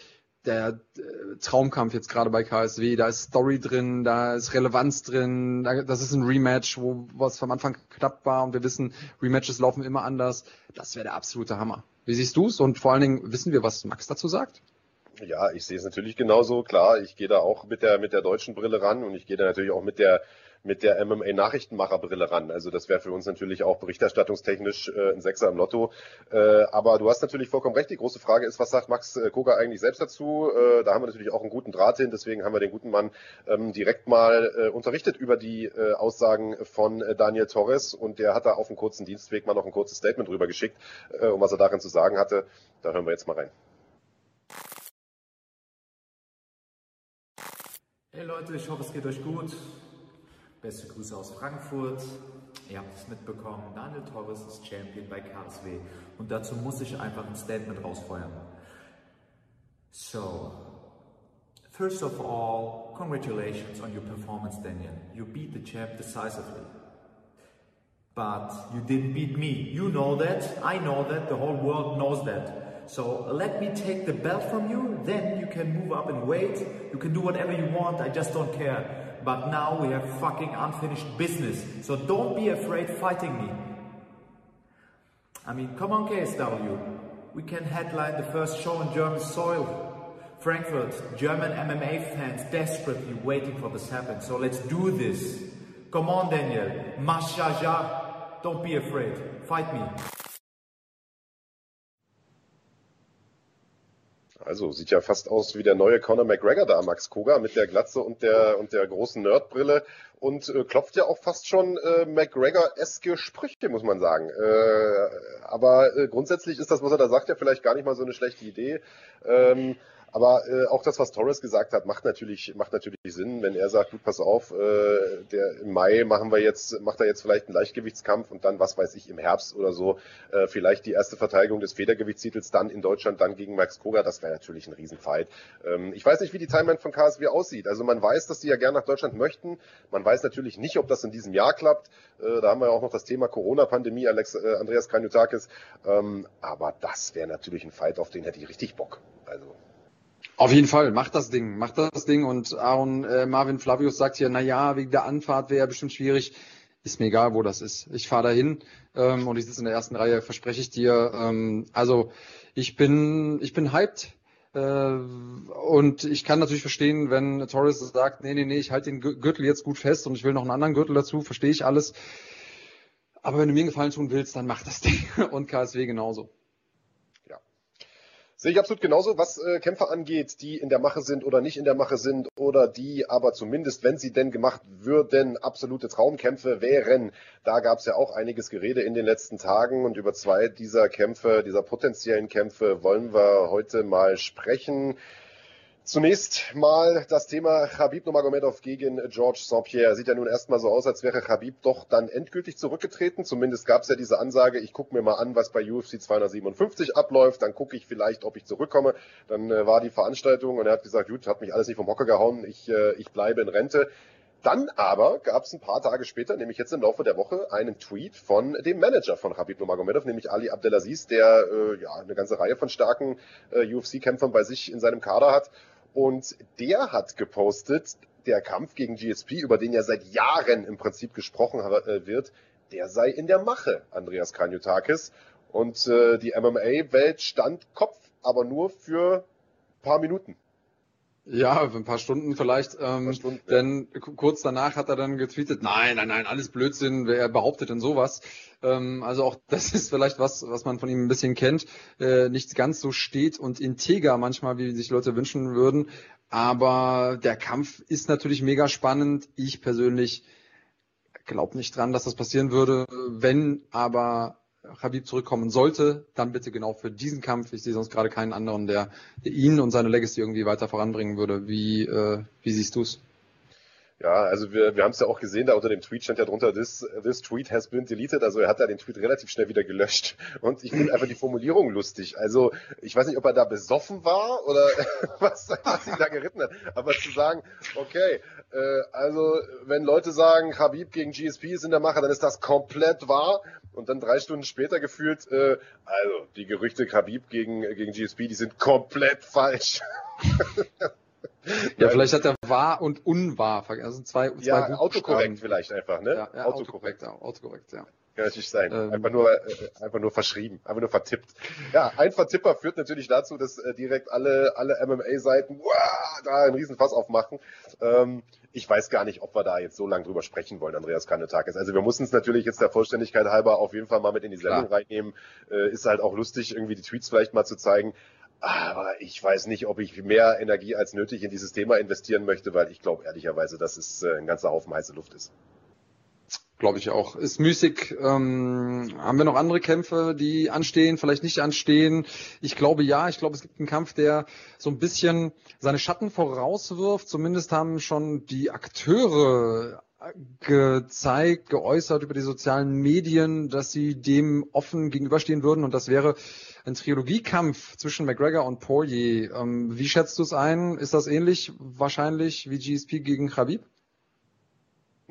der äh, Traumkampf jetzt gerade bei KSW. Da ist Story drin, da ist Relevanz drin, da, das ist ein Rematch, wo was vom Anfang knapp war und wir wissen, Rematches laufen immer anders. Das wäre der absolute Hammer. Wie siehst du es? Und vor allen Dingen wissen wir, was Max dazu sagt? Ja, ich sehe es natürlich genauso. Klar, ich gehe da auch mit der mit der deutschen Brille ran und ich gehe da natürlich auch mit der mit der MMA-Nachrichtenmacherbrille ran. Also das wäre für uns natürlich auch berichterstattungstechnisch äh, ein Sechser im Lotto. Äh, aber du hast natürlich vollkommen recht. Die große Frage ist, was sagt Max äh, Koga eigentlich selbst dazu? Äh, da haben wir natürlich auch einen guten Draht hin. Deswegen haben wir den guten Mann ähm, direkt mal äh, unterrichtet über die äh, Aussagen von äh, Daniel Torres. Und der hat da auf einem kurzen Dienstweg mal noch ein kurzes Statement drüber geschickt, äh, um was er darin zu sagen hatte. Da hören wir jetzt mal rein. Hey Leute, ich hoffe es geht euch gut. Beste Grüße aus Frankfurt. Ihr habt es mitbekommen, Daniel Torres ist Champion bei KSW und dazu muss ich einfach ein Statement rausfeuern. So, first of all, congratulations on your performance, Daniel. You beat the champ decisively. But you didn't beat me. You know that, I know that, the whole world knows that. So let me take the belt from you, then you can move up in weight, you can do whatever you want, I just don't care but now we have fucking unfinished business. So don't be afraid fighting me. I mean, come on, KSW. We can headline the first show on German soil. Frankfurt, German MMA fans desperately waiting for this happen. So let's do this. Come on, Daniel. Mashaja. Don't be afraid. Fight me. Also sieht ja fast aus wie der neue Conor McGregor da, Max Koga, mit der Glatze und der und der großen Nerdbrille und äh, klopft ja auch fast schon äh, McGregor-eske Sprüche, muss man sagen. Äh, aber äh, grundsätzlich ist das, was er da sagt, ja vielleicht gar nicht mal so eine schlechte Idee. Ähm, aber äh, auch das, was Torres gesagt hat, macht natürlich, macht natürlich Sinn, wenn er sagt, gut, pass auf, äh, der im Mai machen wir jetzt, macht er jetzt vielleicht einen Leichtgewichtskampf und dann, was weiß ich, im Herbst oder so, äh, vielleicht die erste Verteidigung des Federgewichtstitels dann in Deutschland, dann gegen Max Koga, das wäre natürlich ein Riesenfight. Ähm, ich weiß nicht, wie die Timeline von KSW aussieht. Also man weiß, dass die ja gern nach Deutschland möchten. Man weiß natürlich nicht, ob das in diesem Jahr klappt. Äh, da haben wir ja auch noch das Thema Corona-Pandemie, Alex, äh, Andreas Kranjotakis. Ähm, aber das wäre natürlich ein Fight, auf den hätte ich richtig Bock. Also auf jeden Fall, macht das Ding, macht das Ding. Und Aaron äh, Marvin Flavius sagt hier, na ja, wegen der Anfahrt wäre ja bestimmt schwierig. ist mir egal, wo das ist. Ich fahre dahin ähm, und ich sitze in der ersten Reihe, verspreche ich dir. Ähm, also ich bin, ich bin hyped. Äh, und ich kann natürlich verstehen, wenn Torres sagt, nee, nee, nee, ich halte den Gürtel jetzt gut fest und ich will noch einen anderen Gürtel dazu, verstehe ich alles. Aber wenn du mir einen Gefallen tun willst, dann mach das Ding. Und KSW genauso. Sehe ich absolut genauso, was äh, Kämpfer angeht, die in der Mache sind oder nicht in der Mache sind oder die aber zumindest, wenn sie denn gemacht würden, absolute Traumkämpfe wären. Da gab es ja auch einiges Gerede in den letzten Tagen und über zwei dieser Kämpfe, dieser potenziellen Kämpfe wollen wir heute mal sprechen. Zunächst mal das Thema Khabib Nurmagomedov gegen George St-Pierre. Sieht ja nun erstmal so aus, als wäre Khabib doch dann endgültig zurückgetreten. Zumindest gab es ja diese Ansage, ich gucke mir mal an, was bei UFC 257 abläuft, dann gucke ich vielleicht, ob ich zurückkomme. Dann äh, war die Veranstaltung und er hat gesagt, gut, hat mich alles nicht vom Hocker gehauen, ich, äh, ich bleibe in Rente. Dann aber gab es ein paar Tage später, nämlich jetzt im Laufe der Woche, einen Tweet von dem Manager von Khabib Nurmagomedov, nämlich Ali Abdelaziz, der äh, ja eine ganze Reihe von starken äh, UFC-Kämpfern bei sich in seinem Kader hat und der hat gepostet, der Kampf gegen GSP, über den ja seit Jahren im Prinzip gesprochen äh, wird, der sei in der Mache, Andreas Kanyotakis. Und äh, die MMA-Welt stand Kopf, aber nur für ein paar Minuten. Ja, für ein paar Stunden vielleicht. Ähm, paar Stunden, denn ja. kurz danach hat er dann getweetet, nein, nein, nein, alles Blödsinn, wer behauptet denn sowas? Ähm, also auch das ist vielleicht was, was man von ihm ein bisschen kennt. Äh, nicht ganz so steht und integer manchmal, wie sich Leute wünschen würden. Aber der Kampf ist natürlich mega spannend. Ich persönlich glaube nicht dran, dass das passieren würde. Wenn aber Habib zurückkommen sollte, dann bitte genau für diesen Kampf. Ich sehe sonst gerade keinen anderen, der, der ihn und seine Legacy irgendwie weiter voranbringen würde. Wie, äh, wie siehst du es? Ja, also wir, wir haben es ja auch gesehen, da unter dem Tweet stand ja drunter, this, this tweet has been deleted. Also er hat da den Tweet relativ schnell wieder gelöscht. Und ich finde einfach die Formulierung lustig. Also ich weiß nicht, ob er da besoffen war oder was, was ihn da geritten hat. Aber zu sagen, okay, äh, also wenn Leute sagen, Habib gegen GSP ist in der Mache, dann ist das komplett wahr. Und dann drei Stunden später gefühlt, äh, also die Gerüchte Habib gegen, gegen GSP, die sind komplett falsch. Ja, vielleicht hat er wahr und unwahr vergessen. Zwei, zwei ja, autokorrekt vielleicht einfach, ne? Ja, ja autokorrekt, autokorrekt, autokorrekt, ja. Kann natürlich sein. Ähm, einfach nur, äh, einfach nur verschrieben, einfach nur vertippt. Ja, ein Vertipper führt natürlich dazu, dass äh, direkt alle, alle MMA-Seiten da einen Riesenfass aufmachen. Ähm, ich weiß gar nicht, ob wir da jetzt so lange drüber sprechen wollen, Andreas Kanetakis. Also wir mussten es natürlich jetzt der Vollständigkeit halber auf jeden Fall mal mit in die Sendung Klar. reinnehmen. Äh, ist halt auch lustig, irgendwie die Tweets vielleicht mal zu zeigen. Aber ich weiß nicht, ob ich mehr Energie als nötig in dieses Thema investieren möchte, weil ich glaube ehrlicherweise, dass es äh, ein ganzer Haufen heiße Luft ist. Glaube ich auch. Ist müßig. Ähm, haben wir noch andere Kämpfe, die anstehen, vielleicht nicht anstehen? Ich glaube ja. Ich glaube, es gibt einen Kampf, der so ein bisschen seine Schatten vorauswirft. Zumindest haben schon die Akteure gezeigt, geäußert über die sozialen Medien, dass sie dem offen gegenüberstehen würden. Und das wäre ein Trilogiekampf zwischen McGregor und Poirier. Ähm, wie schätzt du es ein? Ist das ähnlich wahrscheinlich wie GSP gegen Khabib?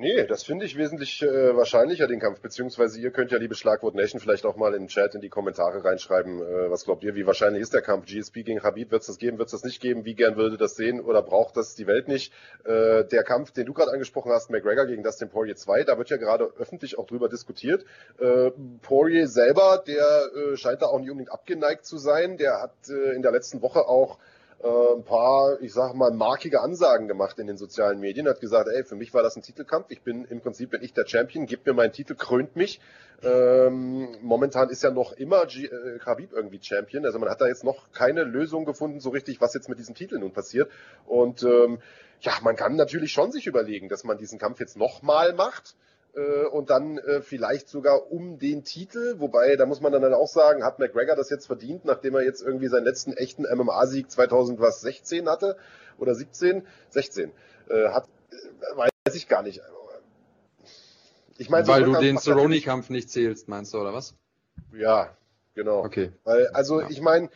Nee, das finde ich wesentlich äh, wahrscheinlicher, den Kampf. Beziehungsweise ihr könnt ja, liebe Schlagwort Nation, vielleicht auch mal in den Chat in die Kommentare reinschreiben, äh, was glaubt ihr, wie wahrscheinlich ist der Kampf GSP gegen Habib? Wird es das geben, wird es das nicht geben? Wie gern würde das sehen oder braucht das die Welt nicht? Äh, der Kampf, den du gerade angesprochen hast, McGregor gegen Dustin Poirier 2, da wird ja gerade öffentlich auch drüber diskutiert. Äh, Poirier selber, der äh, scheint da auch nicht unbedingt abgeneigt zu sein. Der hat äh, in der letzten Woche auch äh, ein paar, ich sag mal, markige Ansagen gemacht in den sozialen Medien, hat gesagt, ey, für mich war das ein Titelkampf, ich bin im Prinzip bin ich der Champion, gib mir meinen Titel, krönt mich. Ähm, momentan ist ja noch immer G äh, Khabib irgendwie Champion, also man hat da jetzt noch keine Lösung gefunden, so richtig, was jetzt mit diesem Titel nun passiert. Und ähm, ja, man kann natürlich schon sich überlegen, dass man diesen Kampf jetzt nochmal macht und dann äh, vielleicht sogar um den Titel. Wobei, da muss man dann auch sagen, hat McGregor das jetzt verdient, nachdem er jetzt irgendwie seinen letzten echten MMA-Sieg 2016 hatte oder 17? 16. Äh, hat, äh, weiß ich gar nicht. Ich meine, Weil du den Cerrone-Kampf nicht zählst, meinst du, oder was? Ja, genau. Okay. Weil, also ja. ich meine,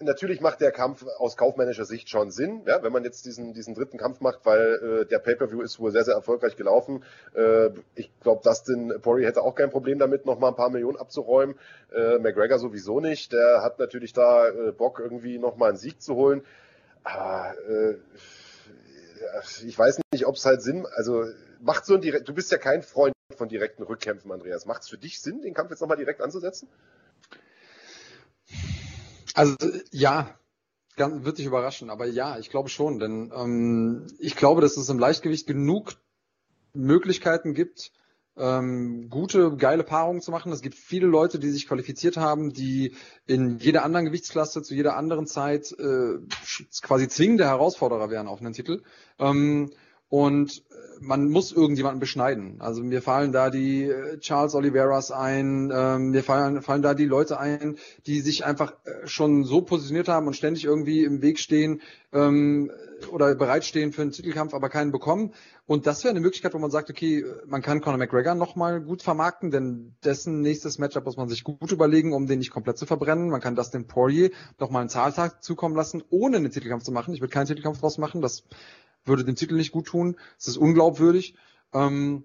natürlich macht der Kampf aus kaufmännischer Sicht schon Sinn, ja, wenn man jetzt diesen, diesen dritten Kampf macht, weil äh, der Pay-Per-View ist wohl sehr, sehr erfolgreich gelaufen. Äh, ich glaube, Dustin Poirier hätte auch kein Problem damit, noch mal ein paar Millionen abzuräumen. Äh, McGregor sowieso nicht. Der hat natürlich da äh, Bock, irgendwie noch mal einen Sieg zu holen. Aber äh, ich weiß nicht, ob es halt Sinn, also macht so ein du bist ja kein Freund von direkten Rückkämpfen, Andreas. Macht es für dich Sinn, den Kampf jetzt nochmal direkt anzusetzen? Also ja, wird dich überraschen, aber ja, ich glaube schon, denn ähm, ich glaube, dass es im Leichtgewicht genug Möglichkeiten gibt, ähm, gute, geile Paarungen zu machen. Es gibt viele Leute, die sich qualifiziert haben, die in jeder anderen Gewichtsklasse zu jeder anderen Zeit äh, quasi zwingende Herausforderer wären auf einen Titel. Ähm, und man muss irgendjemanden beschneiden. Also mir fallen da die äh, Charles Oliveras ein, ähm, mir fallen, fallen da die Leute ein, die sich einfach äh, schon so positioniert haben und ständig irgendwie im Weg stehen ähm, oder bereitstehen für einen Titelkampf, aber keinen bekommen. Und das wäre eine Möglichkeit, wo man sagt, okay, man kann Conor McGregor nochmal gut vermarkten, denn dessen nächstes Matchup muss man sich gut überlegen, um den nicht komplett zu verbrennen. Man kann das den Poirier nochmal einen Zahltag zukommen lassen, ohne einen Titelkampf zu machen. Ich würde keinen Titelkampf draus machen. Das würde dem Titel nicht gut tun. Es ist unglaubwürdig. Ähm,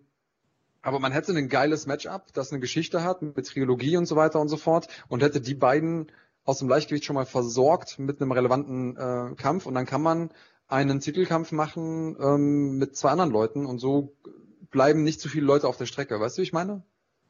aber man hätte ein geiles Matchup, das eine Geschichte hat mit Trilogie und so weiter und so fort und hätte die beiden aus dem Leichtgewicht schon mal versorgt mit einem relevanten äh, Kampf und dann kann man einen Titelkampf machen ähm, mit zwei anderen Leuten und so bleiben nicht zu viele Leute auf der Strecke. Weißt du, wie ich meine?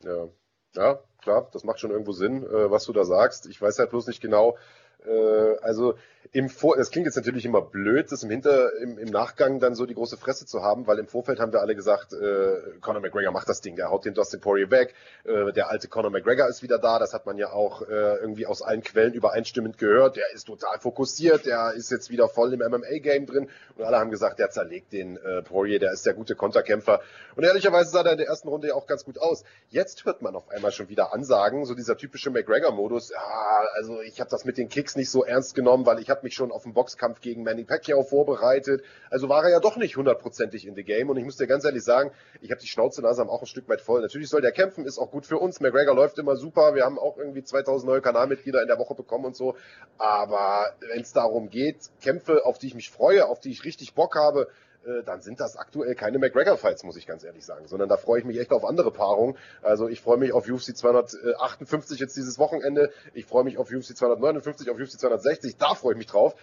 Ja, ja, klar, das macht schon irgendwo Sinn, äh, was du da sagst. Ich weiß halt bloß nicht genau, äh, also im Vor, das klingt jetzt natürlich immer blöd, das im Hinter, im, im, Nachgang dann so die große Fresse zu haben, weil im Vorfeld haben wir alle gesagt, äh, Conor McGregor macht das Ding, der haut den Dustin Poirier weg, äh, der alte Conor McGregor ist wieder da, das hat man ja auch äh, irgendwie aus allen Quellen übereinstimmend gehört, der ist total fokussiert, der ist jetzt wieder voll im MMA-Game drin und alle haben gesagt, der zerlegt den äh, Poirier, der ist der gute Konterkämpfer und ehrlicherweise sah der in der ersten Runde ja auch ganz gut aus. Jetzt hört man auf einmal schon wieder Ansagen, so dieser typische McGregor-Modus, ja, also ich habe das mit den Kicks nicht so ernst genommen, weil ich habe mich schon auf den Boxkampf gegen Manny Pacquiao vorbereitet. Also war er ja doch nicht hundertprozentig in the game. Und ich muss dir ganz ehrlich sagen, ich habe die Schnauze langsam auch ein Stück weit voll. Natürlich soll der kämpfen, ist auch gut für uns. McGregor läuft immer super. Wir haben auch irgendwie 2000 neue Kanalmitglieder in der Woche bekommen und so. Aber wenn es darum geht, Kämpfe, auf die ich mich freue, auf die ich richtig Bock habe, äh, dann sind das aktuell keine McGregor-Fights, muss ich ganz ehrlich sagen, sondern da freue ich mich echt auf andere Paarungen. Also ich freue mich auf UFC 258 jetzt dieses Wochenende, ich freue mich auf UFC 259, auf UFC 260, da freue ich mich drauf.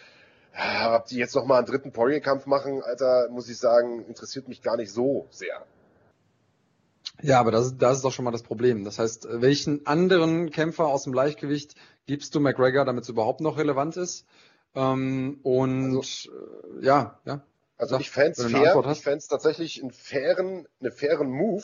Ob die jetzt nochmal einen dritten Poirier-Kampf machen, Alter, muss ich sagen, interessiert mich gar nicht so sehr. Ja, aber das, das ist doch schon mal das Problem. Das heißt, welchen anderen Kämpfer aus dem Leichtgewicht gibst du McGregor, damit es überhaupt noch relevant ist? Ähm, und also, äh, ja, ja. Also ich fände es fair, ich fände es tatsächlich einen fairen, eine fairen Move,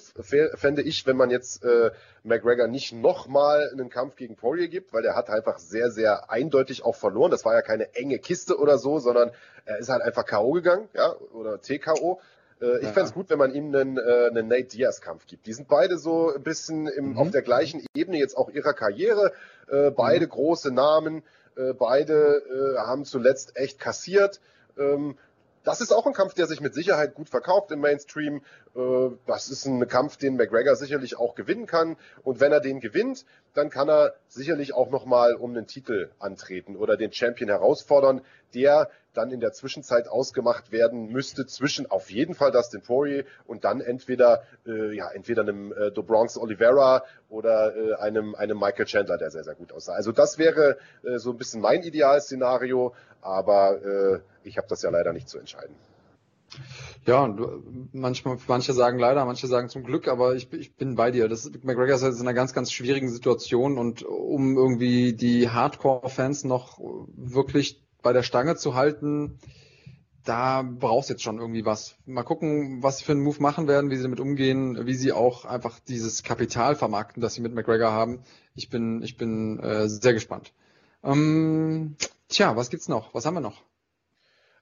fände ich, wenn man jetzt äh, McGregor nicht nochmal einen Kampf gegen Poirier gibt, weil der hat einfach sehr, sehr eindeutig auch verloren. Das war ja keine enge Kiste oder so, sondern er ist halt einfach K.O. gegangen, ja, oder TKO. Äh, ich ja. fände es gut, wenn man ihm einen, äh, einen Nate Diaz-Kampf gibt. Die sind beide so ein bisschen im, mhm. auf der gleichen Ebene jetzt auch ihrer Karriere. Äh, beide mhm. große Namen, äh, beide äh, haben zuletzt echt kassiert. Ähm, das ist auch ein Kampf, der sich mit Sicherheit gut verkauft im Mainstream. Äh, das ist ein Kampf, den McGregor sicherlich auch gewinnen kann. Und wenn er den gewinnt, dann kann er sicherlich auch nochmal um einen Titel antreten oder den Champion herausfordern, der dann in der Zwischenzeit ausgemacht werden müsste zwischen auf jeden Fall Dustin Poirier und dann entweder äh, ja entweder einem äh, Bronx Oliveira oder äh, einem einem Michael Chandler, der sehr sehr gut aussah. Also das wäre äh, so ein bisschen mein Idealszenario, aber äh, ich habe das ja leider nicht zu entscheiden. Ja, und manchmal, manche sagen leider, manche sagen zum Glück, aber ich, ich bin bei dir. Das, McGregor ist in einer ganz, ganz schwierigen Situation und um irgendwie die Hardcore-Fans noch wirklich bei der Stange zu halten, da brauchst jetzt schon irgendwie was. Mal gucken, was sie für einen Move machen werden, wie sie damit umgehen, wie sie auch einfach dieses Kapital vermarkten, das sie mit McGregor haben. Ich bin, ich bin äh, sehr gespannt. Ähm, tja, was gibt's noch? Was haben wir noch?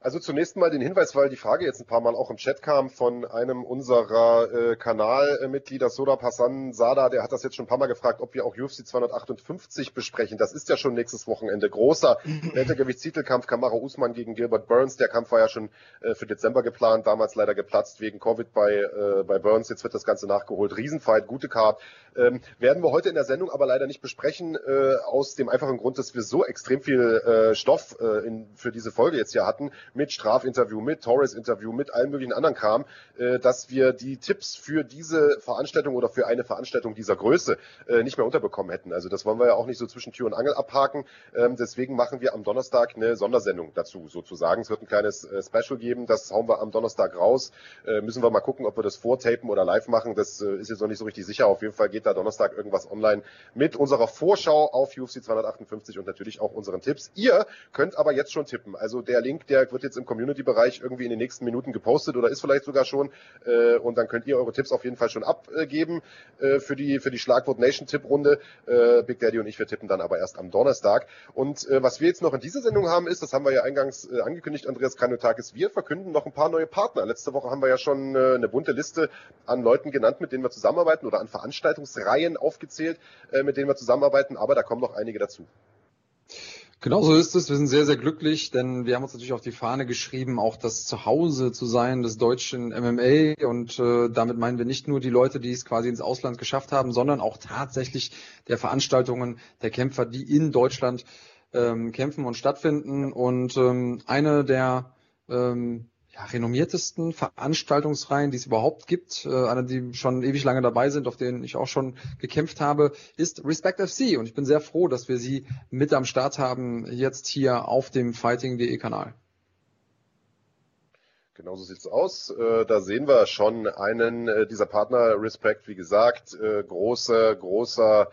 Also zunächst mal den Hinweis, weil die Frage jetzt ein paar Mal auch im Chat kam von einem unserer äh, Kanalmitglieder, Soda Passan Sada, der hat das jetzt schon ein paar Mal gefragt, ob wir auch UFC 258 besprechen. Das ist ja schon nächstes Wochenende. Großer Weltergewichtstitelkampf Kamara Usman gegen Gilbert Burns. Der Kampf war ja schon äh, für Dezember geplant, damals leider geplatzt wegen Covid bei, äh, bei Burns. Jetzt wird das Ganze nachgeholt. Riesenfight, gute Card. Ähm, werden wir heute in der Sendung aber leider nicht besprechen, äh, aus dem einfachen Grund, dass wir so extrem viel äh, Stoff äh, in, für diese Folge jetzt hier hatten mit Strafinterview, mit Torres-Interview, mit allen möglichen anderen Kram, äh, dass wir die Tipps für diese Veranstaltung oder für eine Veranstaltung dieser Größe äh, nicht mehr unterbekommen hätten. Also das wollen wir ja auch nicht so zwischen Tür und Angel abhaken. Ähm, deswegen machen wir am Donnerstag eine Sondersendung dazu sozusagen. Es wird ein kleines äh, Special geben, das hauen wir am Donnerstag raus. Müssen wir mal gucken, ob wir das vortapen oder live machen. Das ist jetzt noch nicht so richtig sicher. Auf jeden Fall geht da Donnerstag irgendwas online mit unserer Vorschau auf UFC 258 und natürlich auch unseren Tipps. Ihr könnt aber jetzt schon tippen. Also der Link, der wird jetzt im Community-Bereich irgendwie in den nächsten Minuten gepostet oder ist vielleicht sogar schon. Äh, und dann könnt ihr eure Tipps auf jeden Fall schon abgeben äh, für die für die Schlagwort Nation Tipp-Runde. Äh, Big Daddy und ich, wir tippen dann aber erst am Donnerstag. Und äh, was wir jetzt noch in dieser Sendung haben, ist, das haben wir ja eingangs äh, angekündigt, Andreas Kanotakis, wir verkünden noch ein paar neue Partner. Letzte Woche haben wir ja schon äh, eine bunte Liste an Leuten genannt, mit denen wir zusammenarbeiten oder an Veranstaltungsreihen aufgezählt, äh, mit denen wir zusammenarbeiten, aber da kommen noch einige dazu. Genau so ist es. Wir sind sehr, sehr glücklich, denn wir haben uns natürlich auf die Fahne geschrieben, auch das Zuhause zu sein des deutschen MMA. Und äh, damit meinen wir nicht nur die Leute, die es quasi ins Ausland geschafft haben, sondern auch tatsächlich der Veranstaltungen der Kämpfer, die in Deutschland ähm, kämpfen und stattfinden. Und ähm, eine der ähm, ja, renommiertesten Veranstaltungsreihen, die es überhaupt gibt, äh, eine, die schon ewig lange dabei sind, auf denen ich auch schon gekämpft habe, ist Respect FC. Und ich bin sehr froh, dass wir sie mit am Start haben, jetzt hier auf dem Fighting.de Kanal. Genauso sieht's aus. Äh, da sehen wir schon einen äh, dieser Partner, Respect, wie gesagt, äh, großer, großer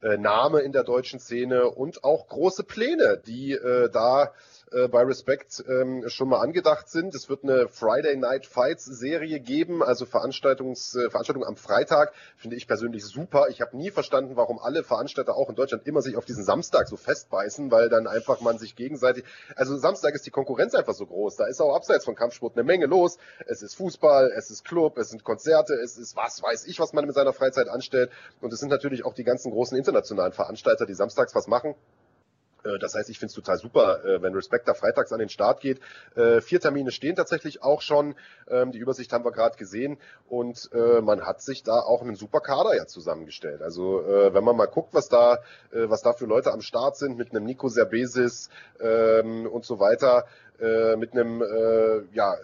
Name in der deutschen Szene und auch große Pläne, die da äh, bei Respect ähm, schon mal angedacht sind. Es wird eine Friday Night Fights Serie geben, also Veranstaltungs, äh, Veranstaltung am Freitag. Finde ich persönlich super. Ich habe nie verstanden, warum alle Veranstalter auch in Deutschland immer sich auf diesen Samstag so festbeißen, weil dann einfach man sich gegenseitig, also Samstag ist die Konkurrenz einfach so groß. Da ist auch abseits von Kampfsport eine Menge los. Es ist Fußball, es ist Club, es sind Konzerte, es ist was weiß ich, was man mit seiner Freizeit anstellt. Und es sind natürlich auch die ganzen großen internationalen Veranstalter, die samstags was machen. Äh, das heißt, ich finde es total super, äh, wenn Respect da freitags an den Start geht. Äh, vier Termine stehen tatsächlich auch schon. Ähm, die Übersicht haben wir gerade gesehen. Und man hat sich da auch einen super Kader ja zusammengestellt. Also wenn man mal guckt, was da, was da für Leute am Start sind, mit einem Nico Serbesis ähm, und so weiter, mit einem, ja,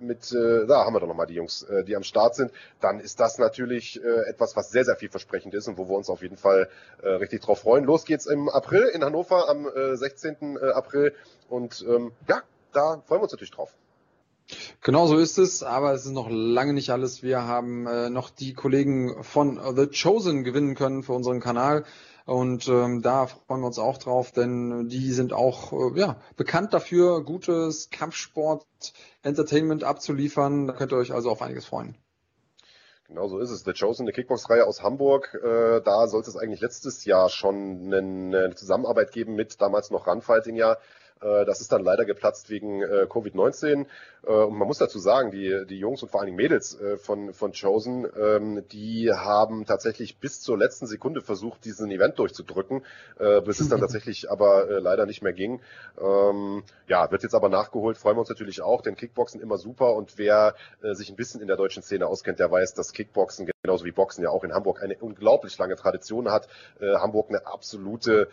mit, äh, da haben wir doch nochmal die Jungs, äh, die am Start sind, dann ist das natürlich äh, etwas, was sehr, sehr vielversprechend ist und wo wir uns auf jeden Fall äh, richtig drauf freuen. Los geht's im April in Hannover am äh, 16. Äh, April und ähm, ja, da freuen wir uns natürlich drauf. Genau so ist es, aber es ist noch lange nicht alles. Wir haben äh, noch die Kollegen von The Chosen gewinnen können für unseren Kanal. Und ähm, da freuen wir uns auch drauf, denn die sind auch äh, ja, bekannt dafür, gutes Kampfsport-Entertainment abzuliefern. Da könnt ihr euch also auf einiges freuen. Genau so ist es. The Chosen, eine Kickbox-Reihe aus Hamburg. Äh, da sollte es eigentlich letztes Jahr schon eine Zusammenarbeit geben mit damals noch Runfighting ja das ist dann leider geplatzt wegen äh, Covid-19. Äh, und man muss dazu sagen, die, die Jungs und vor allen Dingen Mädels von, von Chosen, ähm, die haben tatsächlich bis zur letzten Sekunde versucht, diesen Event durchzudrücken, bis es dann tatsächlich aber leider nicht mehr ging. Ähm, ja, wird jetzt aber nachgeholt, freuen wir uns natürlich auch, denn Kickboxen immer super und wer sich ein bisschen in der deutschen Szene auskennt, der weiß, dass Kickboxen genauso wie Boxen ja auch in Hamburg eine unglaublich lange Tradition hat. Hamburg eine absolute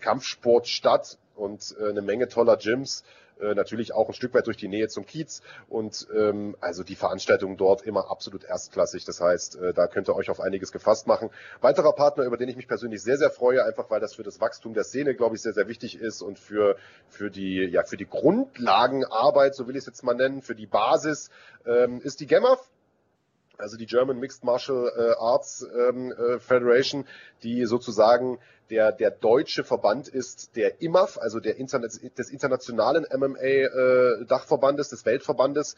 Kampfsportstadt und äh, eine Menge toller Gyms, äh, natürlich auch ein Stück weit durch die Nähe zum Kiez und ähm, also die Veranstaltungen dort immer absolut erstklassig. Das heißt, äh, da könnt ihr euch auf einiges gefasst machen. Weiterer Partner, über den ich mich persönlich sehr, sehr freue, einfach weil das für das Wachstum der Szene, glaube ich, sehr, sehr wichtig ist und für, für die, ja, für die Grundlagenarbeit, so will ich es jetzt mal nennen, für die Basis, ähm, ist die GEMAF also die German Mixed Martial äh, Arts ähm, äh, Federation, die sozusagen der, der deutsche Verband ist der IMAF, also der Internet, des internationalen MMA-Dachverbandes, äh, des Weltverbandes.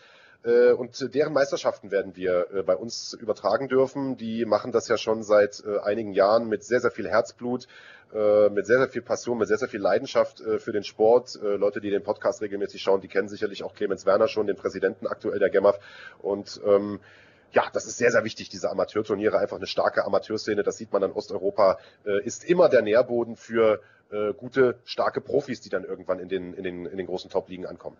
Und deren Meisterschaften werden wir bei uns übertragen dürfen. Die machen das ja schon seit einigen Jahren mit sehr, sehr viel Herzblut, mit sehr, sehr viel Passion, mit sehr, sehr viel Leidenschaft für den Sport. Leute, die den Podcast regelmäßig schauen, die kennen sicherlich auch Clemens Werner schon, den Präsidenten aktuell der GEMAF. Und ähm, ja, das ist sehr, sehr wichtig, diese Amateurturniere, einfach eine starke Amateurszene, das sieht man an Osteuropa, äh, ist immer der Nährboden für äh, gute, starke Profis, die dann irgendwann in den, in den, in den großen Top-Ligen ankommen.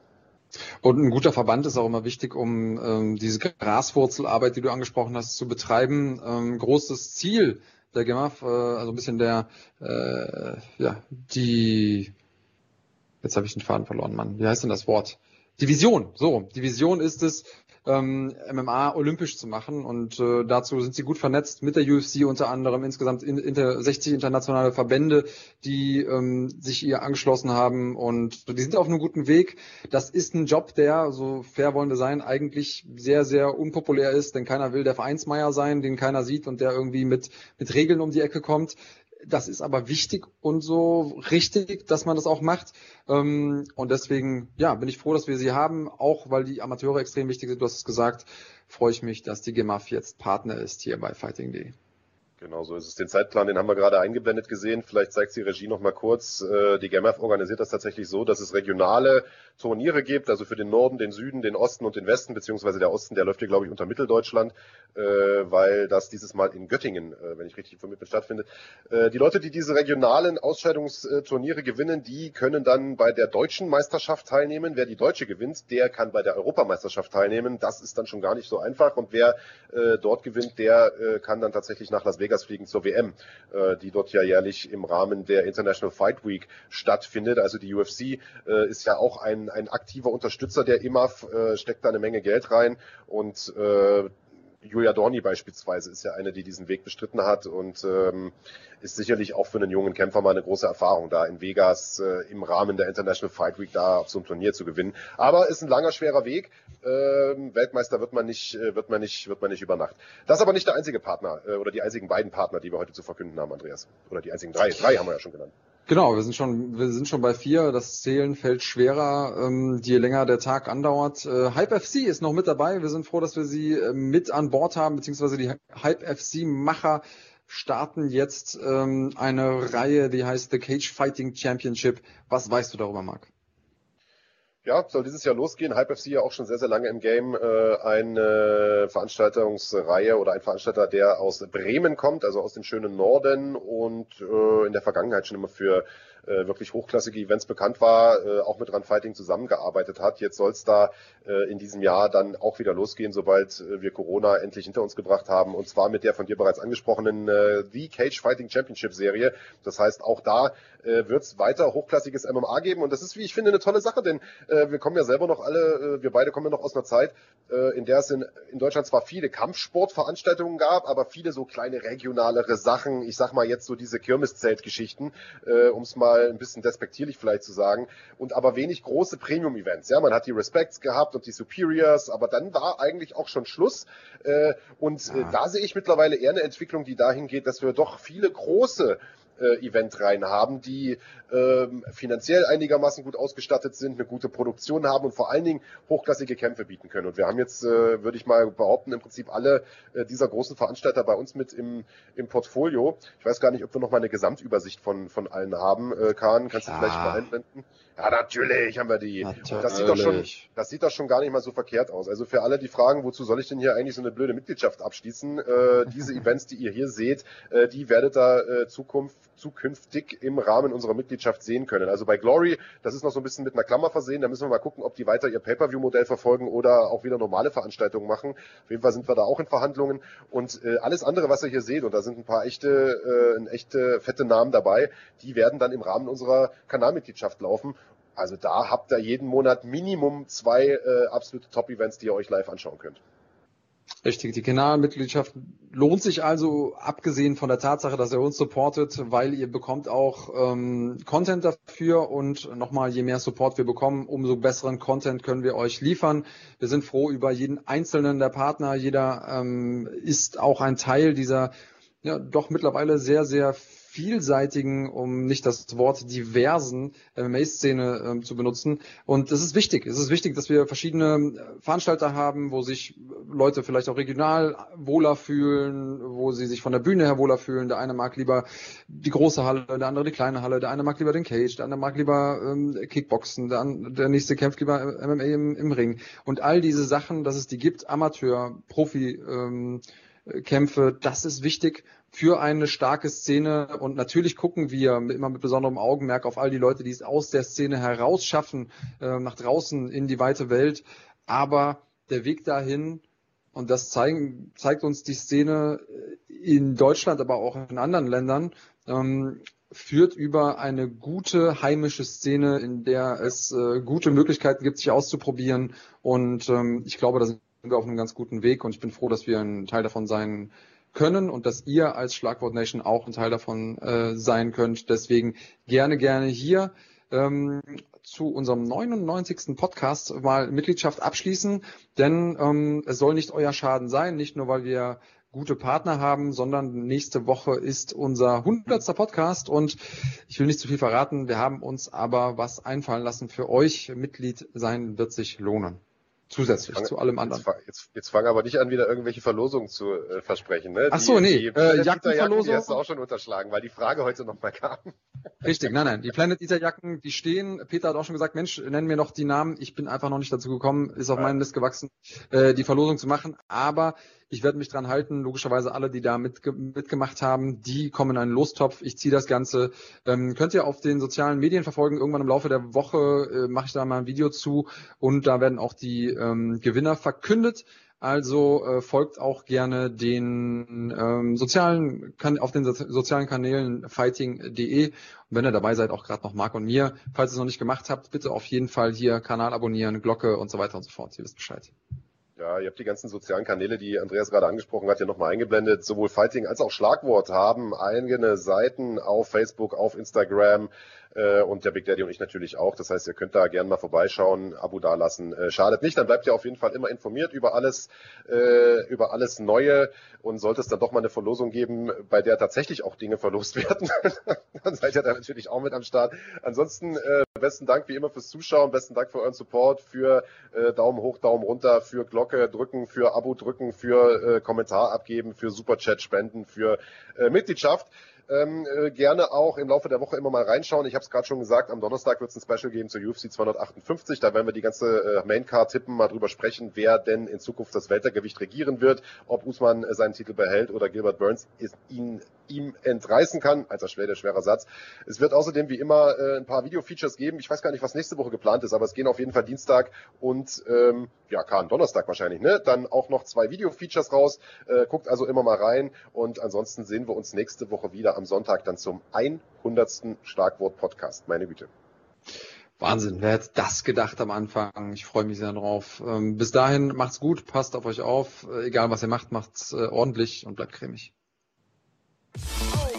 Und ein guter Verband ist auch immer wichtig, um ähm, diese Graswurzelarbeit, die du angesprochen hast, zu betreiben. Ähm, großes Ziel der GEMAF, äh, also ein bisschen der, äh, ja, die jetzt habe ich den Faden verloren, Mann. Wie heißt denn das Wort? Division, so. Division ist es, ähm, MMA olympisch zu machen. Und äh, dazu sind sie gut vernetzt mit der UFC unter anderem, insgesamt in, in 60 internationale Verbände, die ähm, sich ihr angeschlossen haben und die sind auf einem guten Weg. Das ist ein Job, der, so fair wollen wir sein, eigentlich sehr, sehr unpopulär ist, denn keiner will der Vereinsmeier sein, den keiner sieht und der irgendwie mit, mit Regeln um die Ecke kommt. Das ist aber wichtig und so richtig, dass man das auch macht. Ähm, und deswegen, ja, bin ich froh, dass wir sie haben, auch weil die Amateure extrem wichtig sind. Du hast es gesagt, freue ich mich, dass die GEMAF jetzt Partner ist hier bei Fighting.de. Genau so ist es. Den Zeitplan, den haben wir gerade eingeblendet gesehen. Vielleicht zeigt die Regie noch mal kurz. Äh, die GEMAF organisiert das tatsächlich so, dass es regionale Turniere gibt, also für den Norden, den Süden, den Osten und den Westen, beziehungsweise der Osten, der läuft hier, glaube ich, unter Mitteldeutschland, äh, weil das dieses Mal in Göttingen, äh, wenn ich richtig informiert bin, stattfindet. Die Leute, die diese regionalen Ausscheidungsturniere gewinnen, die können dann bei der deutschen Meisterschaft teilnehmen. Wer die deutsche gewinnt, der kann bei der Europameisterschaft teilnehmen. Das ist dann schon gar nicht so einfach. Und wer dort gewinnt, der kann dann tatsächlich nach Las Vegas fliegen zur WM, äh, die dort ja jährlich im Rahmen der International Fight Week stattfindet. Also die UFC äh, ist ja auch ein, ein aktiver Unterstützer der IMAF, äh, steckt da eine Menge Geld rein und äh, Julia Dorni beispielsweise ist ja eine, die diesen Weg bestritten hat und ähm, ist sicherlich auch für einen jungen Kämpfer mal eine große Erfahrung, da in Vegas äh, im Rahmen der International Fight Week da auf so einem Turnier zu gewinnen. Aber ist ein langer, schwerer Weg. Ähm, Weltmeister wird man nicht, äh, wird man nicht, wird man nicht über Nacht. Das ist aber nicht der einzige Partner äh, oder die einzigen beiden Partner, die wir heute zu verkünden haben, Andreas. Oder die einzigen drei. Drei haben wir ja schon genannt. Genau, wir sind schon, wir sind schon bei vier. Das Zählen fällt schwerer, ähm, je länger der Tag andauert. Äh, Hype FC ist noch mit dabei. Wir sind froh, dass wir sie äh, mit an Bord haben, beziehungsweise die Hype FC Macher starten jetzt ähm, eine Reihe, die heißt The Cage Fighting Championship. Was weißt du darüber, Marc? Ja, soll dieses Jahr losgehen. Hype FC ja auch schon sehr, sehr lange im Game. Äh, eine Veranstaltungsreihe oder ein Veranstalter, der aus Bremen kommt, also aus dem schönen Norden und äh, in der Vergangenheit schon immer für äh, wirklich hochklassige Events bekannt war, äh, auch mit Run Fighting zusammengearbeitet hat. Jetzt soll es da äh, in diesem Jahr dann auch wieder losgehen, sobald äh, wir Corona endlich hinter uns gebracht haben. Und zwar mit der von dir bereits angesprochenen äh, The Cage Fighting Championship Serie. Das heißt, auch da äh, wird es weiter hochklassiges MMA geben. Und das ist, wie ich finde, eine tolle Sache, denn äh, wir kommen ja selber noch alle, äh, wir beide kommen ja noch aus einer Zeit, äh, in der es in, in Deutschland zwar viele Kampfsportveranstaltungen gab, aber viele so kleine regionalere Sachen, ich sag mal jetzt so diese Kirmeszeltgeschichten, äh, um es mal mal ein bisschen despektierlich vielleicht zu sagen, und aber wenig große Premium-Events. Ja, man hat die Respects gehabt und die Superiors, aber dann war eigentlich auch schon Schluss. Äh, und äh, da sehe ich mittlerweile eher eine Entwicklung, die dahin geht, dass wir doch viele große äh, Eventreihen haben, die ähm, finanziell einigermaßen gut ausgestattet sind, eine gute Produktion haben und vor allen Dingen hochklassige Kämpfe bieten können. Und wir haben jetzt, äh, würde ich mal behaupten, im Prinzip alle äh, dieser großen Veranstalter bei uns mit im, im Portfolio. Ich weiß gar nicht, ob wir noch mal eine Gesamtübersicht von, von allen haben. Äh, Kahn, kannst Klar. du vielleicht mal einblenden? Ja, natürlich haben wir die. Das sieht, doch schon, das sieht doch schon gar nicht mal so verkehrt aus. Also für alle, die fragen, wozu soll ich denn hier eigentlich so eine blöde Mitgliedschaft abschließen? Äh, diese Events, die ihr hier seht, äh, die werdet ihr äh, Zukunft, zukünftig im Rahmen unserer Mitgliedschaft sehen können. Also bei Glory, das ist noch so ein bisschen mit einer Klammer versehen. Da müssen wir mal gucken, ob die weiter ihr Pay-Per-View-Modell verfolgen oder auch wieder normale Veranstaltungen machen. Auf jeden Fall sind wir da auch in Verhandlungen. Und äh, alles andere, was ihr hier seht, und da sind ein paar echte, äh, ein echte fette Namen dabei, die werden dann im Rahmen unserer Kanalmitgliedschaft laufen. Also da habt ihr jeden Monat Minimum zwei äh, absolute Top-Events, die ihr euch live anschauen könnt. Richtig, die Kanalmitgliedschaft lohnt sich also, abgesehen von der Tatsache, dass ihr uns supportet, weil ihr bekommt auch ähm, Content dafür und nochmal, je mehr Support wir bekommen, umso besseren Content können wir euch liefern. Wir sind froh über jeden einzelnen der Partner. Jeder ähm, ist auch ein Teil dieser ja, doch mittlerweile sehr, sehr vielseitigen, um nicht das Wort diversen MMA-Szene äh, zu benutzen. Und es ist wichtig. Es ist wichtig, dass wir verschiedene äh, Veranstalter haben, wo sich Leute vielleicht auch regional wohler fühlen, wo sie sich von der Bühne her wohler fühlen. Der eine mag lieber die große Halle, der andere die kleine Halle, der eine mag lieber den Cage, der andere mag lieber ähm, Kickboxen, der, der nächste kämpft lieber MMA im, im Ring. Und all diese Sachen, dass es die gibt, Amateur, Profi, ähm, Kämpfe, das ist wichtig für eine starke Szene. Und natürlich gucken wir immer mit besonderem Augenmerk auf all die Leute, die es aus der Szene herausschaffen, äh, nach draußen in die weite Welt. Aber der Weg dahin, und das zeigen, zeigt uns die Szene in Deutschland, aber auch in anderen Ländern, ähm, führt über eine gute heimische Szene, in der es äh, gute Möglichkeiten gibt, sich auszuprobieren. Und ähm, ich glaube, da wir auf einem ganz guten Weg und ich bin froh, dass wir ein Teil davon sein können und dass ihr als Schlagwort Nation auch ein Teil davon äh, sein könnt. Deswegen gerne, gerne hier ähm, zu unserem 99. Podcast mal Mitgliedschaft abschließen, denn ähm, es soll nicht euer Schaden sein, nicht nur weil wir gute Partner haben, sondern nächste Woche ist unser 100. Podcast und ich will nicht zu viel verraten, wir haben uns aber was einfallen lassen für euch. Mitglied sein wird sich lohnen. Zusätzlich fang, zu allem anderen. Jetzt, jetzt, jetzt fang aber nicht an, wieder irgendwelche Verlosungen zu äh, versprechen. Ne? Ach so, nee. Die, die äh, Jackenverlosung. Die hast du auch schon unterschlagen, weil die Frage heute nochmal kam. Richtig, nein, nein. Die Planet Eater Jacken, die stehen. Peter hat auch schon gesagt, Mensch, nennen mir noch die Namen. Ich bin einfach noch nicht dazu gekommen, ist auf meinen List gewachsen, äh, die Verlosung zu machen. Aber ich werde mich dran halten. Logischerweise alle, die da mitge mitgemacht haben, die kommen in einen Lostopf. Ich ziehe das Ganze. Ähm, könnt ihr auf den sozialen Medien verfolgen. Irgendwann im Laufe der Woche äh, mache ich da mal ein Video zu und da werden auch die ähm, Gewinner verkündet. Also äh, folgt auch gerne den ähm, sozialen kan auf den so sozialen Kanälen fighting.de. Und wenn ihr dabei seid, auch gerade noch Marc und mir. Falls ihr es noch nicht gemacht habt, bitte auf jeden Fall hier Kanal abonnieren, Glocke und so weiter und so fort. Ihr wisst Bescheid. Ja, ihr habt die ganzen sozialen Kanäle, die Andreas gerade angesprochen hat, ja nochmal eingeblendet. Sowohl Fighting als auch Schlagwort haben eigene Seiten auf Facebook, auf Instagram, und der Big Daddy und ich natürlich auch. Das heißt, ihr könnt da gerne mal vorbeischauen, Abo dalassen. Äh, schadet nicht, dann bleibt ihr auf jeden Fall immer informiert über alles, äh, über alles Neue und sollte es dann doch mal eine Verlosung geben, bei der tatsächlich auch Dinge verlost werden, dann seid ihr da natürlich auch mit am Start. Ansonsten äh, besten Dank wie immer fürs Zuschauen, besten Dank für euren Support, für äh, Daumen hoch, Daumen runter, für Glocke drücken, für Abo drücken, für äh, Kommentar abgeben, für Superchat spenden, für äh, Mitgliedschaft. Ähm, äh, gerne auch im Laufe der Woche immer mal reinschauen. Ich habe es gerade schon gesagt, am Donnerstag wird es ein Special geben zur UFC 258. Da werden wir die ganze äh, Maincard tippen, mal drüber sprechen, wer denn in Zukunft das Weltergewicht regieren wird, ob Usman äh, seinen Titel behält oder Gilbert Burns ist ihn ihm entreißen kann. Alter Schwede, schwerer Satz. Es wird außerdem wie immer äh, ein paar Video-Features geben. Ich weiß gar nicht, was nächste Woche geplant ist, aber es gehen auf jeden Fall Dienstag und ähm, ja, Kahn, Donnerstag wahrscheinlich, ne? Dann auch noch zwei Video-Features raus. Äh, guckt also immer mal rein und ansonsten sehen wir uns nächste Woche wieder am Sonntag dann zum 100. Schlagwort-Podcast. Meine Güte. Wahnsinn, wer hätte das gedacht am Anfang? Ich freue mich sehr drauf. Ähm, bis dahin macht's gut, passt auf euch auf. Egal was ihr macht, macht's äh, ordentlich und bleibt cremig. Oh.